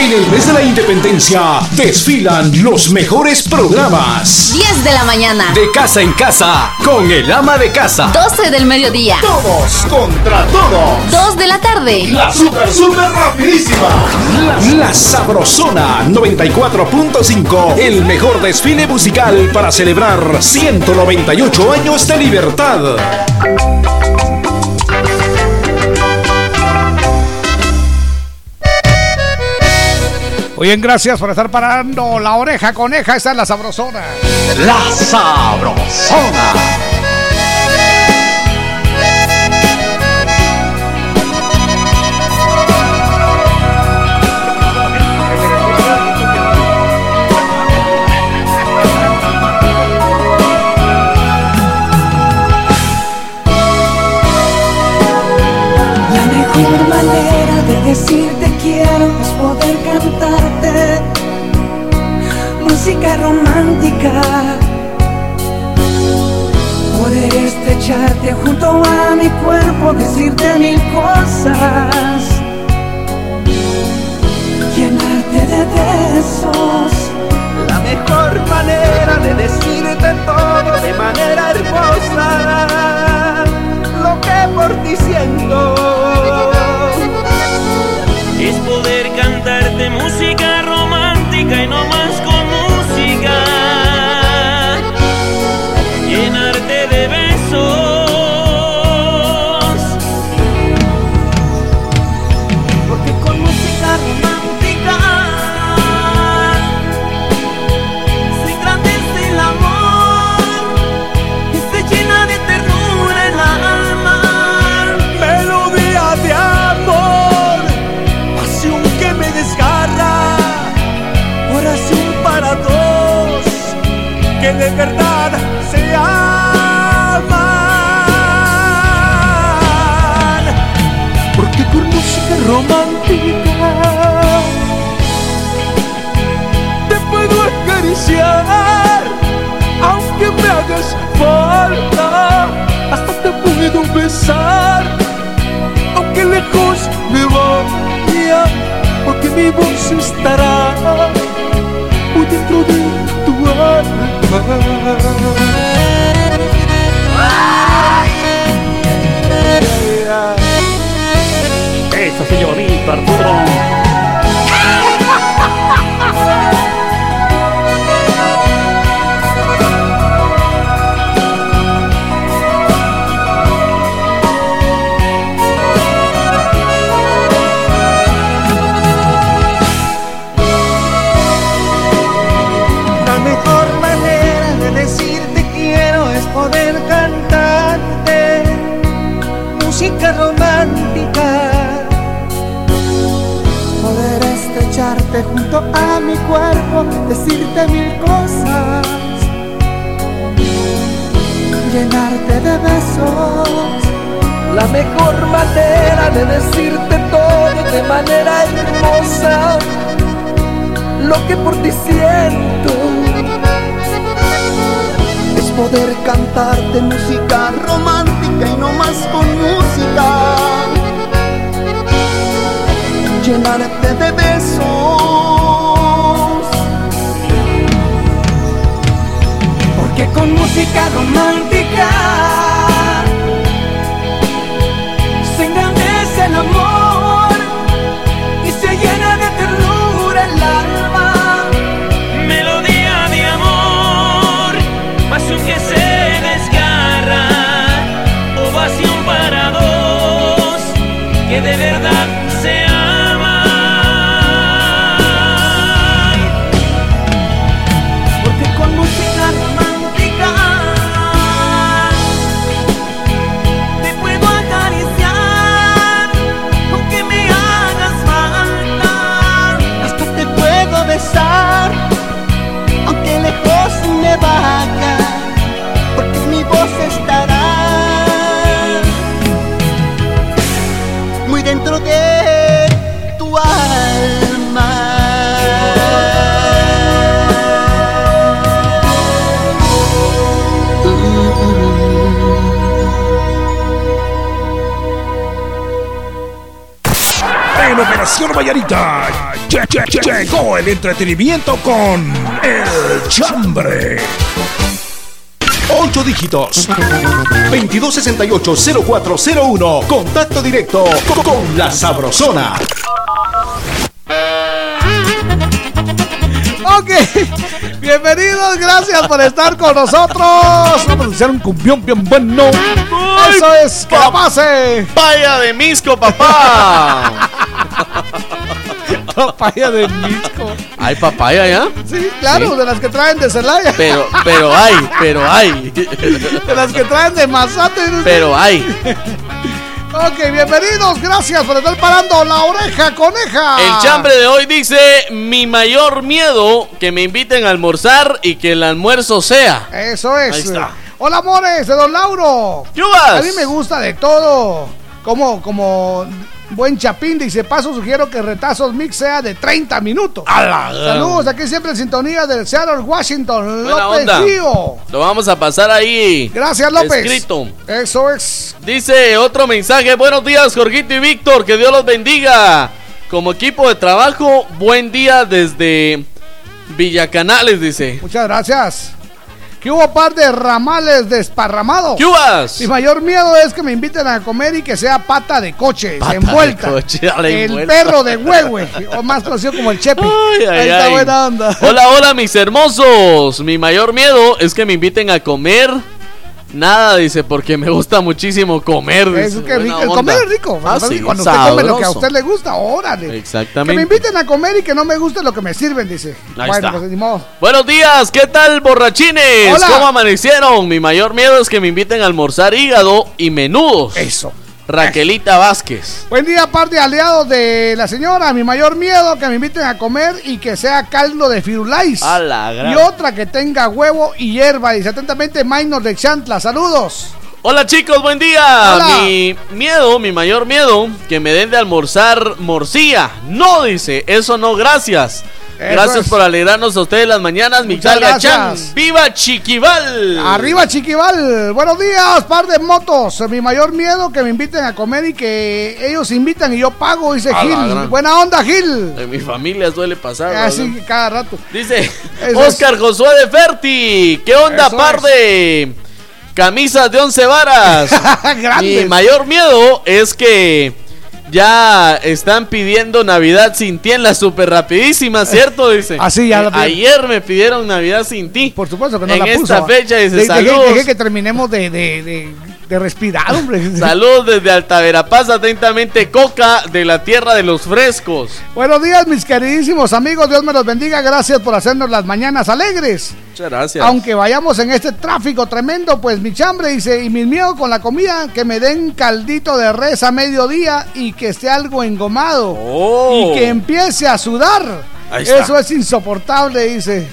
Speaker 8: En el mes de la independencia desfilan los mejores programas.
Speaker 12: 10 de la mañana.
Speaker 8: De casa en casa, con el ama de casa.
Speaker 12: 12 del mediodía.
Speaker 8: Todos contra todos.
Speaker 12: 2 de la tarde.
Speaker 8: La super, super rapidísima. La, la Sabrosona 94.5. El mejor desfile musical para celebrar 198 años de libertad.
Speaker 6: Muy bien, gracias por estar parando la oreja coneja. Esta es la sabrosona.
Speaker 8: La Sabrosona.
Speaker 45: La mejor manera de decirte música romántica. Poder estrecharte junto a mi cuerpo, decirte mil cosas, llenarte de besos.
Speaker 46: La mejor manera de decirte todo de manera hermosa lo que por ti siento
Speaker 47: es poder cantarte música
Speaker 45: porque
Speaker 46: mi voz estará muy dentro de mi cuerpo, decirte mil cosas, llenarte de besos. La mejor manera de decirte todo de manera hermosa. Lo que por ti siento es poder cantarte música romántica y no más con música. Llenarte de besos
Speaker 45: con música romántica
Speaker 5: Operación Vallarita Che- che- che- Llegó el entretenimiento con El Chambre.
Speaker 8: Ocho dígitos. 2268-0401. Contacto directo con- la Sabrosona.
Speaker 6: Ok, bienvenidos, gracias por estar con nosotros. Vamos a hacer un cumbión bien bueno. Eso es, que la pase.
Speaker 1: Papaya de Misco, papá.
Speaker 6: Papaya de Misco.
Speaker 1: ¿Hay papaya ya?
Speaker 6: Sí, claro,
Speaker 1: Sí.
Speaker 6: de las que traen de Celaya.
Speaker 1: Pero, pero hay, pero hay.
Speaker 6: De las que traen de Mazate.
Speaker 1: Pero hay.
Speaker 6: Ok, bienvenidos, gracias por estar parando la oreja, coneja.
Speaker 1: El chambre de hoy dice: Mi mayor miedo que me inviten a almorzar y que el almuerzo sea.
Speaker 6: Eso es.
Speaker 1: Ahí está.
Speaker 6: Hola, amores, de Don Lauro.
Speaker 1: ¿Qué vas?
Speaker 6: A mí me gusta de todo. Como, como buen chapín, dice paso, sugiero que Retazos Mix sea de 30 minutos. Saludos, aquí siempre en sintonía del Seattle, Washington.
Speaker 1: Buena
Speaker 6: López. Gio.
Speaker 1: Lo vamos a pasar ahí.
Speaker 6: Gracias, López.
Speaker 1: Escrito.
Speaker 6: Eso es.
Speaker 1: Dice otro mensaje. Buenos días, Jorgito y Víctor. Que Dios los bendiga. Como equipo de trabajo, buen día desde Villacanales, dice.
Speaker 6: Muchas gracias. Que hubo par de ramales desparramados.
Speaker 1: ¿Qué hubas?
Speaker 6: Mi mayor miedo es que me inviten a comer y que sea pata de coche,
Speaker 1: Pata de
Speaker 6: envuelta.
Speaker 1: coche, dale
Speaker 6: el
Speaker 1: envuelta.
Speaker 6: perro de huehue, o más conocido como el chepe.
Speaker 1: Ay, ay,
Speaker 6: Ahí está
Speaker 1: ay.
Speaker 6: buena onda.
Speaker 1: Hola, hola, mis hermosos. Mi mayor miedo es que me inviten a comer. Nada, dice, porque me gusta muchísimo comer. dice.
Speaker 6: Eso que rico. El comer es rico.
Speaker 1: Ah,
Speaker 6: es
Speaker 1: sí,
Speaker 6: cuando usted come lo que a usted le gusta, órale. Que me
Speaker 1: Exactamente.
Speaker 6: inviten a comer y que no me guste lo que me sirven, dice.
Speaker 1: Ahí
Speaker 6: bueno,
Speaker 1: está.
Speaker 6: pues ni modo.
Speaker 1: Buenos días, ¿qué tal, borrachines?
Speaker 6: Hola.
Speaker 1: ¿Cómo amanecieron? Mi mayor miedo es que me inviten a almorzar hígado y menudos.
Speaker 6: Eso.
Speaker 1: Raquelita Vázquez.
Speaker 6: Buen día, par de aliados de la señora. Mi mayor miedo que me inviten a comer y que sea caldo de firulais.
Speaker 1: A la gran.
Speaker 6: Y otra que tenga huevo y hierba. Dice atentamente Minor de Chantla. Saludos.
Speaker 1: Hola chicos, buen día.
Speaker 6: Hola.
Speaker 1: Mi miedo, mi mayor miedo, que me den de almorzar morcilla. No, dice, eso no, gracias. Gracias
Speaker 6: es.
Speaker 1: por alegrarnos a ustedes las mañanas, Mitalia Chan. ¡Viva Chiquival!
Speaker 6: Arriba Chiquival. Buenos días, par de motos. Mi mayor miedo que me inviten a comer y que ellos invitan y yo pago, dice
Speaker 1: A
Speaker 6: Gil. Buena onda, Gil.
Speaker 1: En mi familia suele pasar.
Speaker 6: Así cada rato.
Speaker 1: Dice
Speaker 6: Eso
Speaker 1: Oscar Josué de Ferti. ¿Qué onda,
Speaker 6: Eso
Speaker 1: par
Speaker 6: es.
Speaker 1: de camisas de once varas? Mi mayor miedo es que ya están pidiendo Navidad sin ti en la super rapidísima, ¿cierto? Dice.
Speaker 6: Así ya
Speaker 1: Eh. Ayer me pidieron Navidad sin ti.
Speaker 6: Por supuesto que no
Speaker 1: en
Speaker 6: la puso.
Speaker 1: esta
Speaker 6: ¿va?
Speaker 1: fecha dice
Speaker 6: De-
Speaker 1: saludos.
Speaker 6: deje que terminemos de, de, de, de respirar, hombre.
Speaker 1: Saludos desde Altaverapaz, atentamente Coca de la tierra de los frescos.
Speaker 6: Buenos días, mis queridísimos amigos. Dios me los bendiga. Gracias por hacernos las mañanas alegres.
Speaker 1: Muchas gracias.
Speaker 6: Aunque vayamos en este tráfico tremendo, pues mi chambre dice, y mis miedos con la comida, que me den caldito de res a mediodía y que esté algo engomado.
Speaker 1: Oh.
Speaker 6: Y que empiece a sudar.
Speaker 1: Ahí está.
Speaker 6: Eso es insoportable, dice.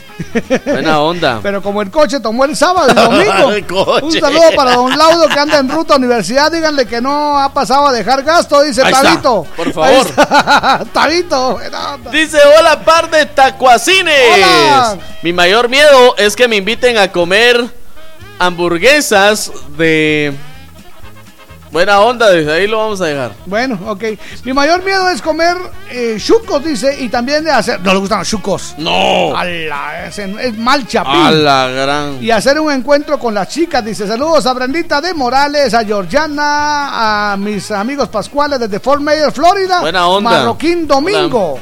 Speaker 1: Buena onda.
Speaker 6: Pero como el coche tomó el sábado domingo.
Speaker 1: El coche.
Speaker 6: Un saludo para don Laudo que anda en ruta a universidad. Díganle que no ha pasado a dejar gasto, dice
Speaker 1: Ahí está,
Speaker 6: Tabito.
Speaker 1: por favor.
Speaker 6: Tabito. buena onda.
Speaker 1: Dice, hola par de tacuacines.
Speaker 6: Hola.
Speaker 1: Mi mayor miedo es que me inviten a comer hamburguesas de... Buena onda, desde ahí lo vamos a dejar.
Speaker 6: Bueno, ok. Mi mayor miedo es comer eh, chucos, dice, y también de hacer. No le gustan los chucos.
Speaker 1: No.
Speaker 6: Ala, es, es mal chapín.
Speaker 1: A la gran...
Speaker 6: Y hacer un encuentro con las chicas. Dice saludos a Brandita de Morales, a Georgiana, a mis amigos Pascuales desde Fort Myers, Florida.
Speaker 1: Buena onda.
Speaker 6: Marroquín Domingo.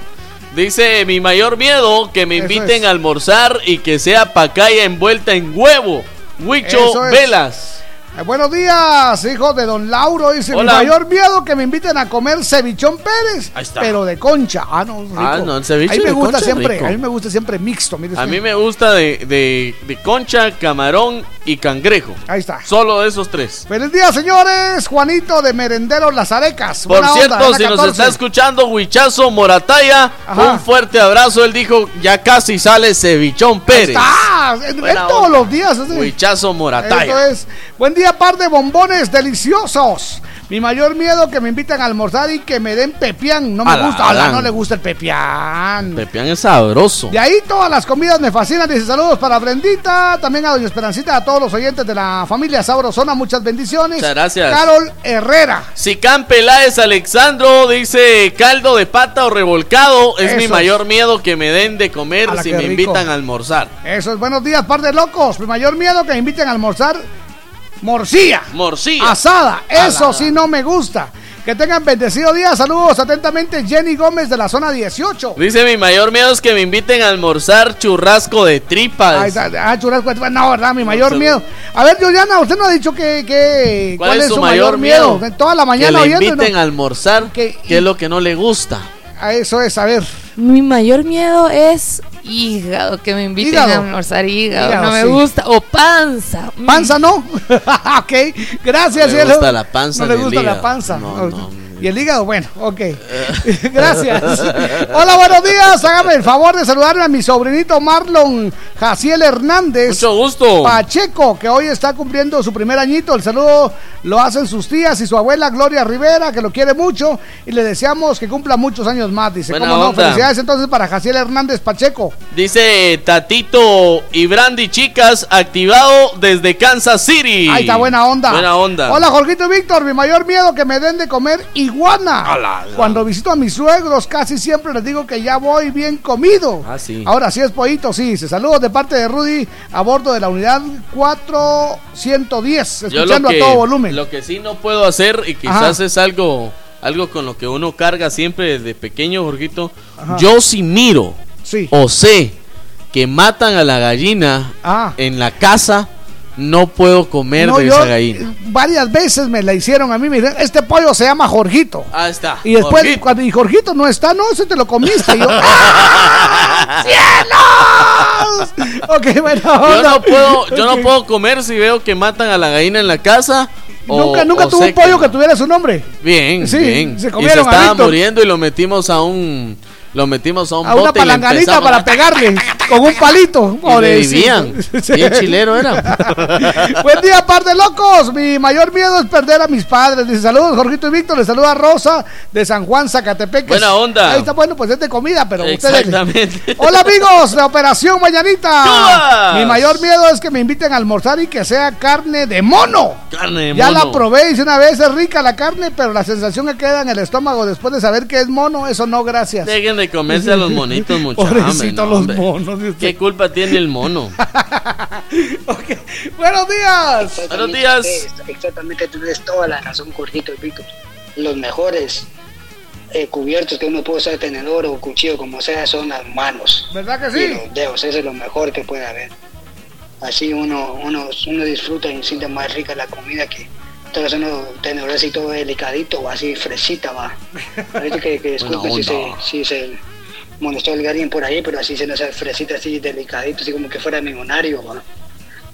Speaker 1: Dice, mi mayor miedo que me
Speaker 6: Eso
Speaker 1: inviten
Speaker 6: es.
Speaker 1: a almorzar y que sea pacaya envuelta en huevo. Huicho. Velas.
Speaker 6: Eh, buenos días, hijo de don Lauro. Dice
Speaker 1: Hola.
Speaker 6: mi mayor miedo que me inviten a comer cevichón Pérez.
Speaker 1: Ahí está.
Speaker 6: Pero de concha. Ah, no, rico.
Speaker 1: Ah, no, el ceviche
Speaker 6: A mí me
Speaker 1: de
Speaker 6: gusta
Speaker 1: concha es
Speaker 6: siempre,
Speaker 1: rico.
Speaker 6: a mí me gusta siempre mixto. mire
Speaker 1: A
Speaker 6: usted.
Speaker 1: mí me gusta de, de, de concha, camarón y cangrejo.
Speaker 6: Ahí está.
Speaker 1: Solo de esos tres.
Speaker 6: Feliz día, señores. Juanito de Merenderos Las Arecas.
Speaker 1: Por
Speaker 6: Buena
Speaker 1: cierto,
Speaker 6: onda,
Speaker 1: si nos
Speaker 6: 14.
Speaker 1: está escuchando Huichazo Morataya,
Speaker 6: Ajá.
Speaker 1: un fuerte abrazo. Él dijo, ya casi sale Cevichón Pérez.
Speaker 6: Está, es- es
Speaker 1: Buena
Speaker 6: todos los días.
Speaker 1: Huichazo Morataya.
Speaker 6: es. Buen día, par de bombones deliciosos. Mi mayor miedo que me invitan a almorzar y que me den pepián. No me gusta. No le gusta el pepián.
Speaker 1: Pepián es sabroso.
Speaker 6: De ahí todas las comidas me fascinan. Dice saludos para Brendita, también a Doña Esperancita, a todos los oyentes de la familia Sabrosona. Muchas bendiciones.
Speaker 1: Muchas gracias.
Speaker 6: Carol Herrera.
Speaker 1: Sicán Peláez Alexandro dice caldo de pata o revolcado es mi mayor miedo que me den de comer si me
Speaker 6: rico.
Speaker 1: invitan a almorzar.
Speaker 6: Eso es buenos días, par de locos. Mi mayor miedo que me inviten a almorzar morcilla.
Speaker 1: Morcilla.
Speaker 6: Asada. Eso sí no me gusta. Que tengan bendecido día. Saludos atentamente, Jenny Gómez de la zona 18.
Speaker 1: Dice mi mayor miedo es que me inviten a almorzar churrasco de tripas.
Speaker 6: Ah, churrasco. No, verdad, mi mayor
Speaker 1: sé.
Speaker 6: miedo. A ver, Juliana, usted no ha dicho que, que-
Speaker 1: ¿Cuál, es su mayor miedo?
Speaker 6: Toda la mañana
Speaker 1: que le
Speaker 6: oyendo,
Speaker 1: inviten
Speaker 6: ¿no?
Speaker 1: a almorzar, ¿qué es lo que no le gusta?
Speaker 6: A eso es, a ver.
Speaker 48: Mi mayor miedo es hígado, que me inviten
Speaker 6: Hígado.
Speaker 48: a almorzar hígado.
Speaker 6: Hígado,
Speaker 48: no me
Speaker 6: sí.
Speaker 48: gusta. O panza.
Speaker 6: Panza no. ok, gracias.
Speaker 1: No le gusta la panza
Speaker 6: No le gusta la panza.
Speaker 1: No, no.
Speaker 6: Y el hígado, bueno, ok. Gracias. Hola, buenos días. Hágame el favor de saludarme a mi sobrinito Marlon Jaciel Hernández.
Speaker 1: Mucho gusto.
Speaker 6: Pacheco, que hoy está cumpliendo su primer añito. El saludo lo hacen sus tías y su abuela Gloria Rivera, que lo quiere mucho. Y le deseamos que cumpla muchos años más. Dice,
Speaker 1: Buena
Speaker 6: ¿cómo no? Felicidades entonces para Jaciel Hernández Pacheco.
Speaker 1: Dice Tatito y Brandy Chicas activado desde Kansas City.
Speaker 6: Ahí está, buena onda.
Speaker 1: Buena onda.
Speaker 6: Hola, Jorgito y Víctor. Mi mayor miedo que me den de comer iguana.
Speaker 1: Ala.
Speaker 6: Cuando visito a mis suegros, casi siempre les digo que ya voy bien comido.
Speaker 1: Ah, sí.
Speaker 6: Ahora sí es pollito, sí. Se saludos de parte de Rudy a bordo de la unidad 410,
Speaker 1: Yo
Speaker 6: escuchando
Speaker 1: que,
Speaker 6: a todo volumen.
Speaker 1: Lo que sí no puedo hacer y quizás
Speaker 6: Ajá.
Speaker 1: es algo algo con lo que uno carga siempre desde pequeño, Jorgito.
Speaker 6: Ajá.
Speaker 1: Yo si miro
Speaker 6: Sí.
Speaker 1: o sé que matan a la gallina
Speaker 6: Ah.
Speaker 1: en la casa, no puedo comer
Speaker 6: No,
Speaker 1: de
Speaker 6: yo,
Speaker 1: esa gallina.
Speaker 6: eh, varias veces me la hicieron a mí. Me dijeron, este pollo se llama Jorgito.
Speaker 1: Ah, está.
Speaker 6: Y después,
Speaker 1: Jorgito.
Speaker 6: cuando y Jorgito no está, no, ese te lo comiste. Y yo, ¡Ah! ¡Cielos! ok, bueno.
Speaker 1: Yo no puedo, yo no puedo comer si veo que matan a la gallina en la casa. o-
Speaker 6: Nunca, nunca
Speaker 1: o
Speaker 6: tuvo un pollo que tuviera su nombre.
Speaker 1: Bien,
Speaker 6: Sí,
Speaker 1: bien.
Speaker 6: se
Speaker 1: y
Speaker 6: comieron
Speaker 1: se
Speaker 6: a
Speaker 1: estaba muriendo y lo metimos a un lo metimos a un
Speaker 6: A una
Speaker 1: bote y
Speaker 6: palanganita para
Speaker 1: a-
Speaker 6: pegarle con un palito.
Speaker 1: Y le vivían. Bien chilero era.
Speaker 6: Buen día, par de locos. Mi mayor miedo es perder a mis padres. Dice saludos, Jorgito y Víctor. Le saluda Rosa de San Juan, Zacatepec.
Speaker 1: Buena onda.
Speaker 6: Ahí está bueno, pues es de comida, pero ustedes.
Speaker 1: Exactamente.
Speaker 6: Hola amigos de Operación Mañanita. Mi mayor miedo es que me inviten a almorzar y que sea carne de mono.
Speaker 1: Carne de
Speaker 6: Ya
Speaker 1: mono.
Speaker 6: la probé, hice una vez, es rica la carne, pero la sensación que queda en el estómago después de saber que es mono, eso no, gracias.
Speaker 1: Dejen de comerse a los monitos, muchachos.
Speaker 6: Pobrecito los monos. de usted.
Speaker 1: ¿Qué culpa tiene el mono?
Speaker 6: Buenos días.
Speaker 1: Buenos días.
Speaker 49: Exactamente, tú tienes toda la razón, Jorgito y Víctor. Los mejores eh, cubiertos que uno puede usar, tenedor o cuchillo, como sea, son las manos.
Speaker 6: ¿Verdad que
Speaker 49: Y
Speaker 6: sí?
Speaker 49: los dedos, eso es lo mejor que puede haber. Así uno, uno, uno disfruta y siente más rica la comida que todo eso, tenedor así todo delicadito o así fresita va. Ahorita que, que disculpe si se, si se molestó alguien por ahí, pero así se nos hace fresita así delicadito, así como que fuera millonario va.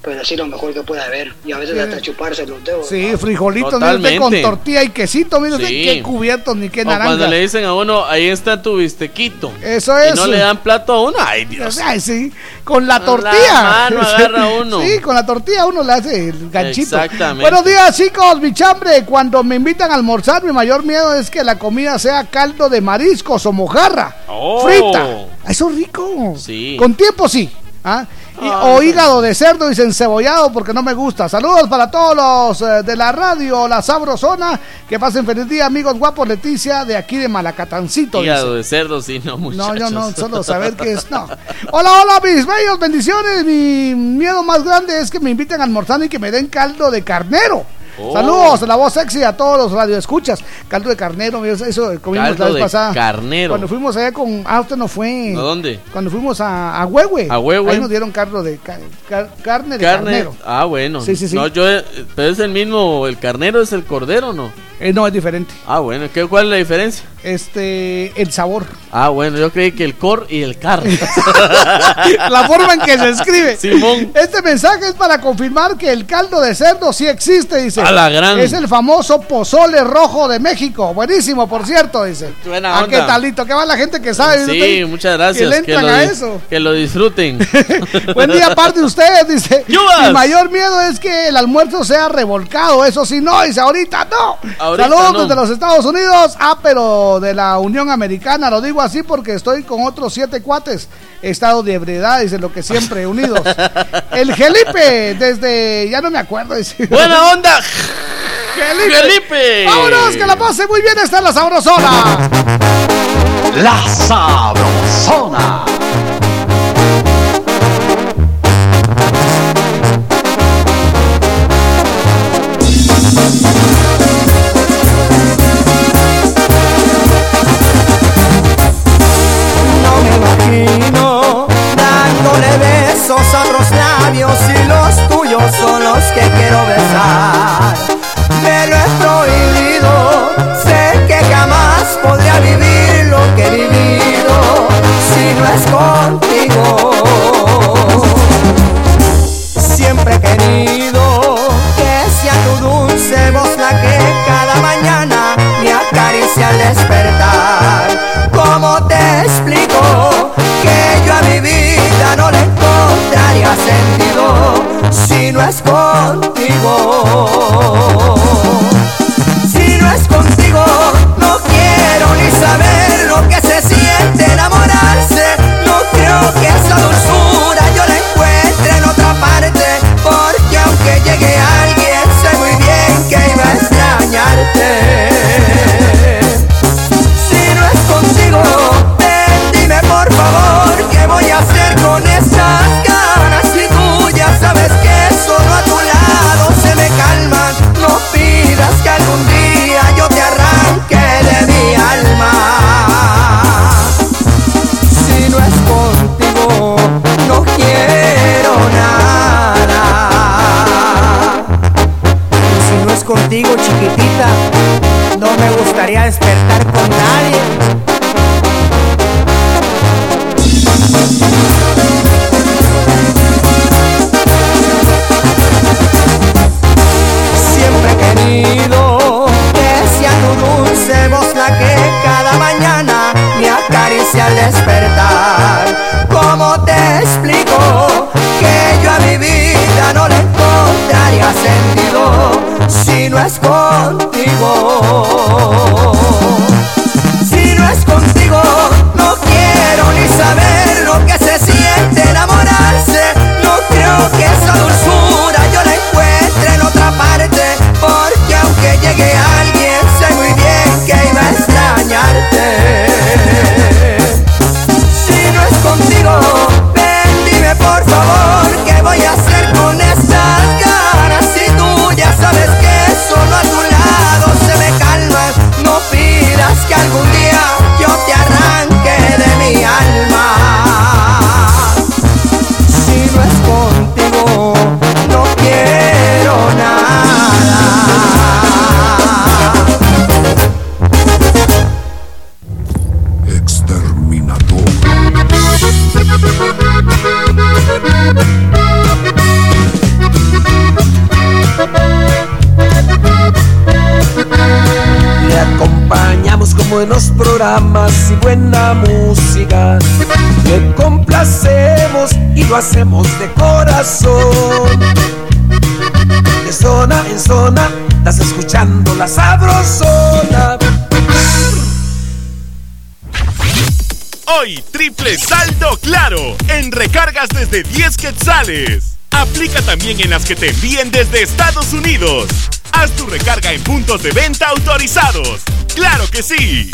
Speaker 49: Pero así lo mejor que puede haber. Y a veces
Speaker 6: Sí.
Speaker 49: hasta chuparse los dedos.
Speaker 6: Sí,
Speaker 49: ¿va?
Speaker 6: frijolitos, usted, con tortilla y quesito, mire usted,
Speaker 1: Sí.
Speaker 6: qué cubiertos ni qué
Speaker 1: O cuando
Speaker 6: naranja.
Speaker 1: le dicen a uno, ahí está tu bistequito.
Speaker 6: Eso
Speaker 1: Y
Speaker 6: es.
Speaker 1: no le dan plato a uno. Ay, Dios.
Speaker 6: Ay, sí, con la
Speaker 1: Con la
Speaker 6: tortilla.
Speaker 1: mano agarra uno.
Speaker 6: Sí, con la tortilla uno le hace el ganchito.
Speaker 1: Exactamente.
Speaker 6: Buenos días, chicos, mi chambre. Cuando me invitan a almorzar, mi mayor miedo es que la comida sea caldo de mariscos o mojarra.
Speaker 1: Oh.
Speaker 6: Frita. Eso es rico.
Speaker 1: Sí.
Speaker 6: Con tiempo sí. ¿Ah? Y-
Speaker 1: Ah,
Speaker 6: o hígado de cerdo y encebollado porque no me gusta. Saludos para todos los eh, de la radio, la Sabrosona. Que pasen feliz día, amigos guapos. Leticia, de aquí de Malacatancito. dice.
Speaker 1: Hígado de cerdo, sí, no, muchachos.
Speaker 6: No, yo no, solo saber qué es. No. Hola, hola, mis bellos, bendiciones. Mi miedo más grande es que me inviten a almorzar y que me den caldo de carnero.
Speaker 1: Oh.
Speaker 6: Saludos, la voz sexy a todos los radioescuchas. Caldo de carnero, eso comimos
Speaker 1: Caldo
Speaker 6: la vez
Speaker 1: de
Speaker 6: pasada.
Speaker 1: carnero.
Speaker 6: Cuando fuimos allá con. Ah, usted no fue.
Speaker 1: ¿A dónde?
Speaker 6: Cuando fuimos a, a Huehue.
Speaker 1: A Huehue.
Speaker 6: Ahí nos dieron caldo de ca- car- carne de
Speaker 1: Carne.
Speaker 6: carnero.
Speaker 1: Ah, bueno.
Speaker 6: Sí, sí, sí.
Speaker 1: No, yo, eh, pero es el mismo, el carnero es el cordero, ¿no?
Speaker 6: Eh, no, es diferente.
Speaker 1: Ah, bueno. ¿qué, ¿Cuál es la diferencia?
Speaker 6: Este, el sabor.
Speaker 1: Ah, bueno, yo creí que el cor y el car.
Speaker 6: la forma en que se escribe.
Speaker 1: Simón.
Speaker 6: Este mensaje es para confirmar que el caldo de cerdo sí existe, dice.
Speaker 1: A la gran.
Speaker 6: Es el famoso pozole rojo de México. Buenísimo, por cierto, dice.
Speaker 1: Buena
Speaker 6: ¿A
Speaker 1: onda.
Speaker 6: qué talito? ¿Qué va la gente que sabe?
Speaker 1: Sí, muchas gracias.
Speaker 6: Que le entran
Speaker 1: lo,
Speaker 6: a eso.
Speaker 1: que lo disfruten.
Speaker 6: Buen día, aparte de usted, dice. Mi mayor miedo es que el almuerzo sea revolcado. Eso sí, no, dice ahorita no.
Speaker 1: ahorita
Speaker 6: Saludos
Speaker 1: no.
Speaker 6: desde los Estados Unidos. Ah, pero de la Unión Americana. Lo digo así porque estoy con otros siete cuates. Estado de ebriedad, dice lo que siempre, unidos. El Gelipe, desde. Ya no me acuerdo. dice.
Speaker 1: ¡Buena onda!
Speaker 6: Gelipe.
Speaker 1: Gelipe.
Speaker 6: Vámonos, que la pase muy bien. Está en la sabrosona.
Speaker 39: La Sabrosona.
Speaker 46: Buena música. Le complacemos y lo hacemos de corazón. De zona en zona, estás escuchando la sabrosona.
Speaker 22: Hoy, triple saldo claro en recargas desde 10 quetzales. Aplica también en las que te envíen desde Estados Unidos. Haz tu recarga en puntos de venta autorizados. ¡Claro que sí!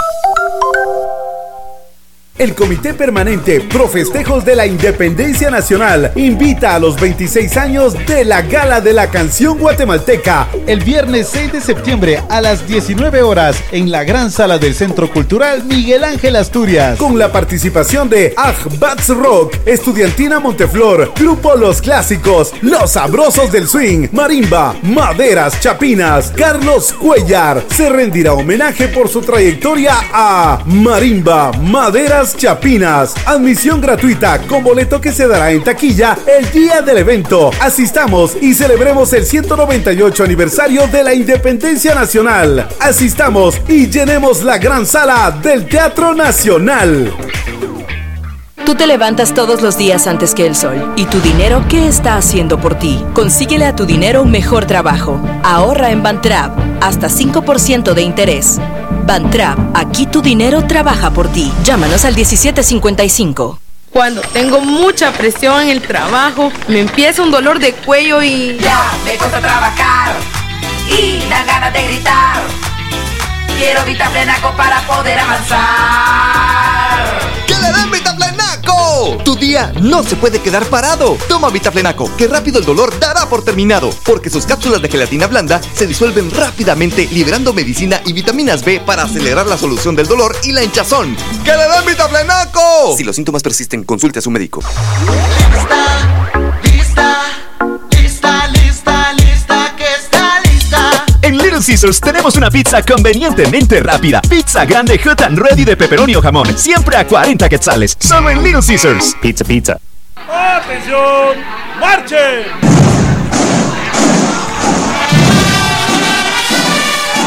Speaker 8: El Comité Permanente Pro Festejos de la Independencia Nacional invita a los 26 años de la Gala de la Canción Guatemalteca el viernes 6 de septiembre a las 19 horas en la gran sala del Centro Cultural Miguel Ángel Asturias con la participación de Bats Rock, Estudiantina Monteflor, Grupo Los Clásicos, Los Sabrosos del Swing, Marimba, Maderas Chapinas, Carlos Cuellar. Se rendirá homenaje por su trayectoria a Marimba, Maderas Chapinas. Admisión gratuita con boleto que se dará en taquilla el día del evento. Asistamos y celebremos el 198 aniversario de la Independencia Nacional. Asistamos y llenemos la gran sala del Teatro Nacional.
Speaker 50: Tú te levantas todos los días antes que el sol. ¿Y tu dinero qué está haciendo por ti? Consíguele a tu dinero un mejor trabajo. Ahorra en Bantrap. Hasta 5% de interés. Bantrap, aquí tu dinero trabaja por ti. Llámanos al 1755.
Speaker 48: Cuando tengo mucha presión en el trabajo, me empieza un dolor de cuello y...
Speaker 51: Ya, me cuesta trabajar y dan ganas de gritar. Quiero Vitaplenaco para poder avanzar.
Speaker 25: ¡Que le den Vitaplenaco! Tu día no se puede quedar parado. Toma Vitaplenaco, que rápido el dolor dará por terminado, porque sus cápsulas de gelatina blanda se disuelven rápidamente, liberando medicina y vitaminas B para acelerar la solución del dolor y la hinchazón. ¡Que le den Vitaplenaco! Si los síntomas persisten, consulte a su médico.
Speaker 52: Little Caesars tenemos una pizza convenientemente rápida. Pizza grande hot and ready de pepperoni o jamón. Siempre a 40 quetzales. Solo en Little Caesars. Pizza, pizza.
Speaker 5: ¡Atención! ¡Marchen!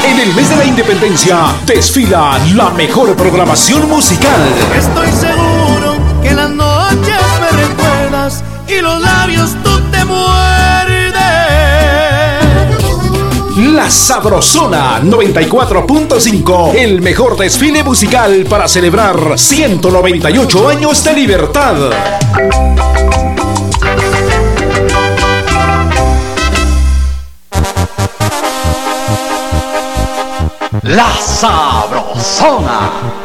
Speaker 8: En el mes de la independencia desfila la mejor programación musical.
Speaker 46: Estoy seguro que las noches me recuerdas y los labios
Speaker 8: La Sabrosona 94.5, el mejor desfile musical para celebrar 198 años de libertad.
Speaker 5: La Sabrosona.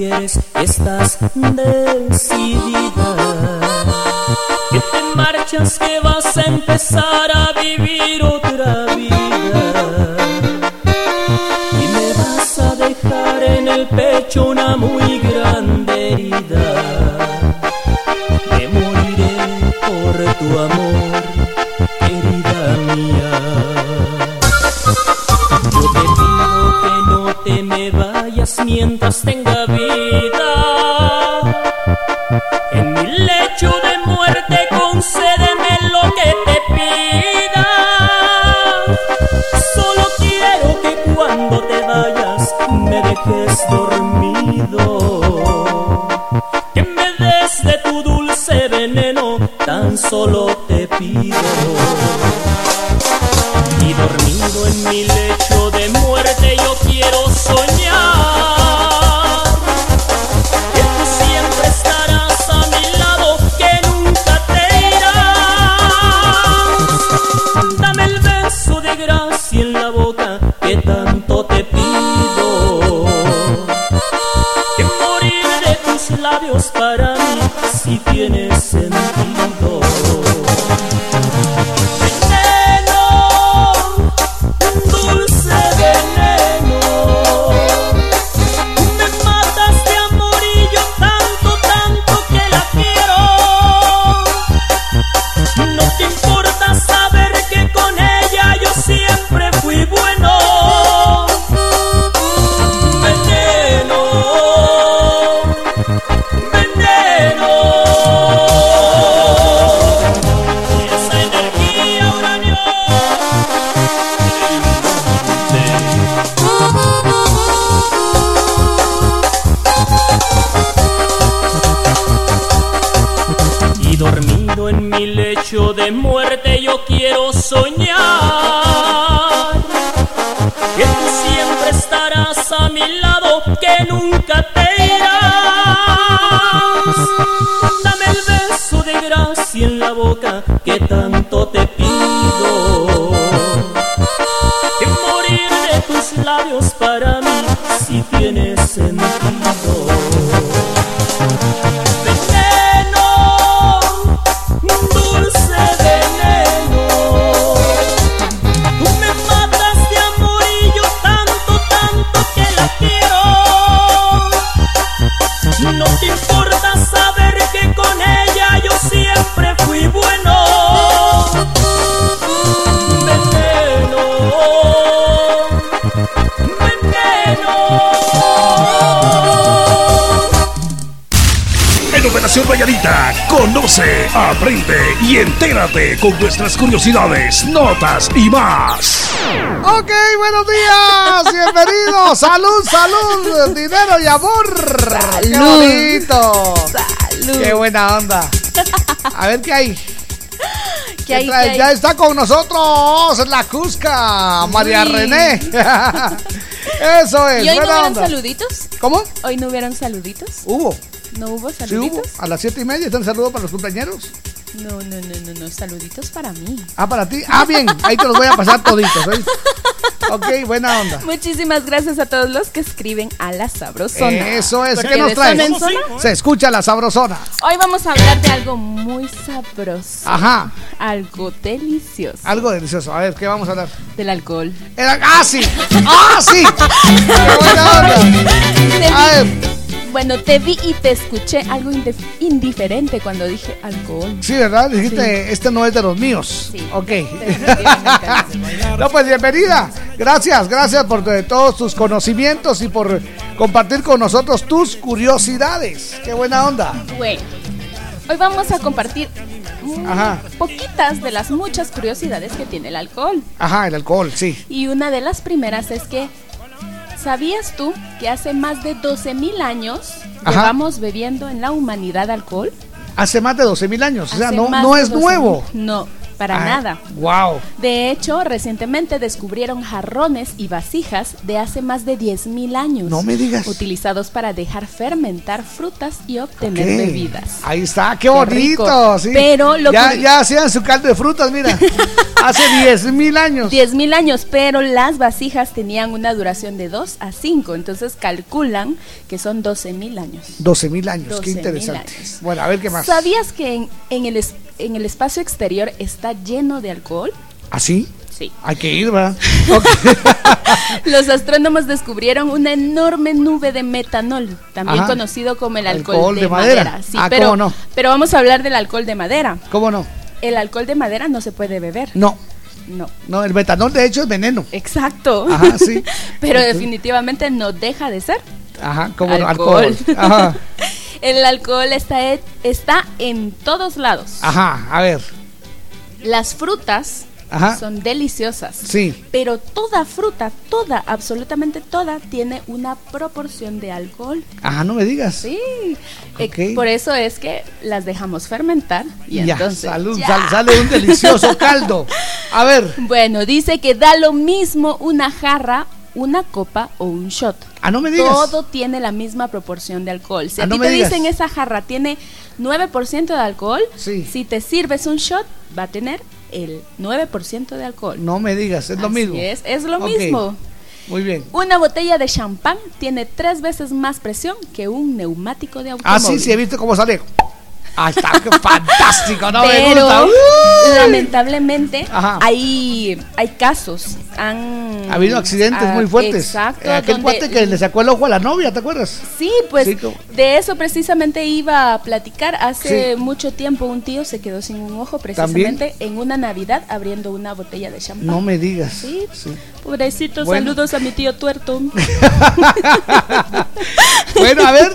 Speaker 53: Quieres, estás decidida. Que te marchas, que vas a empezar a vivir otra vida. Y me vas a dejar en el pecho una muy grande herida. Me moriré por tu amor, querida mía. Yo te pido que no te me vayas mientras tenga solo te pido. Y dormido en mi con
Speaker 5: nuestras curiosidades, notas y más.
Speaker 6: Ok, buenos días, bienvenidos. Salud, salud, dinero y amor. ¡Qué bonito! ¡Qué buena onda! A ver qué hay.
Speaker 48: ¿Qué hay,
Speaker 6: trae?
Speaker 48: qué hay?
Speaker 6: Ya está con nosotros la Cusca, María
Speaker 48: Uy.
Speaker 6: René. Eso es,
Speaker 54: ¿Y hoy no hubieron
Speaker 6: onda.
Speaker 54: saluditos?
Speaker 6: ¿Cómo?
Speaker 54: ¿Hoy no hubieron saluditos?
Speaker 6: Hubo.
Speaker 54: ¿No hubo
Speaker 6: Sí
Speaker 54: saluditos?
Speaker 6: hubo. A las siete y media están saludos para los compañeros.
Speaker 54: No, no, no, no, no, saluditos para mí.
Speaker 6: Ah, para ti. Ah, bien. Ahí te los voy a pasar toditos. ¿oíste? Ok, buena onda.
Speaker 54: Muchísimas gracias a todos los que escriben a la sabrosona.
Speaker 6: Eso es. ¿Qué nos
Speaker 54: de zona
Speaker 6: traes?
Speaker 54: zona,
Speaker 6: Se escucha la sabrosona.
Speaker 54: Hoy vamos a hablar de algo muy sabroso.
Speaker 6: Ajá.
Speaker 54: Algo delicioso.
Speaker 6: Algo delicioso. A ver, ¿qué vamos a hablar?
Speaker 54: Del alcohol.
Speaker 6: ¡Ah, sí! ¡Ah, sí! ¡Qué buena onda! A ver.
Speaker 54: Bueno, te vi y te escuché algo indif- indiferente cuando dije alcohol.
Speaker 6: Sí, ¿verdad? Dijiste, este no es de los míos. Ok. no, pues bienvenida. Gracias, gracias por todos tus conocimientos y por compartir con nosotros tus curiosidades. Qué buena onda.
Speaker 54: Bueno, hoy vamos a compartir
Speaker 6: Ajá.
Speaker 54: poquitas de las muchas curiosidades que tiene el alcohol.
Speaker 6: Ajá, el alcohol, sí.
Speaker 54: Y una de las primeras es que, ¿sabías tú que hace más de 12.000 años
Speaker 6: Ajá.
Speaker 54: llevamos bebiendo en la humanidad alcohol?
Speaker 6: Hace más de 12 mil años. O sea,
Speaker 54: Hace
Speaker 6: no, no es
Speaker 54: 12.000.
Speaker 6: nuevo.
Speaker 54: No, para nada.
Speaker 6: Wow.
Speaker 54: De hecho, recientemente descubrieron jarrones y vasijas de hace más de 10.000 años.
Speaker 6: No me digas.
Speaker 54: Utilizados para dejar fermentar frutas y obtener bebidas.
Speaker 6: Ahí está, qué,
Speaker 54: Qué
Speaker 6: bonito. sí.
Speaker 54: Pero lo
Speaker 6: ya,
Speaker 54: curi-
Speaker 6: ya hacían su caldo de frutas, mira. Hace 10 mil años.
Speaker 54: 10.000 años, pero las vasijas tenían una duración de 2 a 5, entonces calculan que son 12.000 años.
Speaker 6: 12 mil años,
Speaker 54: 12.000
Speaker 6: qué interesante.
Speaker 54: años.
Speaker 6: Bueno, a ver qué más.
Speaker 54: ¿Sabías que en, en el, en el espacio exterior está lleno de alcohol?
Speaker 6: ¿Así?
Speaker 54: Sí.
Speaker 6: Hay que ir, ¿verdad?
Speaker 54: Los astrónomos descubrieron una enorme nube de metanol, también
Speaker 6: Ajá.
Speaker 54: conocido como el alcohol,
Speaker 6: Alcohol
Speaker 54: de,
Speaker 6: de
Speaker 54: madera.
Speaker 6: madera.
Speaker 54: Sí,
Speaker 6: Ah,
Speaker 54: pero,
Speaker 6: ¿cómo no?
Speaker 54: pero vamos a hablar del alcohol de madera.
Speaker 6: ¿Cómo no?
Speaker 54: El alcohol de madera no se puede beber.
Speaker 6: No.
Speaker 54: No.
Speaker 6: No, el metanol de hecho es veneno.
Speaker 54: Exacto.
Speaker 6: Ajá, sí.
Speaker 54: pero
Speaker 6: Entonces-
Speaker 54: definitivamente no deja de ser.
Speaker 6: Ajá, como no,
Speaker 54: alcohol.
Speaker 6: Ajá.
Speaker 54: El alcohol está, está en todos lados.
Speaker 6: Ajá, a ver.
Speaker 54: Las frutas
Speaker 6: Ajá.
Speaker 54: son deliciosas.
Speaker 6: Sí.
Speaker 54: Pero toda fruta, toda, absolutamente toda, tiene una proporción de alcohol.
Speaker 6: Ajá, no me digas.
Speaker 54: Sí. Eh,
Speaker 6: Ok.
Speaker 54: por eso es que las dejamos fermentar. Y
Speaker 6: ya,
Speaker 54: entonces,
Speaker 6: salud,
Speaker 54: ya.
Speaker 6: sal- sale un delicioso caldo. A ver.
Speaker 54: Bueno, dice que da lo mismo una jarra, una copa o un shot.
Speaker 6: Ah, no me digas.
Speaker 54: Todo tiene la misma proporción de alcohol. Si
Speaker 6: Ah,
Speaker 54: a ti te
Speaker 6: digas.
Speaker 54: dicen esa jarra tiene 9% de alcohol,
Speaker 6: Sí.
Speaker 54: si te sirves un shot, va a tener el 9% de alcohol.
Speaker 6: No me digas, es lo mismo.
Speaker 54: Es, es lo mismo.
Speaker 6: Muy bien.
Speaker 54: Una botella de champán tiene tres veces más presión que un neumático de automóvil.
Speaker 6: Ah, sí, sí, he visto cómo sale. Ahí está, fantástico, no me
Speaker 54: Pero
Speaker 6: gusta. ¡Uy!
Speaker 54: lamentablemente
Speaker 6: Ajá.
Speaker 54: hay, hay casos. Han,
Speaker 6: Ha habido accidentes
Speaker 54: ah,
Speaker 6: muy fuertes.
Speaker 54: Exacto.
Speaker 6: Eh, aquel cuate que le sacó el ojo a la novia, ¿te acuerdas?
Speaker 54: Sí, pues
Speaker 6: Sí,
Speaker 54: de eso precisamente iba a platicar. Hace
Speaker 6: Sí.
Speaker 54: mucho tiempo un tío se quedó sin un ojo precisamente en una Navidad abriendo una botella de champán.
Speaker 6: No me digas.
Speaker 54: Sí.
Speaker 6: Sí.
Speaker 54: Pobrecito,
Speaker 6: Bueno.
Speaker 54: saludos a mi tío tuerto.
Speaker 6: Bueno, a ver.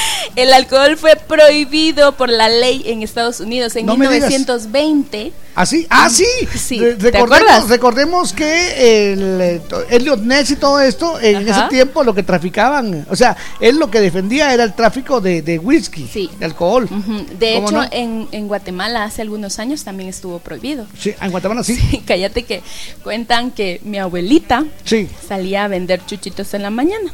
Speaker 54: El alcohol fue prohibido por la ley en Estados Unidos en
Speaker 6: No me digas.
Speaker 54: 1920.
Speaker 6: ¿Así? ¡Ah, sí!
Speaker 54: Sí,
Speaker 6: Re-
Speaker 54: ¿te
Speaker 6: recordemos, recordemos que el eh, Elliot Ness y todo esto, en
Speaker 54: Ajá.
Speaker 6: ese tiempo lo que traficaban, o sea, él lo que defendía era el tráfico de, de whisky, de alcohol.
Speaker 54: De
Speaker 6: ¿Cómo
Speaker 54: hecho,
Speaker 6: no?
Speaker 54: en, en Guatemala hace algunos años también estuvo prohibido.
Speaker 6: Sí, en Guatemala sí.
Speaker 54: Cállate que cuentan que mi abuelita
Speaker 6: Sí.
Speaker 54: salía a vender chuchitos en la mañana.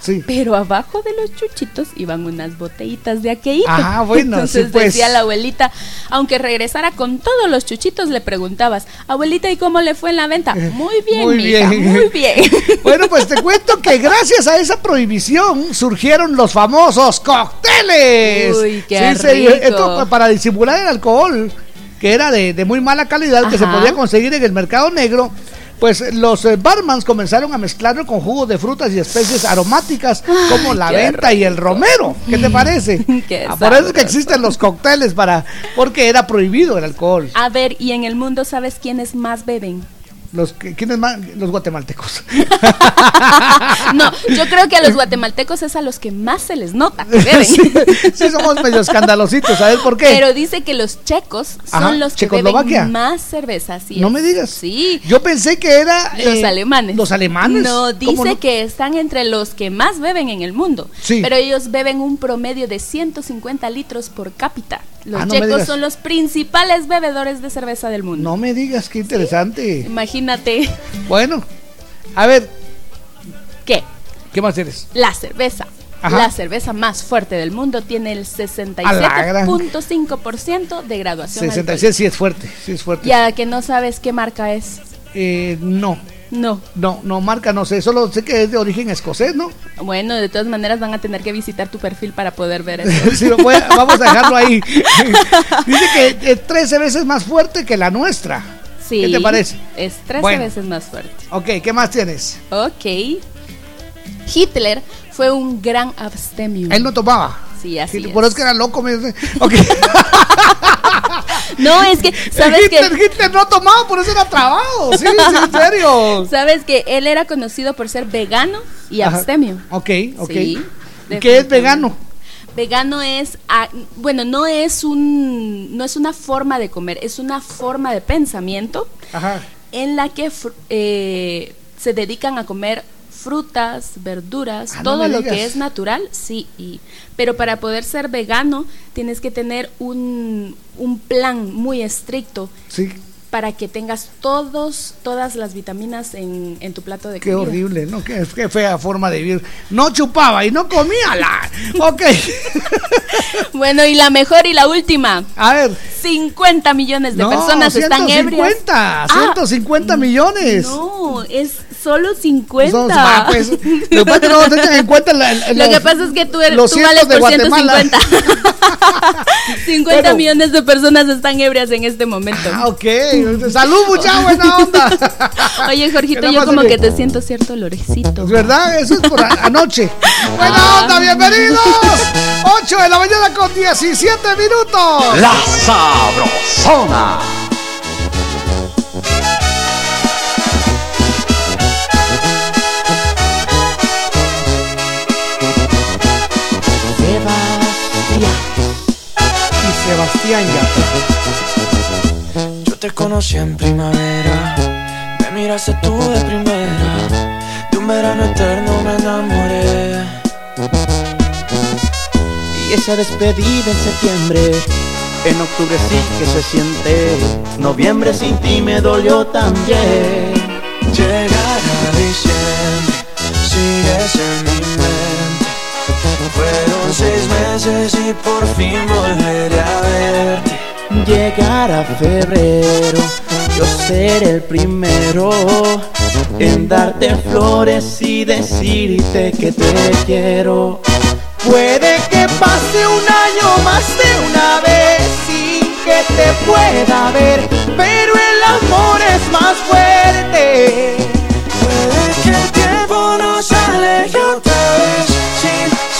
Speaker 6: Sí.
Speaker 54: Pero abajo de los chuchitos iban unas botellitas de aqueíto.
Speaker 6: Ah, bueno,
Speaker 54: Entonces
Speaker 6: sí, pues.
Speaker 54: decía la abuelita, aunque regresara con todos los chuchitos, le preguntabas, abuelita, ¿y cómo le fue en la venta? Muy bien,
Speaker 6: Eh, Muy
Speaker 54: mija,
Speaker 6: bien.
Speaker 54: muy bien.
Speaker 6: Bueno, pues te cuento que gracias a esa prohibición surgieron los famosos cócteles.
Speaker 54: Uy, qué
Speaker 6: Sí, sí,
Speaker 54: rico.
Speaker 6: Esto para disimular el alcohol, que era de, de muy mala calidad, que se podía conseguir en el mercado negro. Pues los eh, barmans comenzaron a mezclarlo con jugos de frutas y especies aromáticas como la venta y el romero. ¿Qué te parece?
Speaker 54: Qué
Speaker 6: Ah, por eso es que existen los cócteles para porque era prohibido el alcohol.
Speaker 54: A ver, ¿y en el mundo sabes quiénes más beben?
Speaker 6: Los, que- ¿quiénes más? Los guatemaltecos.
Speaker 54: No, yo creo que a los guatemaltecos es a los que más se les nota que beben.
Speaker 6: sí, sí somos medio escandalositos, ¿sabes por qué?
Speaker 54: Pero dice que los checos son los que beben más cerveza. así
Speaker 6: no
Speaker 54: es.
Speaker 6: me digas.
Speaker 54: Sí.
Speaker 6: Yo pensé que era...
Speaker 54: Los
Speaker 6: eh,
Speaker 54: alemanes.
Speaker 6: Los alemanes.
Speaker 54: No,
Speaker 6: ¿Cómo
Speaker 54: dice
Speaker 6: no?
Speaker 54: que están entre los que más beben en el mundo.
Speaker 6: Sí.
Speaker 54: Pero ellos beben un promedio de 150 litros por cápita. Los
Speaker 6: Ah, no
Speaker 54: checos
Speaker 6: digas.
Speaker 54: son los principales bebedores de cerveza del mundo.
Speaker 6: No me digas, qué interesante.
Speaker 54: Imagínate.
Speaker 6: Bueno, a ver,
Speaker 54: ¿Qué?
Speaker 6: ¿qué más eres?
Speaker 54: La cerveza.
Speaker 6: Ajá.
Speaker 54: La cerveza más fuerte del mundo tiene el
Speaker 6: A la gran.
Speaker 54: 67.5% de graduación
Speaker 6: 66 sí es fuerte, sí es fuerte.
Speaker 54: Ya que no sabes qué marca es.
Speaker 6: Eh, no.
Speaker 54: No.
Speaker 6: No, no, marca no sé, solo sé que es de origen escocés, ¿no?
Speaker 54: Bueno, de todas maneras van a tener que visitar tu perfil para poder ver eso.
Speaker 6: Sí, lo voy a- vamos a dejarlo ahí. Dice que es 13 veces más fuerte que la nuestra.
Speaker 54: Sí,
Speaker 6: ¿Qué te parece?
Speaker 54: Es 13
Speaker 6: Bueno.
Speaker 54: veces más fuerte.
Speaker 6: Ok, ¿qué más tienes?
Speaker 54: Ok. Hitler fue un gran abstemio.
Speaker 6: Él no tomaba.
Speaker 54: Sí, así
Speaker 6: Sí,
Speaker 54: es.
Speaker 6: Por eso es que era loco. me dice.
Speaker 54: No, es que, ¿sabes
Speaker 6: Hitler,
Speaker 54: que
Speaker 6: Hitler no tomaba, por eso era trabajo. Sí, sí, en serio.
Speaker 54: Sabes que él era conocido por ser vegano y
Speaker 6: Ajá.
Speaker 54: abstemio.
Speaker 6: Ok, ok.
Speaker 54: Sí,
Speaker 6: ¿Y ¿Qué es vegano?
Speaker 54: Vegano es, ah, bueno, no es un, no es una forma de comer, es una forma de pensamiento
Speaker 6: Ajá.
Speaker 54: en la que eh, se dedican a comer frutas, verduras,
Speaker 6: Ah,
Speaker 54: todo lo
Speaker 6: digas.
Speaker 54: que es natural, sí. Y, pero para poder ser vegano tienes que tener un, un plan muy estricto
Speaker 6: Sí,
Speaker 54: para que tengas todos, todas las vitaminas en, en tu plato de
Speaker 6: qué
Speaker 54: comida.
Speaker 6: horrible, ¿no? Qué, qué fea forma de vivir. No chupaba y no comía la. Ok.
Speaker 54: Bueno, y la mejor y la última.
Speaker 6: A ver.
Speaker 54: 50 millones de
Speaker 6: No,
Speaker 54: personas están ebrias.
Speaker 6: 150,
Speaker 54: Ah,
Speaker 6: 150 millones.
Speaker 54: No, es solo 50.
Speaker 6: Somos- va, pues, lo que pasa es que no nos echan en cuenta la- la-
Speaker 54: Lo
Speaker 6: los-
Speaker 54: que pasa es que tú, eres,
Speaker 6: los
Speaker 54: tú
Speaker 6: cientos
Speaker 54: vales
Speaker 6: de
Speaker 54: por
Speaker 6: Guatemala.
Speaker 54: 150. 50
Speaker 6: Bueno.
Speaker 54: millones de personas están ebrias en este momento.
Speaker 6: Ah, ok. Salud, mucha buena onda.
Speaker 54: Oye, Jorgito, yo como que te siento cierto olorcito.
Speaker 6: Es verdad, eso es por anoche. Buena
Speaker 54: Ah.
Speaker 6: onda, bienvenidos. 8 de la mañana con 17 minutos.
Speaker 25: La Sabrosona.
Speaker 6: Sebastián.
Speaker 7: Yo te conocí en primavera, me miraste tú de primera, de un verano eterno me enamoré.
Speaker 3: Y esa despedida en septiembre, en octubre sí que se siente, noviembre sin ti me dolió también.
Speaker 7: Llegará diciembre, sigues en mi mente. Fueron seis meses y por fin volveré a verte.
Speaker 3: Llegará febrero, yo seré el primero en darte flores y decirte que te quiero. Puede que pase un año más de una vez sin que te pueda ver, pero el amor es más fuerte.
Speaker 7: Puede que el tiempo nos aleje otra vez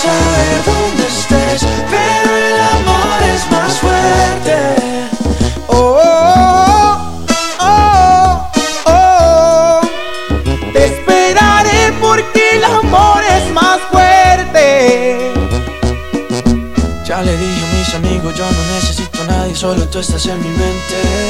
Speaker 7: saber dónde estés, pero el amor es más fuerte.
Speaker 3: Oh, oh, oh, oh. Te esperaré porque el amor es más fuerte.
Speaker 7: Ya le dije a mis amigos, yo no necesito a nadie, solo tú estás en mi mente.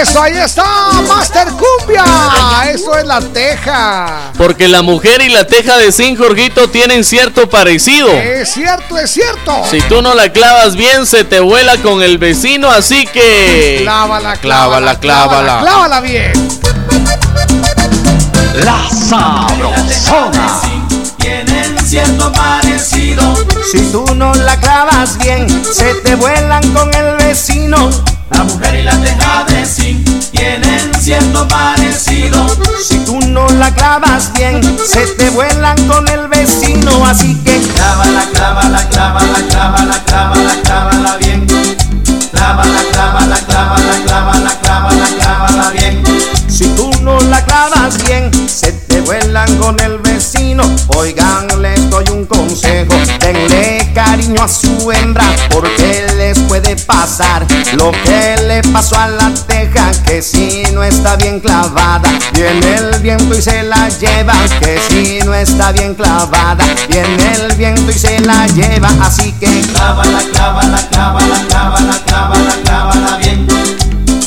Speaker 6: Eso, ahí está, Master Cumbia. Eso es la teja.
Speaker 1: Porque la mujer y la teja de Sin Jorgito tienen cierto parecido.
Speaker 6: Es cierto, es cierto.
Speaker 1: Si tú no la clavas bien, se te vuela con el vecino, así que.
Speaker 6: Clávala,
Speaker 1: clávala,
Speaker 6: clávala. Clávala bien.
Speaker 25: La sabrosona.
Speaker 55: Tienen cierto parecido.
Speaker 29: Si tú no la clavas bien, se te vuelan con el vecino.
Speaker 55: La mujer y la teja de zinc tienen cierto parecido.
Speaker 29: Si tú no la clavas bien, se te vuelan con el vecino. Así que
Speaker 55: clávala, clávala, clávala, clávala, clávala, clávala bien. Clávala, clávala, clávala, clávala, clávala, clávala bien.
Speaker 29: Si tú no la clavas bien, se te vuelan con el vecino. Oigan, les doy un consejo. Denle cariño a su hembra, porque les puede pasar lo que le pasó a la teja, que si no está bien clavada, viene el viento y se la lleva. Que si no está bien clavada, viene el viento y se la lleva. Así que
Speaker 55: clávala, clávala, clávala, clávala, clávala, clávala bien.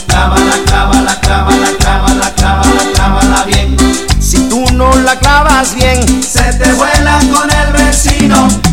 Speaker 55: Clávala, clávala, clávala,
Speaker 29: la clavas bien,
Speaker 55: se te vuela con el vecino.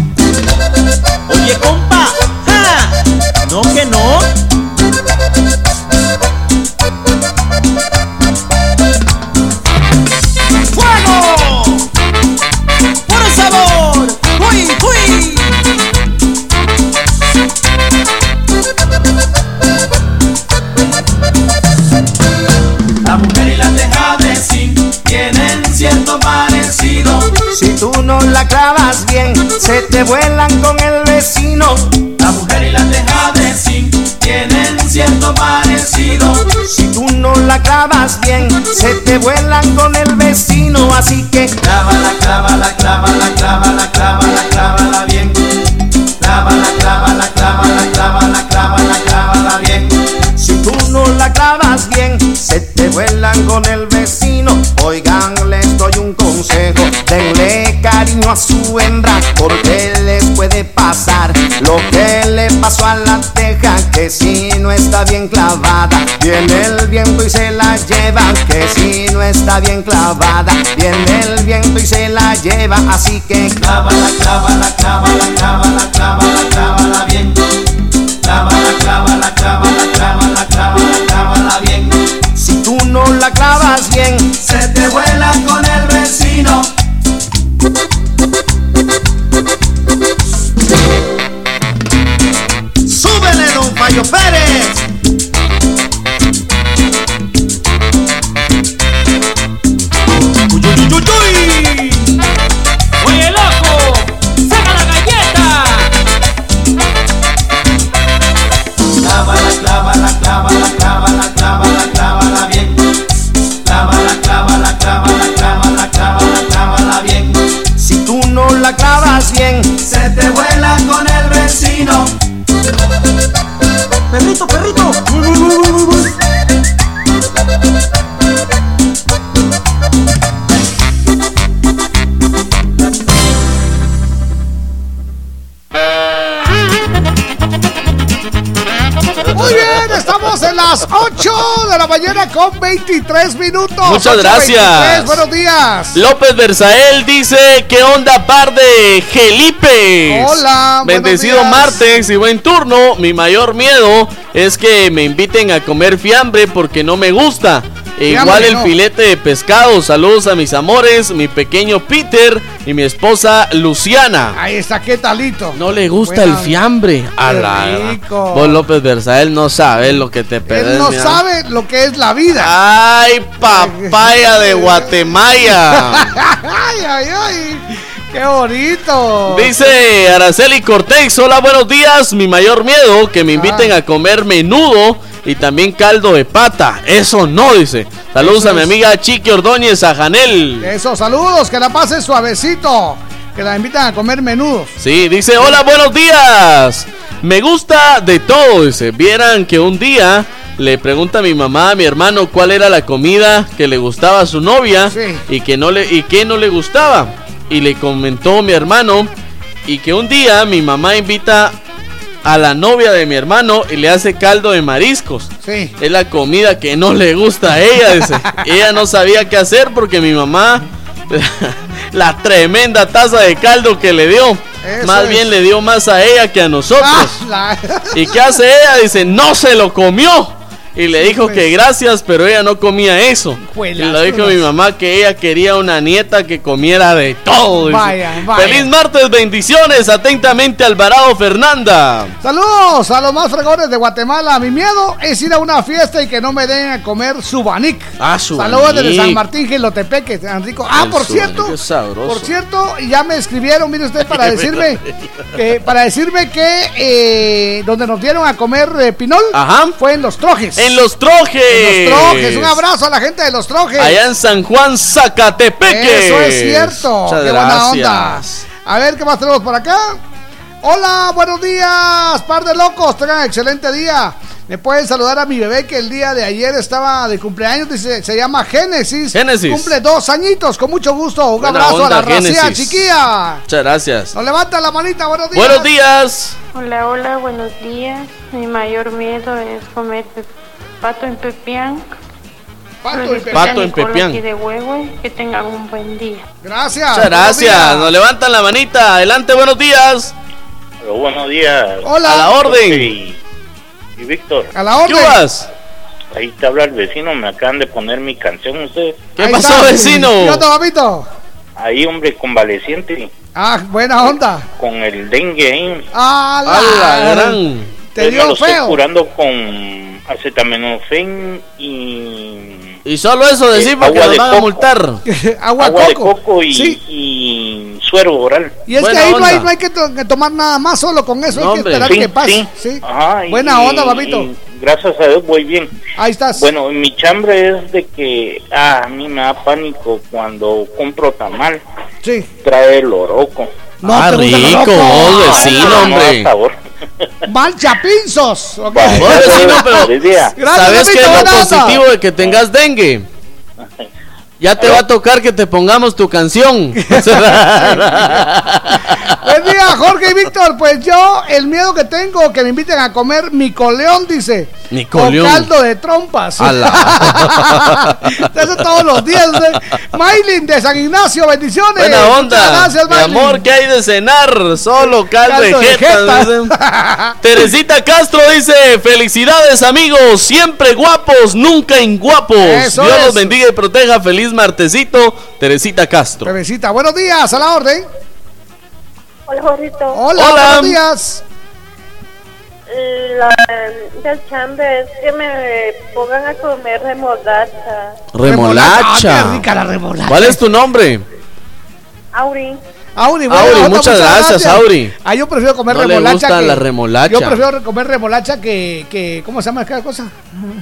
Speaker 55: La
Speaker 29: clavas bien, se te vuelan con el vecino.
Speaker 55: La mujer y la teja de zinc tienen cierto parecido.
Speaker 29: Si tú no la clavas bien, se te vuelan con el vecino. Así que
Speaker 55: clávala, clávala, clávala, clávala, clávala, clávala bien.
Speaker 29: A su hembra, porque les puede pasar lo que le pasó a la teja. Que si no está bien clavada, viene el viento y se la lleva. Que si no está bien clavada, viene el viento y se la lleva. Así que
Speaker 55: clávala, clávala, clávala, clávala, clávala, clávala bien. Clávala, clávala, clávala, clávala, clávala, clávala bien.
Speaker 29: Si tú no la clavas bien,
Speaker 55: se
Speaker 6: mañana con 23 minutos.
Speaker 1: Muchas
Speaker 6: 8:23,
Speaker 1: gracias.
Speaker 6: Buenos días.
Speaker 1: López Berzael dice: ¿Qué onda, par de Gelipes?
Speaker 6: Hola,
Speaker 1: Bendecido martes y buen turno. Mi mayor miedo es que me inviten a comer fiambre porque no me gusta. Igual el filete de pescado. Saludos a mis amores, mi pequeño Peter y mi esposa Luciana.
Speaker 6: Ahí está, ¿qué talito?
Speaker 1: No le gusta
Speaker 6: Buena-
Speaker 1: el fiambre. A la-
Speaker 6: rico.
Speaker 1: Vos, López Berzael, no sabes lo que te perdés.
Speaker 6: Él no sabe lo que es la vida.
Speaker 1: ¡Ay, papaya de Guatemala!
Speaker 6: ay, ay, ay. Qué bonito.
Speaker 1: Dice Araceli Cortés, hola, buenos días. Mi mayor miedo, que me inviten a comer menudo y también caldo de pata. Eso no, dice. Saludos
Speaker 6: Eso
Speaker 1: a mi amiga Chiqui Ordóñez, a Janel.
Speaker 6: Eso, saludos, que la pasen suavecito. Que la invitan a comer menudos.
Speaker 1: Sí, dice, hola, buenos días. Me gusta de todo, dice. Vieran que un día le pregunta a mi mamá, a mi hermano, cuál era la comida que le gustaba a su novia y que no le y qué no le gustaba. Y le comentó mi hermano y que un día mi mamá invita a la novia de mi hermano y le hace caldo de mariscos.
Speaker 6: Sí.
Speaker 1: Es la comida que no le gusta a ella, dice. ella no sabía qué hacer porque mi mamá la tremenda taza de caldo que le dio.
Speaker 6: Eso
Speaker 1: más
Speaker 6: es.
Speaker 1: bien le dio más a ella que a nosotros.
Speaker 6: Ah, la-
Speaker 1: ¿Y qué hace ella? Dice, no se lo comió. Y le dijo que gracias, pero ella no comía eso. Y
Speaker 6: Juelas,
Speaker 1: le dijo a mi mamá que ella quería una nieta que comiera de todo.
Speaker 6: Vaya, vaya.
Speaker 1: Feliz martes, bendiciones. Atentamente, Alvarado Fernanda.
Speaker 6: Saludos a los más fregones de Guatemala. Mi miedo es ir a una fiesta y que no me den a comer subanic.
Speaker 1: Ah, su
Speaker 6: Saludos desde. San Martín, Gilotepeque, San Rico. Ah,
Speaker 1: El
Speaker 6: por cierto, por cierto, ya me escribieron, mire usted, para decirme que, para decirme que eh, donde nos dieron a comer eh, pinol fue en los trojes.
Speaker 1: En los trojes.
Speaker 6: En los trojes. Un abrazo a la gente de los trojes.
Speaker 1: Allá en San Juan, Zacatepeque.
Speaker 6: Eso es cierto.
Speaker 1: Muchas
Speaker 6: Qué buena
Speaker 1: gracias.
Speaker 6: onda. A ver, ¿qué más tenemos por acá? Hola, buenos días, par de locos. Tengan excelente día. Me pueden saludar a mi bebé que el día de ayer estaba de cumpleaños. Dice, se llama Génesis.
Speaker 1: Génesis.
Speaker 6: Cumple dos añitos, con mucho gusto. Un
Speaker 1: Buena
Speaker 6: abrazo
Speaker 1: onda,
Speaker 6: a la racía chiquilla.
Speaker 1: Muchas gracias.
Speaker 6: Nos levanta la manita, buenos días.
Speaker 1: Buenos días.
Speaker 56: Hola, hola, buenos días. Mi mayor miedo es comer pato en pepián.
Speaker 6: Pato en
Speaker 1: Pato en pepián.
Speaker 56: de huevo. Que tengan un buen día.
Speaker 6: Gracias.
Speaker 1: Muchas gracias. Nos levantan la manita. Adelante, buenos días.
Speaker 57: Pero buenos días.
Speaker 6: Hola.
Speaker 1: A la orden.
Speaker 57: Y, y Víctor.
Speaker 6: A la orden.
Speaker 1: ¿Qué vas?
Speaker 57: Ahí te habla el vecino, me acaban de poner mi canción ustedes.
Speaker 1: ¿Qué
Speaker 6: Ahí
Speaker 1: pasó,
Speaker 6: está.
Speaker 1: vecino?
Speaker 6: ¿Qué onda, papito?
Speaker 57: Ahí, hombre, convaleciente,
Speaker 6: Ah, buena onda.
Speaker 57: con el dengue ahí.
Speaker 6: Ah, la
Speaker 1: gran.
Speaker 6: Te
Speaker 57: me lo estoy curando con acetaminofén y
Speaker 1: Y solo eso decir
Speaker 57: Eh,
Speaker 1: porque
Speaker 57: agua
Speaker 1: nos
Speaker 57: de
Speaker 1: van a
Speaker 57: coco.
Speaker 1: multar.
Speaker 6: Agua,
Speaker 57: agua de
Speaker 6: coco.
Speaker 57: y,
Speaker 6: Sí.
Speaker 57: y suero oral.
Speaker 6: Y es
Speaker 1: Buena
Speaker 6: que ahí no hay, no hay que, to- que tomar nada más, solo con eso
Speaker 1: No,
Speaker 6: hay que esperar
Speaker 57: Sí,
Speaker 6: que pase.
Speaker 57: sí.
Speaker 6: Sí.
Speaker 57: Ajá, y-
Speaker 6: Buena onda, papito.
Speaker 57: y gracias a Dios voy bien.
Speaker 6: Ahí estás.
Speaker 57: Bueno, mi chambre es de que ah, a mí me da pánico cuando compro tamal.
Speaker 6: Sí.
Speaker 57: Trae el oroco.
Speaker 6: No
Speaker 1: ah, rico,
Speaker 6: loco.
Speaker 1: vecino,
Speaker 57: No,
Speaker 1: hombre.
Speaker 57: sabor.
Speaker 6: Manchapinzos. Ok.
Speaker 1: Vos, vecino, pero ¿sabes qué es lo positivo de que tengas dengue? Ya te va a tocar que te pongamos tu canción.
Speaker 6: Buen día, Jorge y Víctor. Pues yo, el miedo que tengo que me inviten a comer mi coleón, dice.
Speaker 1: Mi
Speaker 6: Con
Speaker 1: coleón.
Speaker 6: caldo de trompas. Eso todos los días. ¿eh? Maylin de San Ignacio, bendiciones.
Speaker 1: Buena onda.
Speaker 6: Gracias,
Speaker 1: Mi amor, ¿qué hay de cenar? Solo caldo, de
Speaker 6: Caldo de
Speaker 1: jeta.
Speaker 6: jeta.
Speaker 1: dicen. Teresita Castro dice, felicidades amigos, siempre guapos, nunca inguapos.
Speaker 6: Eso
Speaker 1: Dios
Speaker 6: es.
Speaker 1: los bendiga y proteja. Feliz martesito, Teresita Castro.
Speaker 6: Bebecita, buenos días, a la orden.
Speaker 56: Hola, Jorrito.
Speaker 6: Hola,
Speaker 1: Hola.
Speaker 6: buenos días.
Speaker 56: La del chambre es que me pongan a comer remolacha.
Speaker 1: Remolacha.
Speaker 6: Ah, qué rica la remolacha.
Speaker 1: ¿Cuál es tu nombre?
Speaker 56: Auri.
Speaker 6: Auri,
Speaker 1: Auri, muchas gracias, Auri.
Speaker 6: Ah, yo prefiero comer
Speaker 1: No le
Speaker 6: remolacha.
Speaker 1: gusta
Speaker 6: que-
Speaker 1: la remolacha.
Speaker 6: Yo prefiero comer remolacha que, que. ¿Cómo se llama cada cosa?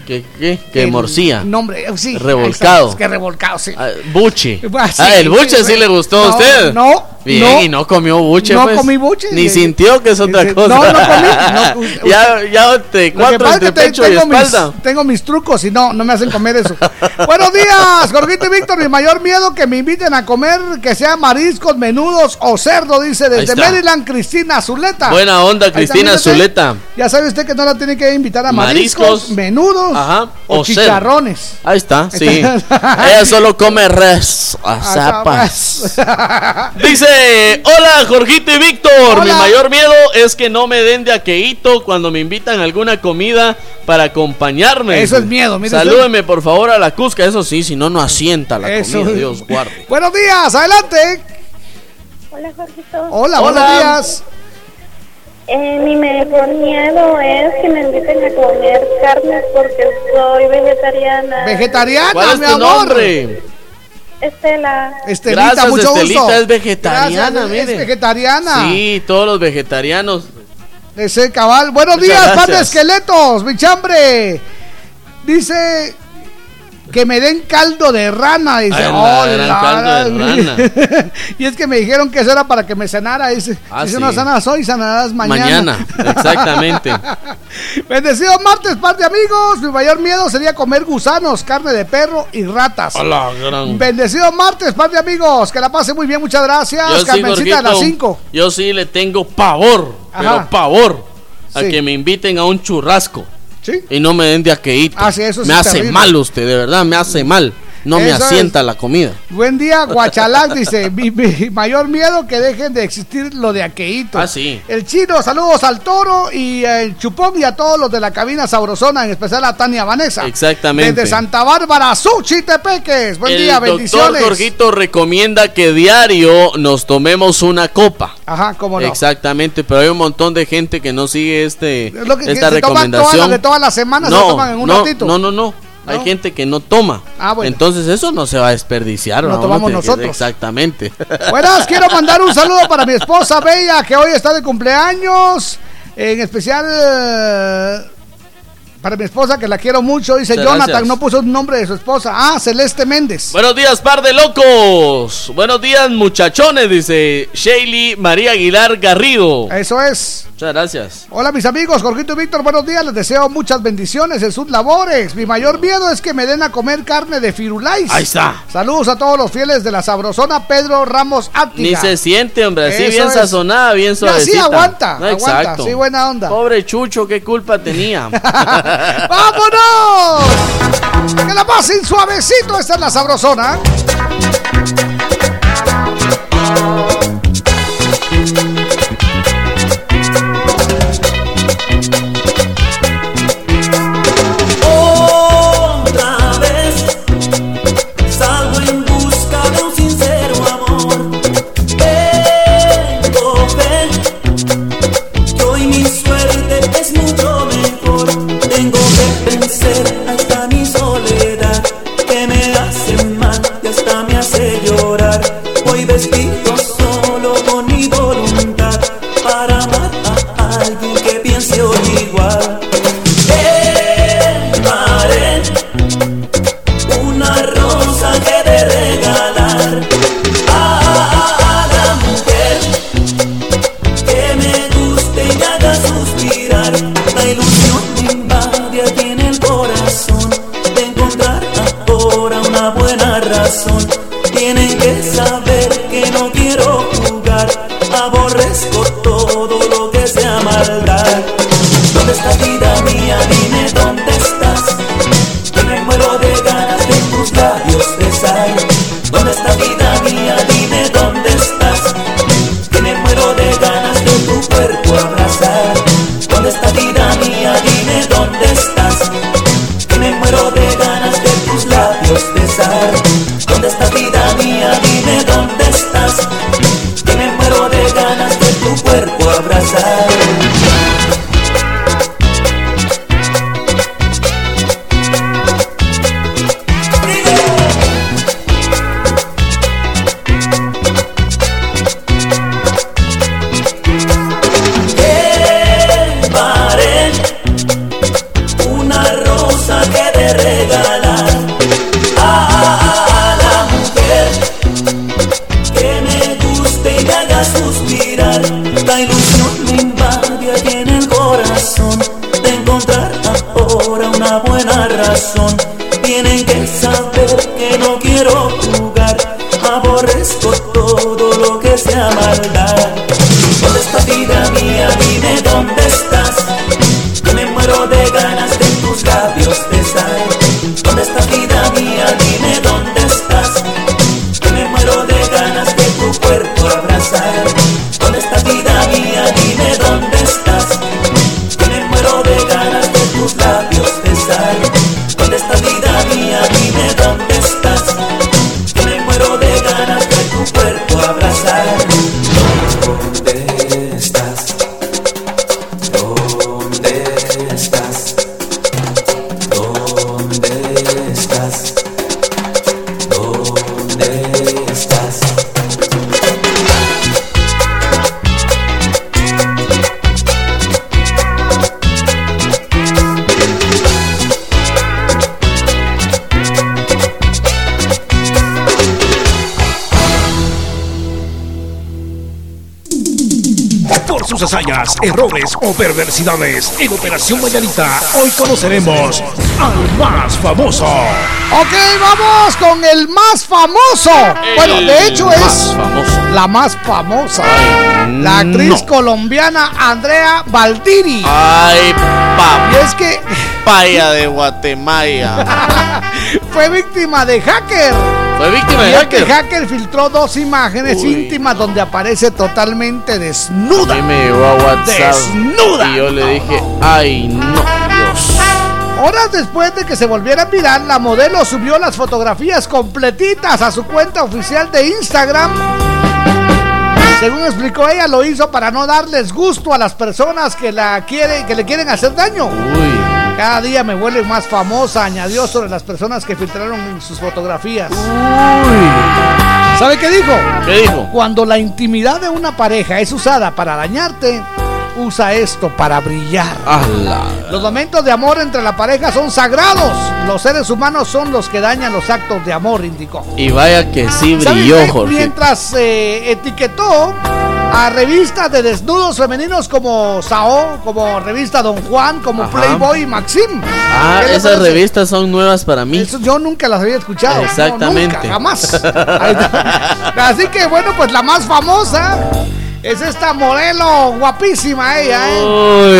Speaker 1: ¿Qué? ¿Qué? Que
Speaker 6: El
Speaker 1: morcilla.
Speaker 6: Nombre, eh, sí.
Speaker 1: Revolcado.
Speaker 6: es que revolcado, sí.
Speaker 1: Ah, Buche.
Speaker 6: Ah, sí,
Speaker 1: ah, el buche
Speaker 6: sí,
Speaker 1: le gustó a usted.
Speaker 6: no,
Speaker 1: Bien,
Speaker 6: no.
Speaker 1: y no comió buche.
Speaker 6: No
Speaker 1: pues.
Speaker 6: comí buche.
Speaker 1: Ni sintió que es otra
Speaker 6: Dice,
Speaker 1: cosa.
Speaker 6: No, no comí. no,
Speaker 1: ya, ya te cuatro entre
Speaker 6: te-
Speaker 1: pecho y
Speaker 6: tengo,
Speaker 1: espalda.
Speaker 6: mis, tengo mis trucos y no, no me hacen comer eso. Buenos días, Jorgito y Víctor. Mi mayor miedo que me inviten a comer que sea mariscos, menudos o cerdo, dice desde. Maryland Cristina Zuleta.
Speaker 1: Buena onda, Cristina Zuleta.
Speaker 6: Ya sabe usted que no la tiene que invitar a mariscos,
Speaker 1: Mariscos.
Speaker 6: menudos
Speaker 1: Ajá,
Speaker 6: o,
Speaker 1: o
Speaker 6: chicharrones.
Speaker 1: Ahí está, sí. Ella solo come res,
Speaker 6: Ah,
Speaker 1: zapas. Dice, hola Jorgito y Víctor, mi mayor miedo es que no me den de aqueíto cuando me invitan a alguna comida para acompañarme.
Speaker 6: Eso es miedo, mire.
Speaker 1: Salúdeme por favor a la Cusca, eso sí, si no, no asienta la
Speaker 6: Eso.
Speaker 1: comida, Dios guarde.
Speaker 6: Buenos días, adelante.
Speaker 56: Hola, Jorgito.
Speaker 6: Hola,
Speaker 1: Hola.
Speaker 6: buenos días.
Speaker 56: Eh, mi mejor miedo es que me inviten a comer carne porque soy vegetariana.
Speaker 6: Vegetariana,
Speaker 1: ¿Cuál es
Speaker 6: mi
Speaker 1: tu
Speaker 6: amor.
Speaker 1: nombre?
Speaker 56: Estela.
Speaker 6: Estelita,
Speaker 1: Gracias,
Speaker 6: mucho
Speaker 1: Estelita,
Speaker 6: gusto.
Speaker 1: es vegetariana,
Speaker 6: Gracias, es
Speaker 1: mire.
Speaker 6: vegetariana.
Speaker 1: Sí, todos los vegetarianos.
Speaker 6: Ese cabal. Buenos
Speaker 1: Muchas
Speaker 6: días, par de
Speaker 1: gracias.
Speaker 6: esqueletos, mi chambre. Dice que me den caldo de rana. Dice,
Speaker 1: Ay, la gran caldo de rana.
Speaker 6: y es que me dijeron que eso era para que me sanara. Dice,
Speaker 1: Ah,
Speaker 6: si
Speaker 1: sí.
Speaker 6: no sanas hoy, sanarás mañana.
Speaker 1: Mañana, exactamente.
Speaker 6: Bendecido martes, par de amigos. Mi mayor miedo sería comer gusanos, carne de perro y ratas.
Speaker 1: Hola, gran.
Speaker 6: Bendecido martes, par de amigos. Que la pase muy bien, muchas gracias.
Speaker 1: Yo sí,
Speaker 6: Carmencita de las
Speaker 1: Jorgito,
Speaker 6: 5.
Speaker 1: Yo sí le tengo pavor,
Speaker 6: Ajá.
Speaker 1: pero pavor a
Speaker 6: Sí.
Speaker 1: que me inviten a un churrasco.
Speaker 6: Sí.
Speaker 1: Y no me den de aqueíto.
Speaker 6: Ah, sí, eso
Speaker 1: me hace
Speaker 6: terrible.
Speaker 1: mal usted, de verdad, me hace mal. No me
Speaker 6: Eso
Speaker 1: asienta la comida.
Speaker 6: Buen día, Guachalac. dice: mi, mi mayor miedo que dejen de existir lo de aqueíto.
Speaker 1: Ah, sí.
Speaker 6: El chino, saludos al toro y el chupón y a todos los de la cabina sabrosona, en especial a Tania Vanessa.
Speaker 1: Exactamente.
Speaker 6: Desde Santa Bárbara, Suchitepeques. Buen
Speaker 1: El
Speaker 6: día,
Speaker 1: doctor
Speaker 6: bendiciones.
Speaker 1: Jorgito recomienda que diario nos tomemos una copa.
Speaker 6: Ajá, cómo no.
Speaker 1: Exactamente, pero hay un montón de gente que no sigue este
Speaker 6: Es lo que,
Speaker 1: esta
Speaker 6: que se toman todas
Speaker 1: recomendación.
Speaker 6: de todas las semanas, se
Speaker 1: no,
Speaker 6: lo toman en un
Speaker 1: no,
Speaker 6: ratito.
Speaker 1: no, no, no. Hay
Speaker 6: ¿No?
Speaker 1: gente que no toma.
Speaker 6: Ah, bueno.
Speaker 1: Entonces eso no se va a desperdiciar. A
Speaker 6: tomamos
Speaker 1: que-
Speaker 6: nosotros.
Speaker 1: Exactamente.
Speaker 6: Buenas, quiero mandar un saludo para mi esposa Bella, que hoy está de cumpleaños. En especial eh, para mi esposa, que la quiero mucho. Dice Jonathan, no puso el nombre de su esposa. Ah, Celeste Méndez.
Speaker 1: Buenos días, par de locos. Buenos días, muchachones, dice Shaley María Aguilar Garrido.
Speaker 6: Eso es.
Speaker 1: Muchas gracias.
Speaker 6: Hola mis amigos, Jorgito y Víctor, buenos días, les deseo muchas bendiciones en sus labores. Mi mayor miedo es que me den a comer carne de firulais.
Speaker 1: Ahí está.
Speaker 6: Saludos a todos los fieles de la sabrosona Pedro Ramos
Speaker 1: Ni
Speaker 6: Ártiga.
Speaker 1: se siente, hombre, así
Speaker 6: Eso
Speaker 1: bien
Speaker 6: es.
Speaker 1: sazonada, bien
Speaker 6: Y así
Speaker 1: suavecita.
Speaker 6: aguanta,
Speaker 1: No,
Speaker 6: aguanta,
Speaker 1: exacto.
Speaker 6: sí, buena onda.
Speaker 1: Pobre Chucho, qué culpa tenía.
Speaker 6: ¡Vámonos! Que la pasen suavecito, esta es la sabrosona.
Speaker 47: Tienen que
Speaker 5: errores o perversidades. En Operación Mañanita, hoy conoceremos al más famoso.
Speaker 6: Ok, vamos con el más famoso. bueno, de hecho es la más famosa. la actriz colombiana Andrea Baldiri.
Speaker 1: Ay, papá.
Speaker 6: Y es que
Speaker 1: Paya de Guatemala.
Speaker 6: fue víctima de hacker.
Speaker 1: Fue víctima de
Speaker 6: Y el
Speaker 1: hacker.
Speaker 6: hacker filtró dos imágenes
Speaker 1: Uy.
Speaker 6: íntimas donde aparece totalmente desnuda.
Speaker 1: A mí me llegó a WhatsApp.
Speaker 6: Desnuda.
Speaker 1: Y yo le dije, ay, no, Dios.
Speaker 6: Horas después de que se volviera viral, la modelo subió las fotografías completitas a su cuenta oficial de Instagram. Según explicó ella, lo hizo para no darles gusto a las personas que la quieren, que le quieren hacer daño. Cada día me vuelve más famosa, añadió sobre las personas que filtraron sus fotografías. ¿Sabe qué dijo?
Speaker 1: ¿Qué dijo?
Speaker 6: Cuando la intimidad de una pareja es usada para dañarte, usa esto para brillar. Los momentos de amor entre la pareja son sagrados. Los seres humanos son los que dañan los actos de amor, indicó.
Speaker 1: Y vaya que sí
Speaker 6: ¿Sabe
Speaker 1: brilló? Jorge.
Speaker 6: Mientras eh, etiquetó a revistas de desnudos femeninos como Sao, como revista Don Juan, como
Speaker 1: Ajá.
Speaker 6: Playboy y Maxim.
Speaker 1: Ah,
Speaker 6: ¿Qué le
Speaker 1: esas revistas son nuevas para mí.
Speaker 6: Eso yo nunca las había escuchado. No,
Speaker 1: Exactamente.
Speaker 6: nunca, jamás. Así que bueno, pues la más famosa es esta modelo guapísima ella, ¿eh?
Speaker 1: Uy.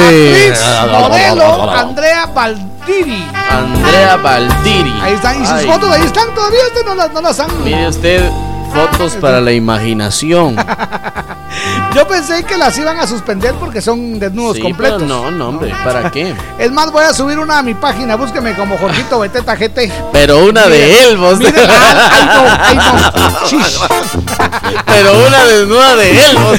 Speaker 6: Actriz, modelo Andrea Baldiri.
Speaker 1: Andrea Baldiri.
Speaker 6: Ahí están, y sus
Speaker 1: Ay,
Speaker 6: fotos ahí están todavía, usted no las, no las han.
Speaker 1: Mire usted, fotos para la imaginación.
Speaker 6: Yo pensé que las iban a suspender porque son desnudos
Speaker 1: Sí,
Speaker 6: completos.
Speaker 1: pero no, no, hombre, ¿para qué?
Speaker 6: Es más, voy a subir una a mi página, búsqueme como Jorgito Beteta GT.
Speaker 1: Pero una de él, vos.
Speaker 6: mire, ah, ay, no, ay, no.
Speaker 1: Pero una desnuda de él, vos.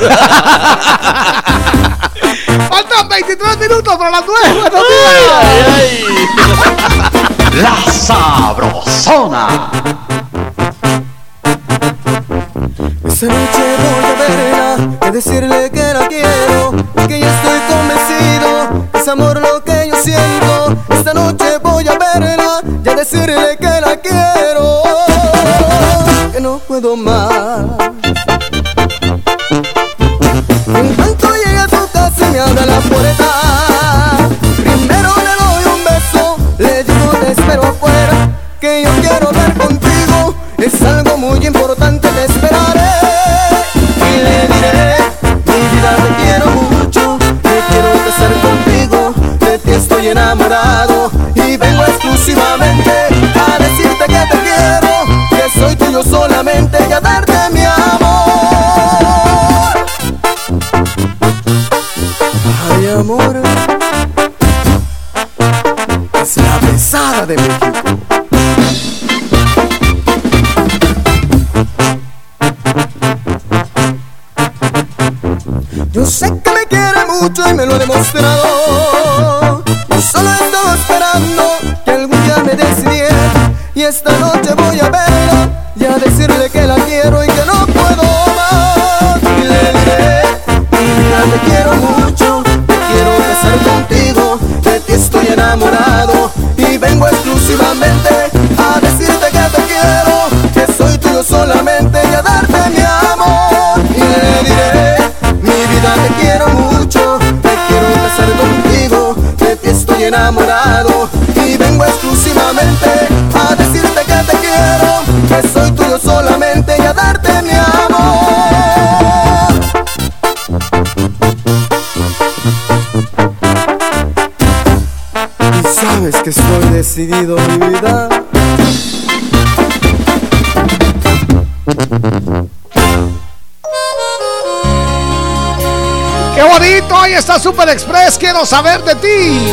Speaker 6: Faltan 23 minutos para las 9. Buenos días.
Speaker 58: La Sabrosona.
Speaker 39: Esta noche voy a verla y decirle que la quiero, que ya estoy convencido, es amor lo que yo siento. Esta noche voy a verla y a decirle que la quiero, que no puedo más. En cuanto llegue a tu casa y me abra la puerta, decidido, mi vida.
Speaker 6: ¡Qué bonito! Ahí está Super Express. Quiero saber de ti.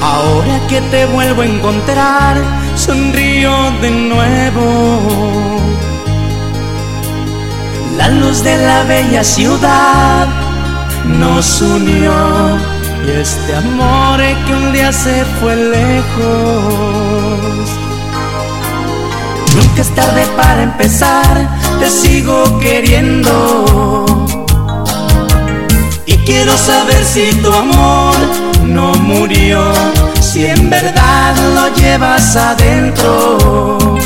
Speaker 47: Ahora que te vuelvo a encontrar, sonrío de nuevo. La luz de la bella ciudad nos unió y este amor que un día se fue lejos. Nunca es tarde para empezar, te sigo queriendo. Y quiero saber si tu amor no murió, si en verdad lo llevas adentro.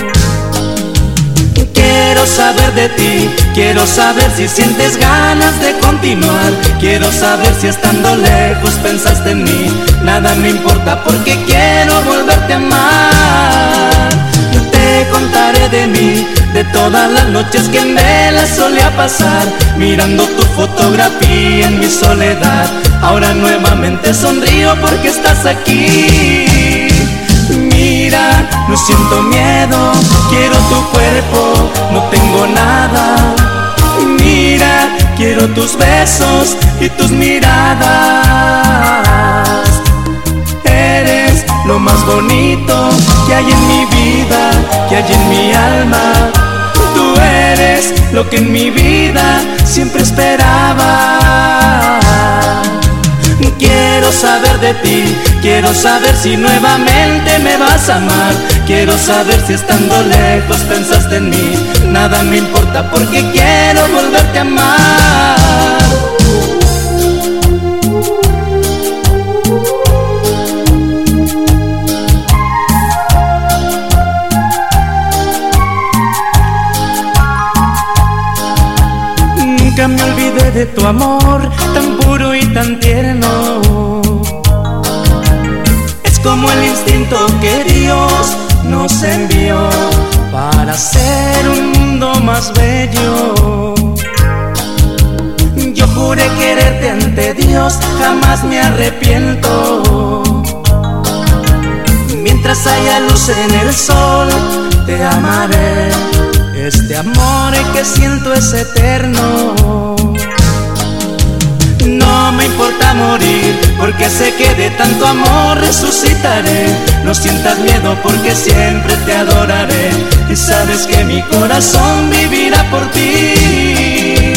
Speaker 47: Quiero saber de ti, quiero saber si sientes ganas de continuar. Quiero saber si estando lejos pensaste en mí. Nada me importa porque quiero volverte a amar. Yo te contaré de mí, de todas las noches que me las solía pasar, mirando tu fotografía en mi soledad. Ahora nuevamente sonrío porque estás aquí. No siento miedo, quiero tu cuerpo, no tengo nada. Mira, quiero tus besos y tus miradas. Eres lo más bonito que hay en mi vida, que hay en mi alma. Tú eres lo que en mi vida siempre esperaba. Quiero saber de ti, quiero saber si nuevamente me vas a amar. Quiero saber si estando lejos pensaste en mí. Nada me importa porque quiero volverte a amar. Nunca me olvidé de tu amor, tan puro y tan tierno. Es como el instinto que Dios nos envió para hacer un mundo más bello. Yo juré quererte ante Dios, jamás me arrepiento. Mientras haya luz en el sol, te amaré. Este amor que siento es eterno. No me importa morir, porque sé que de tanto amor resucitaré. No sientas miedo, porque siempre te adoraré. Y sabes que mi corazón vivirá por ti.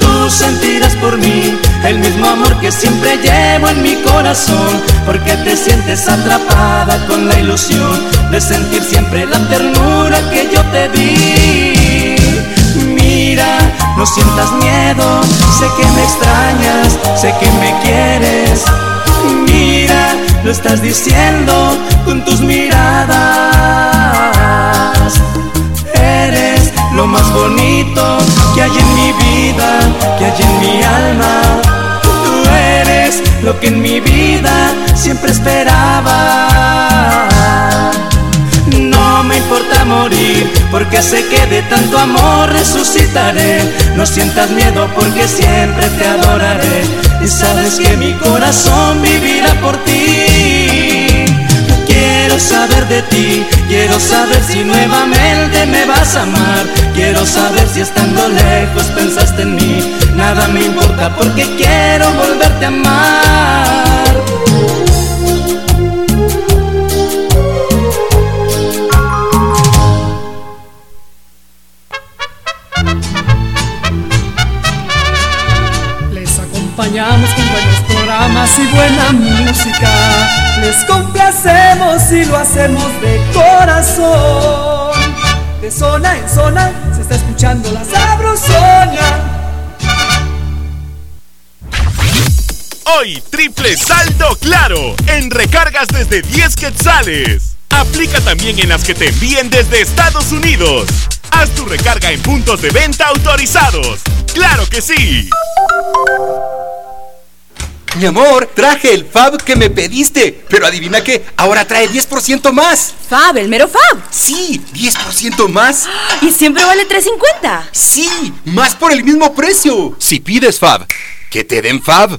Speaker 47: Tú sentirás por mí el mismo amor que siempre llevo en mi corazón, porque te sientes atrapada con la ilusión de sentir siempre la ternura que yo te di. No sientas miedo, sé que me extrañas, sé que me quieres. Mira, lo estás diciendo con tus miradas. Eres lo más bonito que hay en mi vida, que hay en mi alma. Tú eres lo que en mi vida siempre esperaba. No me importa morir, porque sé que de tanto amor resucitaré. No sientas miedo, porque siempre te adoraré. Y sabes que mi corazón vivirá por ti. Quiero saber de ti, quiero saber si nuevamente me vas a amar. Quiero saber si estando lejos pensaste en mí. Nada me importa porque quiero volverte a amar.
Speaker 59: Les complacemos y lo hacemos de corazón. De zona en zona se está escuchando la sabrosona.
Speaker 22: Hoy, triple saldo claro en recargas desde 10 quetzales. Aplica también en las que te envíen desde Estados Unidos. Haz tu recarga en puntos de venta autorizados. ¡Claro que sí!
Speaker 60: Mi amor, traje el Fab que me pediste. Pero adivina qué, ahora trae 10% más.
Speaker 50: Fab, el mero Fab.
Speaker 60: Sí, 10% más.
Speaker 50: Y siempre vale 3.50.
Speaker 60: Sí, más por el mismo precio. Si pides Fab, que te den Fab.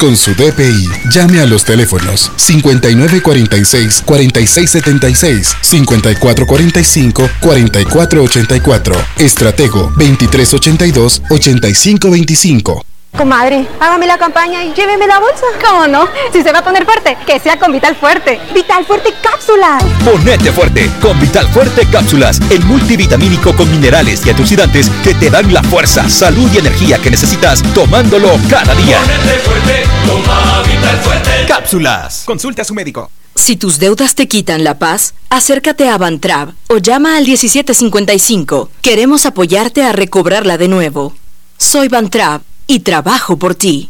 Speaker 23: con su DPI. Llame a los teléfonos 5946-4676, 5445-4484, Estratego 2382-8525.
Speaker 61: Comadre, hágame la campaña y lléveme la bolsa. ¿Cómo no? Si se va a poner fuerte, que sea con Vital Fuerte. Vital Fuerte Cápsulas.
Speaker 25: Ponete fuerte con Vital Fuerte Cápsulas, el multivitamínico con minerales y antioxidantes que te dan la fuerza, salud y energía que necesitas tomándolo cada día.
Speaker 62: Ponete fuerte, toma Vital Fuerte.
Speaker 25: Cápsulas. Consulta a su médico.
Speaker 27: Si tus deudas te quitan la paz, acércate a Bantrab o llama al 1755. Queremos apoyarte a recobrarla de nuevo. Soy Bantrab y trabajo por ti.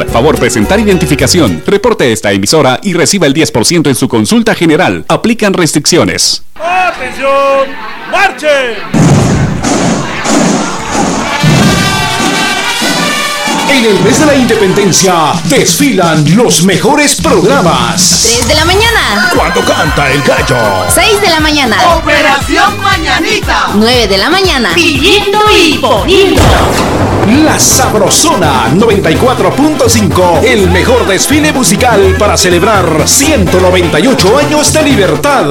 Speaker 63: Favor presentar identificación. Reporte esta emisora y reciba el 10% en su consulta general. Aplican restricciones.
Speaker 5: ¡Atención! ¡Marchen!
Speaker 8: En el mes de la independencia desfilan los mejores programas.
Speaker 12: 3 de la mañana.
Speaker 5: Cuando canta el gallo.
Speaker 12: 6 de la mañana.
Speaker 64: Operación Mañanita.
Speaker 12: 9 de la mañana.
Speaker 64: Pillito y poniendo.
Speaker 8: La Sabrosona 94.5, el mejor desfile musical para celebrar 198 años de libertad.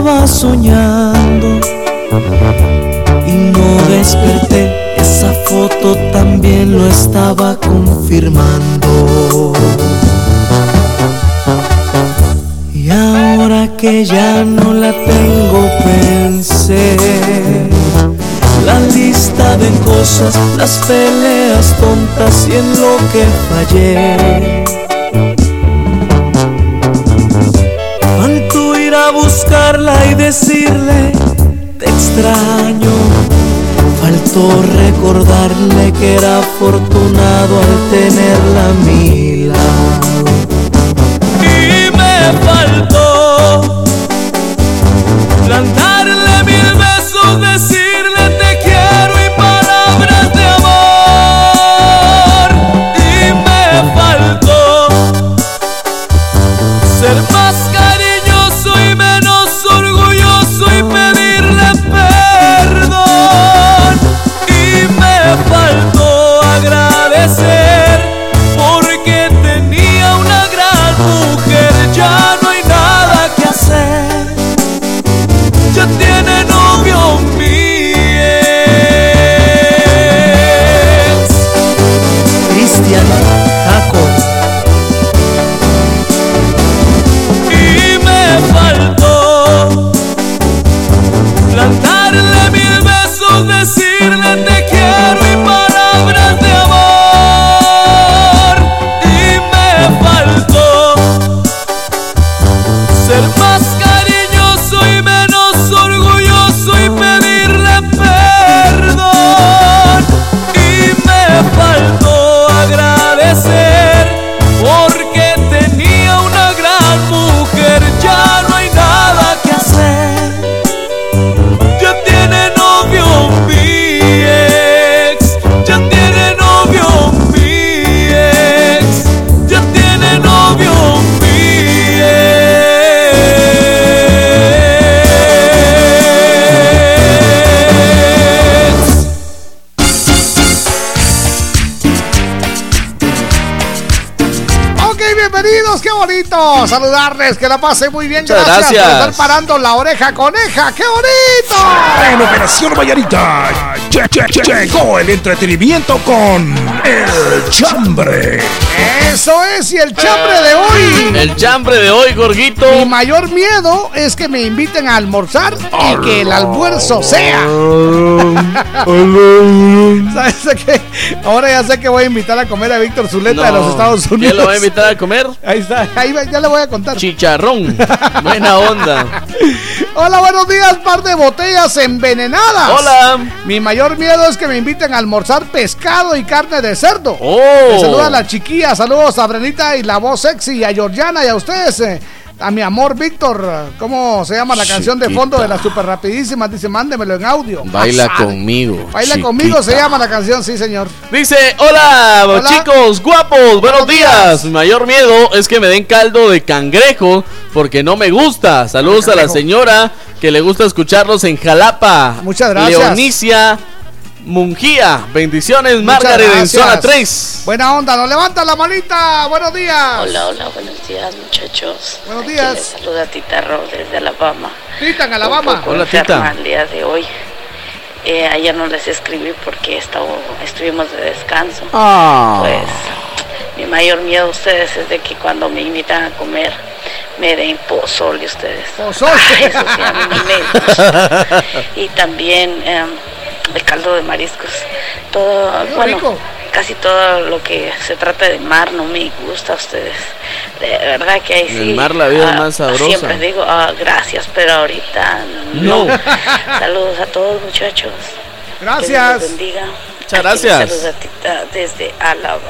Speaker 3: Estaba soñando Y no desperté, esa foto también lo estaba confirmando. Y ahora que ya no la tengo pensé La lista de cosas, las peleas tontas y en lo que fallé decirle te extraño Faltó recordarle que era afortunado al tenerla a mi y me faltó plantarle
Speaker 6: saludarles, que la pasen muy bien.
Speaker 1: Muchas
Speaker 6: Gracias,
Speaker 1: gracias.
Speaker 6: por estar parando la oreja coneja, qué bonito.
Speaker 5: En Operación Vallarita. Che, che, che, Llegó el entretenimiento con El Chambre.
Speaker 6: Eso es, y el chambre de hoy.
Speaker 1: El chambre de hoy, Gorguito.
Speaker 6: Mi mayor miedo es que me inviten a almorzar y que el almuerzo sea. ¿Sabes qué? Ahora ya sé que voy a invitar a comer a Víctor Zuleta de los Estados Unidos.
Speaker 1: ¿Quién lo va a invitar a comer?
Speaker 6: Ahí está, ahí va, ya le voy a contar.
Speaker 1: Chicharrón. Buena onda.
Speaker 6: Hola, buenos días, par de botellas envenenadas.
Speaker 1: Hola.
Speaker 6: Mi mayor miedo es que me inviten a almorzar pescado y carne de cerdo.
Speaker 1: Oh.
Speaker 6: Me saluda a la chiquilla, saludos a Brenita y la voz sexy, y a Georgiana y a ustedes. eh, a mi amor Víctor, ¿cómo se llama la canción de fondo de las super rapidísimas? Dice, mándemelo en audio.
Speaker 1: Baila
Speaker 6: Ah,
Speaker 1: conmigo.
Speaker 6: Baila
Speaker 1: chiquita.
Speaker 6: conmigo se llama la canción, sí señor.
Speaker 1: Dice, hola,
Speaker 6: Hola.
Speaker 1: chicos guapos, buenos,
Speaker 6: Buenos
Speaker 1: días.
Speaker 6: días.
Speaker 1: Mi mayor miedo es que me den caldo de cangrejo porque no me gusta. Saludos a la señora que le gusta escucharlos en Jalapa.
Speaker 6: Muchas gracias.
Speaker 1: Leonicia Mungía. Bendiciones, Margaret en zona 3.
Speaker 6: Buena onda, nos levanta la manita. Buenos días.
Speaker 65: Hola, hola, buenos días muchachos.
Speaker 6: Buenos
Speaker 65: Aquí
Speaker 6: días.
Speaker 65: Les saluda Tita Ro desde Alabama.
Speaker 6: Tita en
Speaker 65: Un
Speaker 6: Alabama.
Speaker 65: poco
Speaker 1: Hola, Tita.
Speaker 65: el día de hoy. Eh, ayer no les escribí porque estaba- estuvimos de descanso.
Speaker 1: Ah.
Speaker 65: Pues mi mayor miedo a ustedes es de que cuando me invitan a comer me den pozole ustedes.
Speaker 6: Pozole.
Speaker 65: Eso sí, a mí me. Y también em, el caldo de mariscos. Todo, bueno,
Speaker 6: rico.
Speaker 65: casi todo lo que se trata de mar no me gusta a ustedes. De verdad que ahí
Speaker 1: En el
Speaker 65: sí.
Speaker 1: mar la vida
Speaker 65: ah,
Speaker 1: más sabrosa.
Speaker 65: Siempre digo ah, gracias, pero ahorita no.
Speaker 1: No.
Speaker 65: Saludos a todos muchachos.
Speaker 6: Gracias.
Speaker 65: Que Dios los bendiga.
Speaker 1: Muchas gracias.
Speaker 65: Saluda Tita desde Alabama.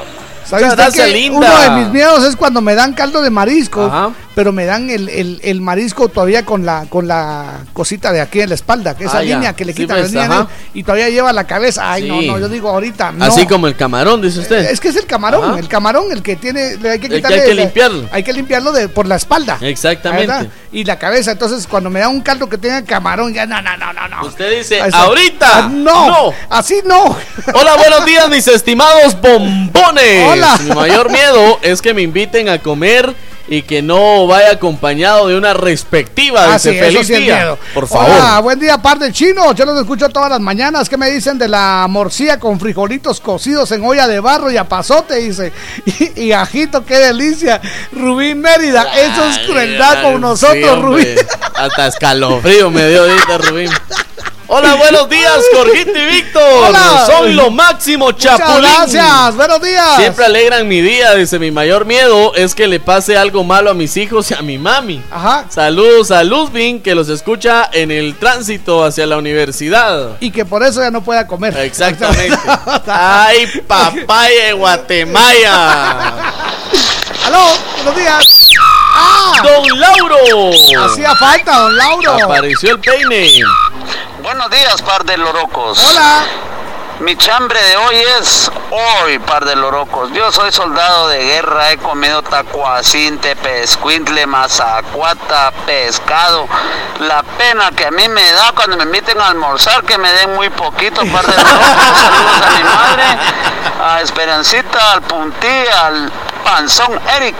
Speaker 6: ¿Sabes
Speaker 1: Muchas
Speaker 6: usted
Speaker 1: gracias,
Speaker 6: que
Speaker 1: linda.
Speaker 6: Uno de mis miedos es cuando me dan caldo de marisco,
Speaker 1: Ajá.
Speaker 6: Pero me dan el, el- el marisco todavía con la con la cosita de aquí en la espalda, que esa
Speaker 1: Ah, ya.
Speaker 6: línea que le
Speaker 1: Sí,
Speaker 6: quitan
Speaker 1: pues,
Speaker 6: la línea, y todavía lleva la cabeza. Ay, no,
Speaker 1: Sí.
Speaker 6: no, yo digo ahorita, no.
Speaker 1: Así como el camarón, dice usted.
Speaker 6: Es que es el camarón,
Speaker 1: Ajá.
Speaker 6: el camarón el que tiene, le hay que
Speaker 1: El que
Speaker 6: quitarle.
Speaker 1: hay que limpiarlo.
Speaker 6: Hay que limpiarlo de, por la espalda.
Speaker 1: Exactamente.
Speaker 6: ¿verdad? Y la cabeza, entonces cuando me da un caldo que tenga camarón, ya no, no, no, no, no.
Speaker 1: Usted dice, ahorita.
Speaker 6: Ah, no,
Speaker 1: No.
Speaker 6: así no.
Speaker 1: Hola, buenos días, mis estimados bombones.
Speaker 6: Hola.
Speaker 1: Mi mayor miedo es que me inviten a comer y que no vaya acompañado de una respectiva.
Speaker 6: Ah, sí, eso
Speaker 1: feliz
Speaker 6: sí
Speaker 1: día.
Speaker 6: miedo.
Speaker 1: Por favor.
Speaker 6: Hola, buen día, par de chinos. Yo los escucho todas las mañanas. ¿Qué me dicen de la morcilla con frijolitos cocidos en olla de barro y a pasote? Dice. Y, y ajito, qué delicia. Rubín Mérida, eso es crueldad
Speaker 1: Ay,
Speaker 6: con nosotros,
Speaker 1: sí.
Speaker 6: Rubín.
Speaker 1: Hasta escalofrío me dio ahorita, Rubín. Hola, buenos días, Jorgito y Víctor.
Speaker 6: Hola.
Speaker 1: Son lo máximo,
Speaker 6: Muchas
Speaker 1: Chapulín.
Speaker 6: gracias, buenos días.
Speaker 1: Siempre alegran mi día. Dice, mi mayor miedo es que le pase algo malo a mis hijos y a mi mami.
Speaker 6: Ajá.
Speaker 1: Saludos a Luzbin, que los escucha en el tránsito hacia la universidad.
Speaker 6: Y que por eso ya no pueda comer.
Speaker 1: Exactamente. Ay, papaya de Guatemala.
Speaker 6: Aló, buenos días. ¡Ah!
Speaker 1: Don Lauro.
Speaker 6: Hacía falta, don Lauro.
Speaker 1: Apareció el peine.
Speaker 66: Buenos días, par de lorocos.
Speaker 6: Hola.
Speaker 66: Mi chambre de hoy es hoy, par de lorocos. Yo soy soldado de guerra, he comido tacuacinte, pescuintle, mazacuata, pescado. La pena que a mí me da cuando me inviten a almorzar, que me den muy poquito, par de lorocos. Saludos a mi madre, a Esperancita, al Puntí, al Panzón Eric.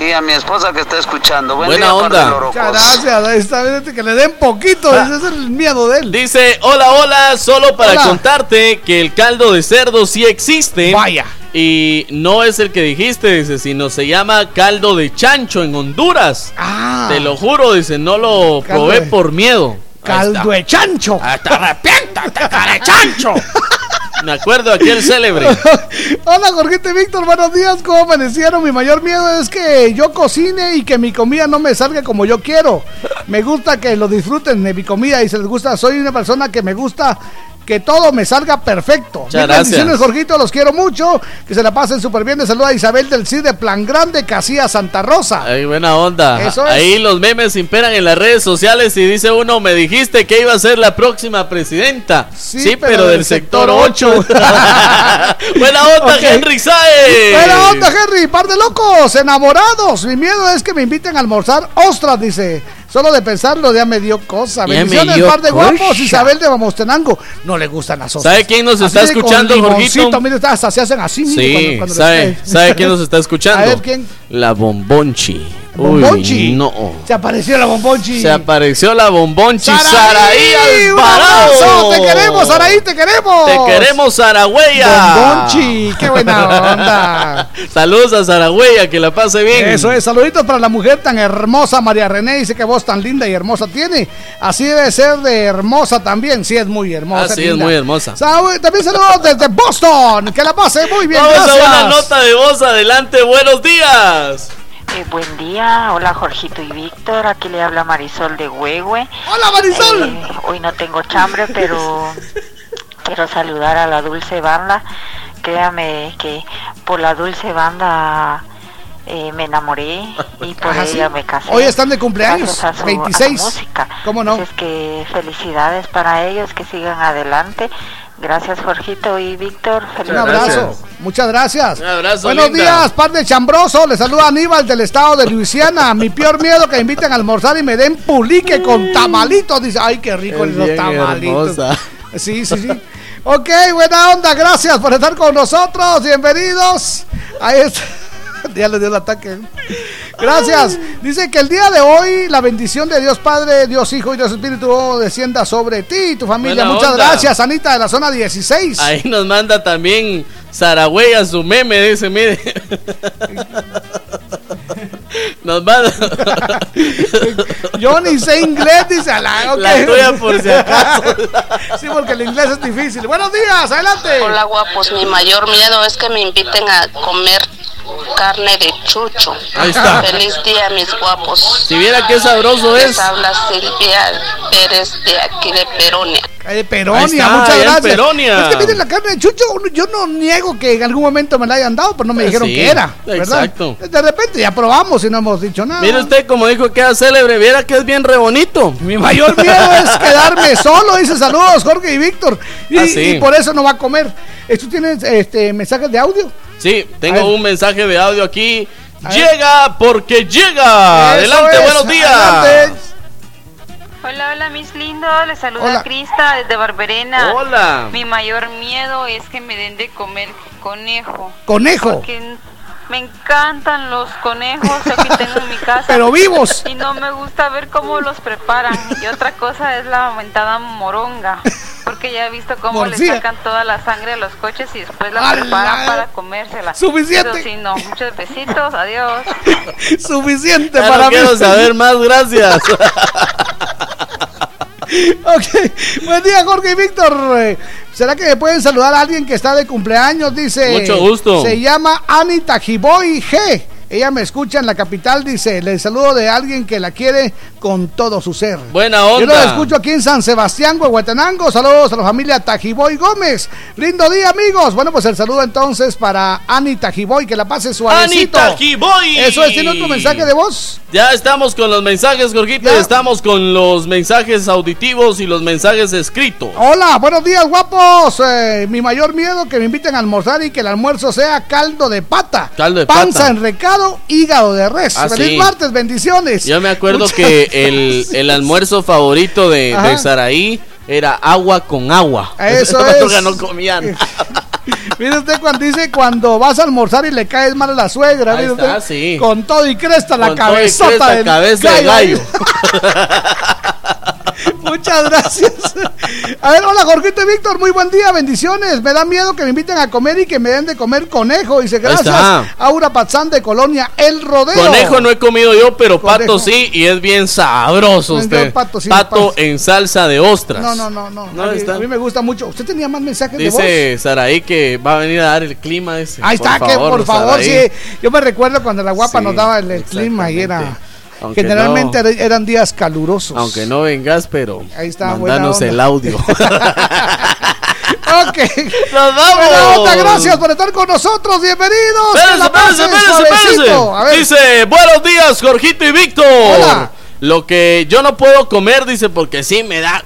Speaker 66: Y a mi esposa que está escuchando. Buen
Speaker 1: Buena
Speaker 66: día,
Speaker 1: onda.
Speaker 6: Muchas gracias. Ahí está, fíjate que le den poquito. Ese es el miedo de él.
Speaker 1: Dice, hola, hola, solo para
Speaker 6: Hola.
Speaker 1: contarte que el caldo de cerdo sí existe.
Speaker 6: Vaya.
Speaker 1: Y no es el que dijiste, dice, sino se llama caldo de chancho en Honduras.
Speaker 6: Ah.
Speaker 1: Te lo juro, dice, no lo
Speaker 6: Caldo
Speaker 1: probé
Speaker 6: de-
Speaker 1: por miedo.
Speaker 6: Caldo de chancho.
Speaker 1: Hasta arrepiéntate, cara de chancho. Me acuerdo aquel célebre.
Speaker 6: Hola, Jorgito y Víctor, buenos días. ¿Cómo amanecieron? Mi mayor miedo es que yo cocine y que mi comida no me salga como yo quiero. Me gusta que lo disfruten de mi comida y se les gusta. Soy una persona que me gusta que todo me salga perfecto.
Speaker 1: Muchas
Speaker 6: bendiciones, Jorgito, los quiero mucho. Que se la pasen súper bien. De saluda a Isabel del CID de Plan Grande, Casilla Santa Rosa.
Speaker 1: Ay, buena onda.
Speaker 6: Eso es.
Speaker 1: Ahí los memes imperan en las redes sociales y dice uno, me dijiste que iba a ser la próxima presidenta. Sí, pero, del sector 8. buena onda. Henry Saez.
Speaker 6: Buena onda, Henry, par de locos, enamorados. Mi miedo es que me inviten a almorzar ostras, dice. Solo de pensarlo ya me dio cosa.
Speaker 1: Ya me
Speaker 6: Bendiciones,
Speaker 1: dio
Speaker 6: par de
Speaker 1: cosa.
Speaker 6: guapos. Isabel de Mamostenango. No le gustan las ostras.
Speaker 1: ¿Sabe quién nos está
Speaker 6: Así
Speaker 1: escuchando, Jorgito?
Speaker 6: Mire, hasta se hacen así.
Speaker 1: Sí,
Speaker 6: cuando- cuando
Speaker 1: ¿sabe,
Speaker 6: les-
Speaker 1: ¿sabe quién nos está escuchando?
Speaker 6: A ver, ¿quién?
Speaker 1: la bombonchi.
Speaker 6: Bombonchi.
Speaker 1: No.
Speaker 6: Se apareció la bombonchi.
Speaker 1: Se apareció la bombonchi Saraí. Alvarado.
Speaker 6: ¡Te queremos, Saraí! ¡Te queremos!
Speaker 1: Te queremos, Saragüeya.
Speaker 6: Bombonchi, qué buena onda.
Speaker 1: Saludos a Saragüeya, que la pase bien.
Speaker 6: Eso es, saluditos para la mujer tan hermosa, María René. Dice que voz tan linda y hermosa tiene. Así debe ser de hermosa también. Sí, es muy hermosa.
Speaker 1: Ah, sí, es muy hermosa.
Speaker 6: También saludos desde Boston. Que la pase muy bien.
Speaker 1: Vamos
Speaker 6: gracias.
Speaker 1: a una nota de voz. Adelante, buenos días.
Speaker 67: Eh, buen día, hola Jorgito y Víctor, aquí le habla Marisol de Huehue.
Speaker 6: Hola Marisol.
Speaker 67: Eh, hoy no tengo chambre, pero quiero saludar a la dulce banda. Créame que por la dulce banda eh, me enamoré y por
Speaker 6: Ajá,
Speaker 67: ella
Speaker 6: sí.
Speaker 67: me casé.
Speaker 6: Hoy están de cumpleaños,
Speaker 67: Gracias a su- a su
Speaker 6: 26.
Speaker 67: música.
Speaker 6: ¿Cómo no?
Speaker 67: Así es que felicidades para ellos, que sigan adelante. Gracias Jorgito y Víctor.
Speaker 6: Un abrazo. Muchas gracias.
Speaker 1: Un abrazo,
Speaker 6: Buenos
Speaker 1: linda.
Speaker 6: días, par de chambroso. Le saluda Aníbal del estado de Luisiana. Mi peor miedo que me inviten a almorzar y me den pulique con tamalitos. Dice, ay, qué rico
Speaker 1: Es
Speaker 6: los tamalitos.
Speaker 1: hermosa.
Speaker 6: Sí, sí, sí. Ok, buena onda. Gracias por estar con nosotros. Bienvenidos. Ahí está. Ya le dio el ataque. Gracias. Dice que el día de hoy la bendición de Dios Padre, Dios Hijo y Dios Espíritu descienda sobre ti y tu familia.
Speaker 1: Buena
Speaker 6: Muchas
Speaker 1: onda.
Speaker 6: gracias, Anita de la zona 16.
Speaker 1: Ahí nos manda también Saragüeya su meme, dice, mire. Nos manda.
Speaker 6: Yo ni sé inglés, dice Alá. ok.
Speaker 1: La tuya por si acaso.
Speaker 6: sí, porque el inglés es difícil. Buenos días, adelante.
Speaker 68: Hola guapos, mi mayor miedo es que me inviten a comer carne de chucho.
Speaker 1: Ahí está.
Speaker 68: Feliz día, mis guapos.
Speaker 1: Si viera qué sabroso
Speaker 68: Les
Speaker 1: es.
Speaker 68: habla Silvia Pérez de aquí de Peronia.
Speaker 6: De Peronia,
Speaker 1: está,
Speaker 6: muchas gracias.
Speaker 1: Peronia.
Speaker 6: Es que miren la carne de chucho, yo no niego que en algún momento me la hayan dado, pero no me
Speaker 1: Ah,
Speaker 6: dijeron
Speaker 1: sí,
Speaker 6: que era, ¿verdad?
Speaker 1: exacto.
Speaker 6: De repente ya probamos y no hemos dicho nada.
Speaker 1: Mire usted, como dijo que era célebre, viera que es bien re bonito.
Speaker 6: Mi mayor miedo es quedarme solo, dice saludos Jorge y Víctor. Y,
Speaker 1: Ah, sí.
Speaker 6: y por eso no va a comer. ¿Tú tienes este mensajes de audio?
Speaker 1: Sí, tengo un mensaje de audio aquí. Llega porque llega.
Speaker 6: Eso
Speaker 1: Adelante,
Speaker 6: es,
Speaker 1: buenos días.
Speaker 6: adelante.
Speaker 69: Hola, hola mis lindos, les saluda
Speaker 6: Hola.
Speaker 69: Crista desde Barberena.
Speaker 1: Hola.
Speaker 69: Mi mayor miedo es que me den de comer conejo.
Speaker 6: Conejo.
Speaker 69: Porque me encantan los conejos, aquí tengo en mi casa.
Speaker 6: Pero vivos.
Speaker 69: Y no me gusta ver cómo los preparan. Y otra cosa es la aumentada moronga. Porque ya he visto cómo le sacan toda la sangre a los coches y después la
Speaker 6: ¡Ala!
Speaker 69: preparan para comérsela.
Speaker 6: Suficiente.
Speaker 69: Pero sí, no, muchos besitos, adiós.
Speaker 6: Suficiente
Speaker 1: Ya
Speaker 6: para
Speaker 1: no
Speaker 6: mí.
Speaker 1: quiero saber más, gracias.
Speaker 6: Ok, buen día Jorge y Víctor. ¿Será que me pueden saludar a alguien que está de cumpleaños? Dice.
Speaker 1: Mucho gusto.
Speaker 6: Se llama Anita Jiboy G. Ella me escucha en la capital, dice, le saludo de alguien que la quiere con todo su ser.
Speaker 1: Buena
Speaker 6: Yo
Speaker 1: onda.
Speaker 6: lo escucho aquí en San Sebastián, Huehuetenango. Saludos a la familia Tajiboy Gómez. Lindo día, amigos. Bueno, pues el saludo entonces para Anita Jiboy, que la pase suavecito.
Speaker 1: Anita Jiboy.
Speaker 6: Eso es, ¿tiene otro mensaje de voz?
Speaker 1: Ya estamos con los mensajes, Jorgito. Estamos con los mensajes auditivos y los mensajes escritos.
Speaker 6: Hola, buenos días, guapos. Eh, mi mayor miedo que me inviten a almorzar y que el almuerzo sea caldo de pata.
Speaker 1: Caldo de
Speaker 6: Panza
Speaker 1: pata.
Speaker 6: en recado, hígado de res.
Speaker 1: Ah,
Speaker 6: Feliz
Speaker 1: sí.
Speaker 6: martes, bendiciones.
Speaker 1: Yo me acuerdo
Speaker 6: Muchas
Speaker 1: que el, el almuerzo favorito de,
Speaker 6: Ajá.
Speaker 1: de Saraí era agua con agua.
Speaker 6: Eso es.
Speaker 1: no comían.
Speaker 6: Mire usted cuando dice cuando vas a almorzar y le caes mal a la suegra.
Speaker 1: Ahí está,
Speaker 6: usted,
Speaker 1: sí.
Speaker 6: Con todo y cresta la
Speaker 1: Con todo y
Speaker 6: cabezota
Speaker 1: cresta,
Speaker 6: del
Speaker 1: cabeza de gallo.
Speaker 6: Muchas gracias. A ver, hola Jorgito y Víctor, muy buen día, bendiciones. Me da miedo que me inviten a comer y que me den de comer conejo. Dice, gracias. Aura Pazán de Colonia, El Rodeo.
Speaker 1: Conejo no he comido yo, pero
Speaker 6: Conejo.
Speaker 1: pato sí, y es bien sabroso
Speaker 6: No,
Speaker 1: usted.
Speaker 6: pato sí,
Speaker 1: pato
Speaker 6: pato.
Speaker 1: en salsa de ostras.
Speaker 6: No, no, no, no.
Speaker 1: No,
Speaker 6: a, mí,
Speaker 1: está.
Speaker 6: a mí me gusta mucho. ¿Usted tenía más mensajes de
Speaker 1: Dice Saraí que va a venir a dar el clima ese.
Speaker 6: voz? Ahí está, que por favor,
Speaker 1: Saraí.
Speaker 6: sí. Yo me recuerdo cuando la guapa
Speaker 1: Sí,
Speaker 6: nos daba el, el clima y era.
Speaker 1: Aunque
Speaker 6: Generalmente
Speaker 1: no-
Speaker 6: eran días calurosos.
Speaker 1: Aunque no vengas, pero
Speaker 6: Ahí está,
Speaker 1: mandanos el audio.
Speaker 6: Ok.
Speaker 1: ¡Nos vamos!
Speaker 6: Onda, gracias por estar con nosotros. Bienvenidos.
Speaker 1: Espérese.
Speaker 6: A ver.
Speaker 1: Dice, buenos días, Jorgito y Víctor.
Speaker 6: Hola.
Speaker 1: Lo que yo no puedo comer, dice, porque sí me da...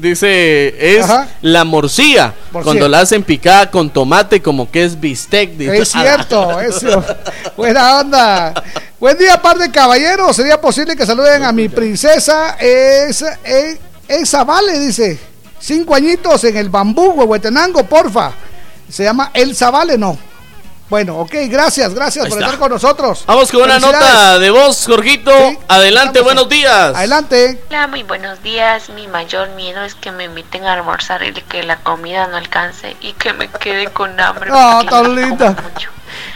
Speaker 1: Dice, es
Speaker 6: Ajá.
Speaker 1: la morcilla. Cuando la hacen picada con tomate, como que es bistec. dice.
Speaker 6: Es cierto, es cierto. Buena onda. Buen día, par de caballeros. ¿Sería posible que saluden a mi princesa? Es, es, esa vale, dice. Cinco añitos en el bambú, Huehuetenango, porfa. Se llama Elsa Vale, no. Bueno, ok, gracias, gracias
Speaker 1: Ahí
Speaker 6: por
Speaker 1: está.
Speaker 6: estar con nosotros.
Speaker 1: Vamos con una nota de voz, Jorgito. Adelante, buenos días.
Speaker 6: Adelante.
Speaker 67: Hola, muy buenos días. Mi mayor miedo es que me inviten a almorzar y que la comida no alcance y que me quede con hambre.
Speaker 6: Ah, tan
Speaker 67: no como
Speaker 6: linda.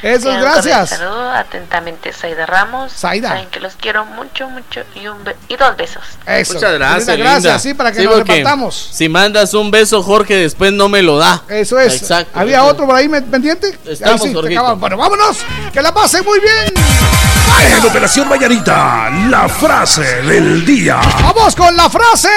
Speaker 6: Eso,
Speaker 67: un
Speaker 6: gracias.
Speaker 67: cordial Saludo atentamente, Saida Ramos.
Speaker 6: Saida.
Speaker 67: Saben que los quiero mucho, mucho y, un be- y dos besos.
Speaker 6: Eso.
Speaker 1: Muchas gracias,
Speaker 6: Linda, gracias,
Speaker 1: linda.
Speaker 6: sí, para que nos
Speaker 1: porque
Speaker 6: repartamos.
Speaker 1: Si mandas un beso, Jorge, después no me lo da.
Speaker 6: Eso es.
Speaker 1: Exacto.
Speaker 6: ¿Había otro por ahí pendiente?
Speaker 1: Estamos,
Speaker 6: Ahí sí. Bueno, vámonos. Que la pasen muy bien.
Speaker 5: En Operación Mañanita, la frase del día.
Speaker 6: Vamos con la frase.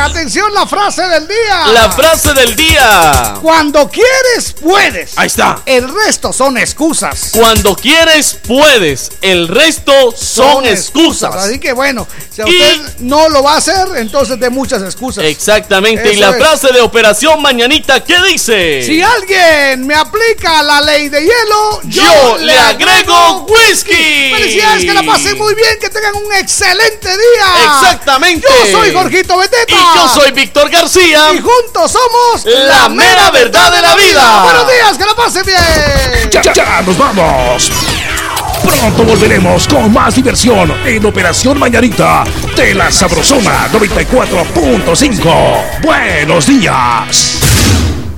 Speaker 6: Atención, la frase del día.
Speaker 1: La frase del día.
Speaker 6: Cuando quieres, puedes.
Speaker 1: Ahí está.
Speaker 6: El resto son excusas.
Speaker 1: Cuando quieres, puedes. El resto son, excusas.
Speaker 6: Así que bueno, si a
Speaker 1: Y-
Speaker 6: usted no lo va a hacer, entonces de muchas excusas.
Speaker 1: Exactamente. y la
Speaker 6: es.
Speaker 1: frase de Operación Mañanita, ¿qué dice?
Speaker 6: Si alguien me aplica la ley de hielo, yo,
Speaker 1: Yo le agrego whisky.
Speaker 6: Felicidades, que la pasen muy bien, que tengan un excelente día.
Speaker 1: Exactamente.
Speaker 6: Yo soy Jorgito Beteta.
Speaker 1: Y yo soy Víctor García.
Speaker 6: Y juntos somos
Speaker 1: La mera verdad de la vida.
Speaker 6: Buenos días, que la pasen bien.
Speaker 5: Ya, ya nos vamos. Pronto volveremos con más diversión en Operación Mañanita de la Sabrosona 94.5. Buenos días.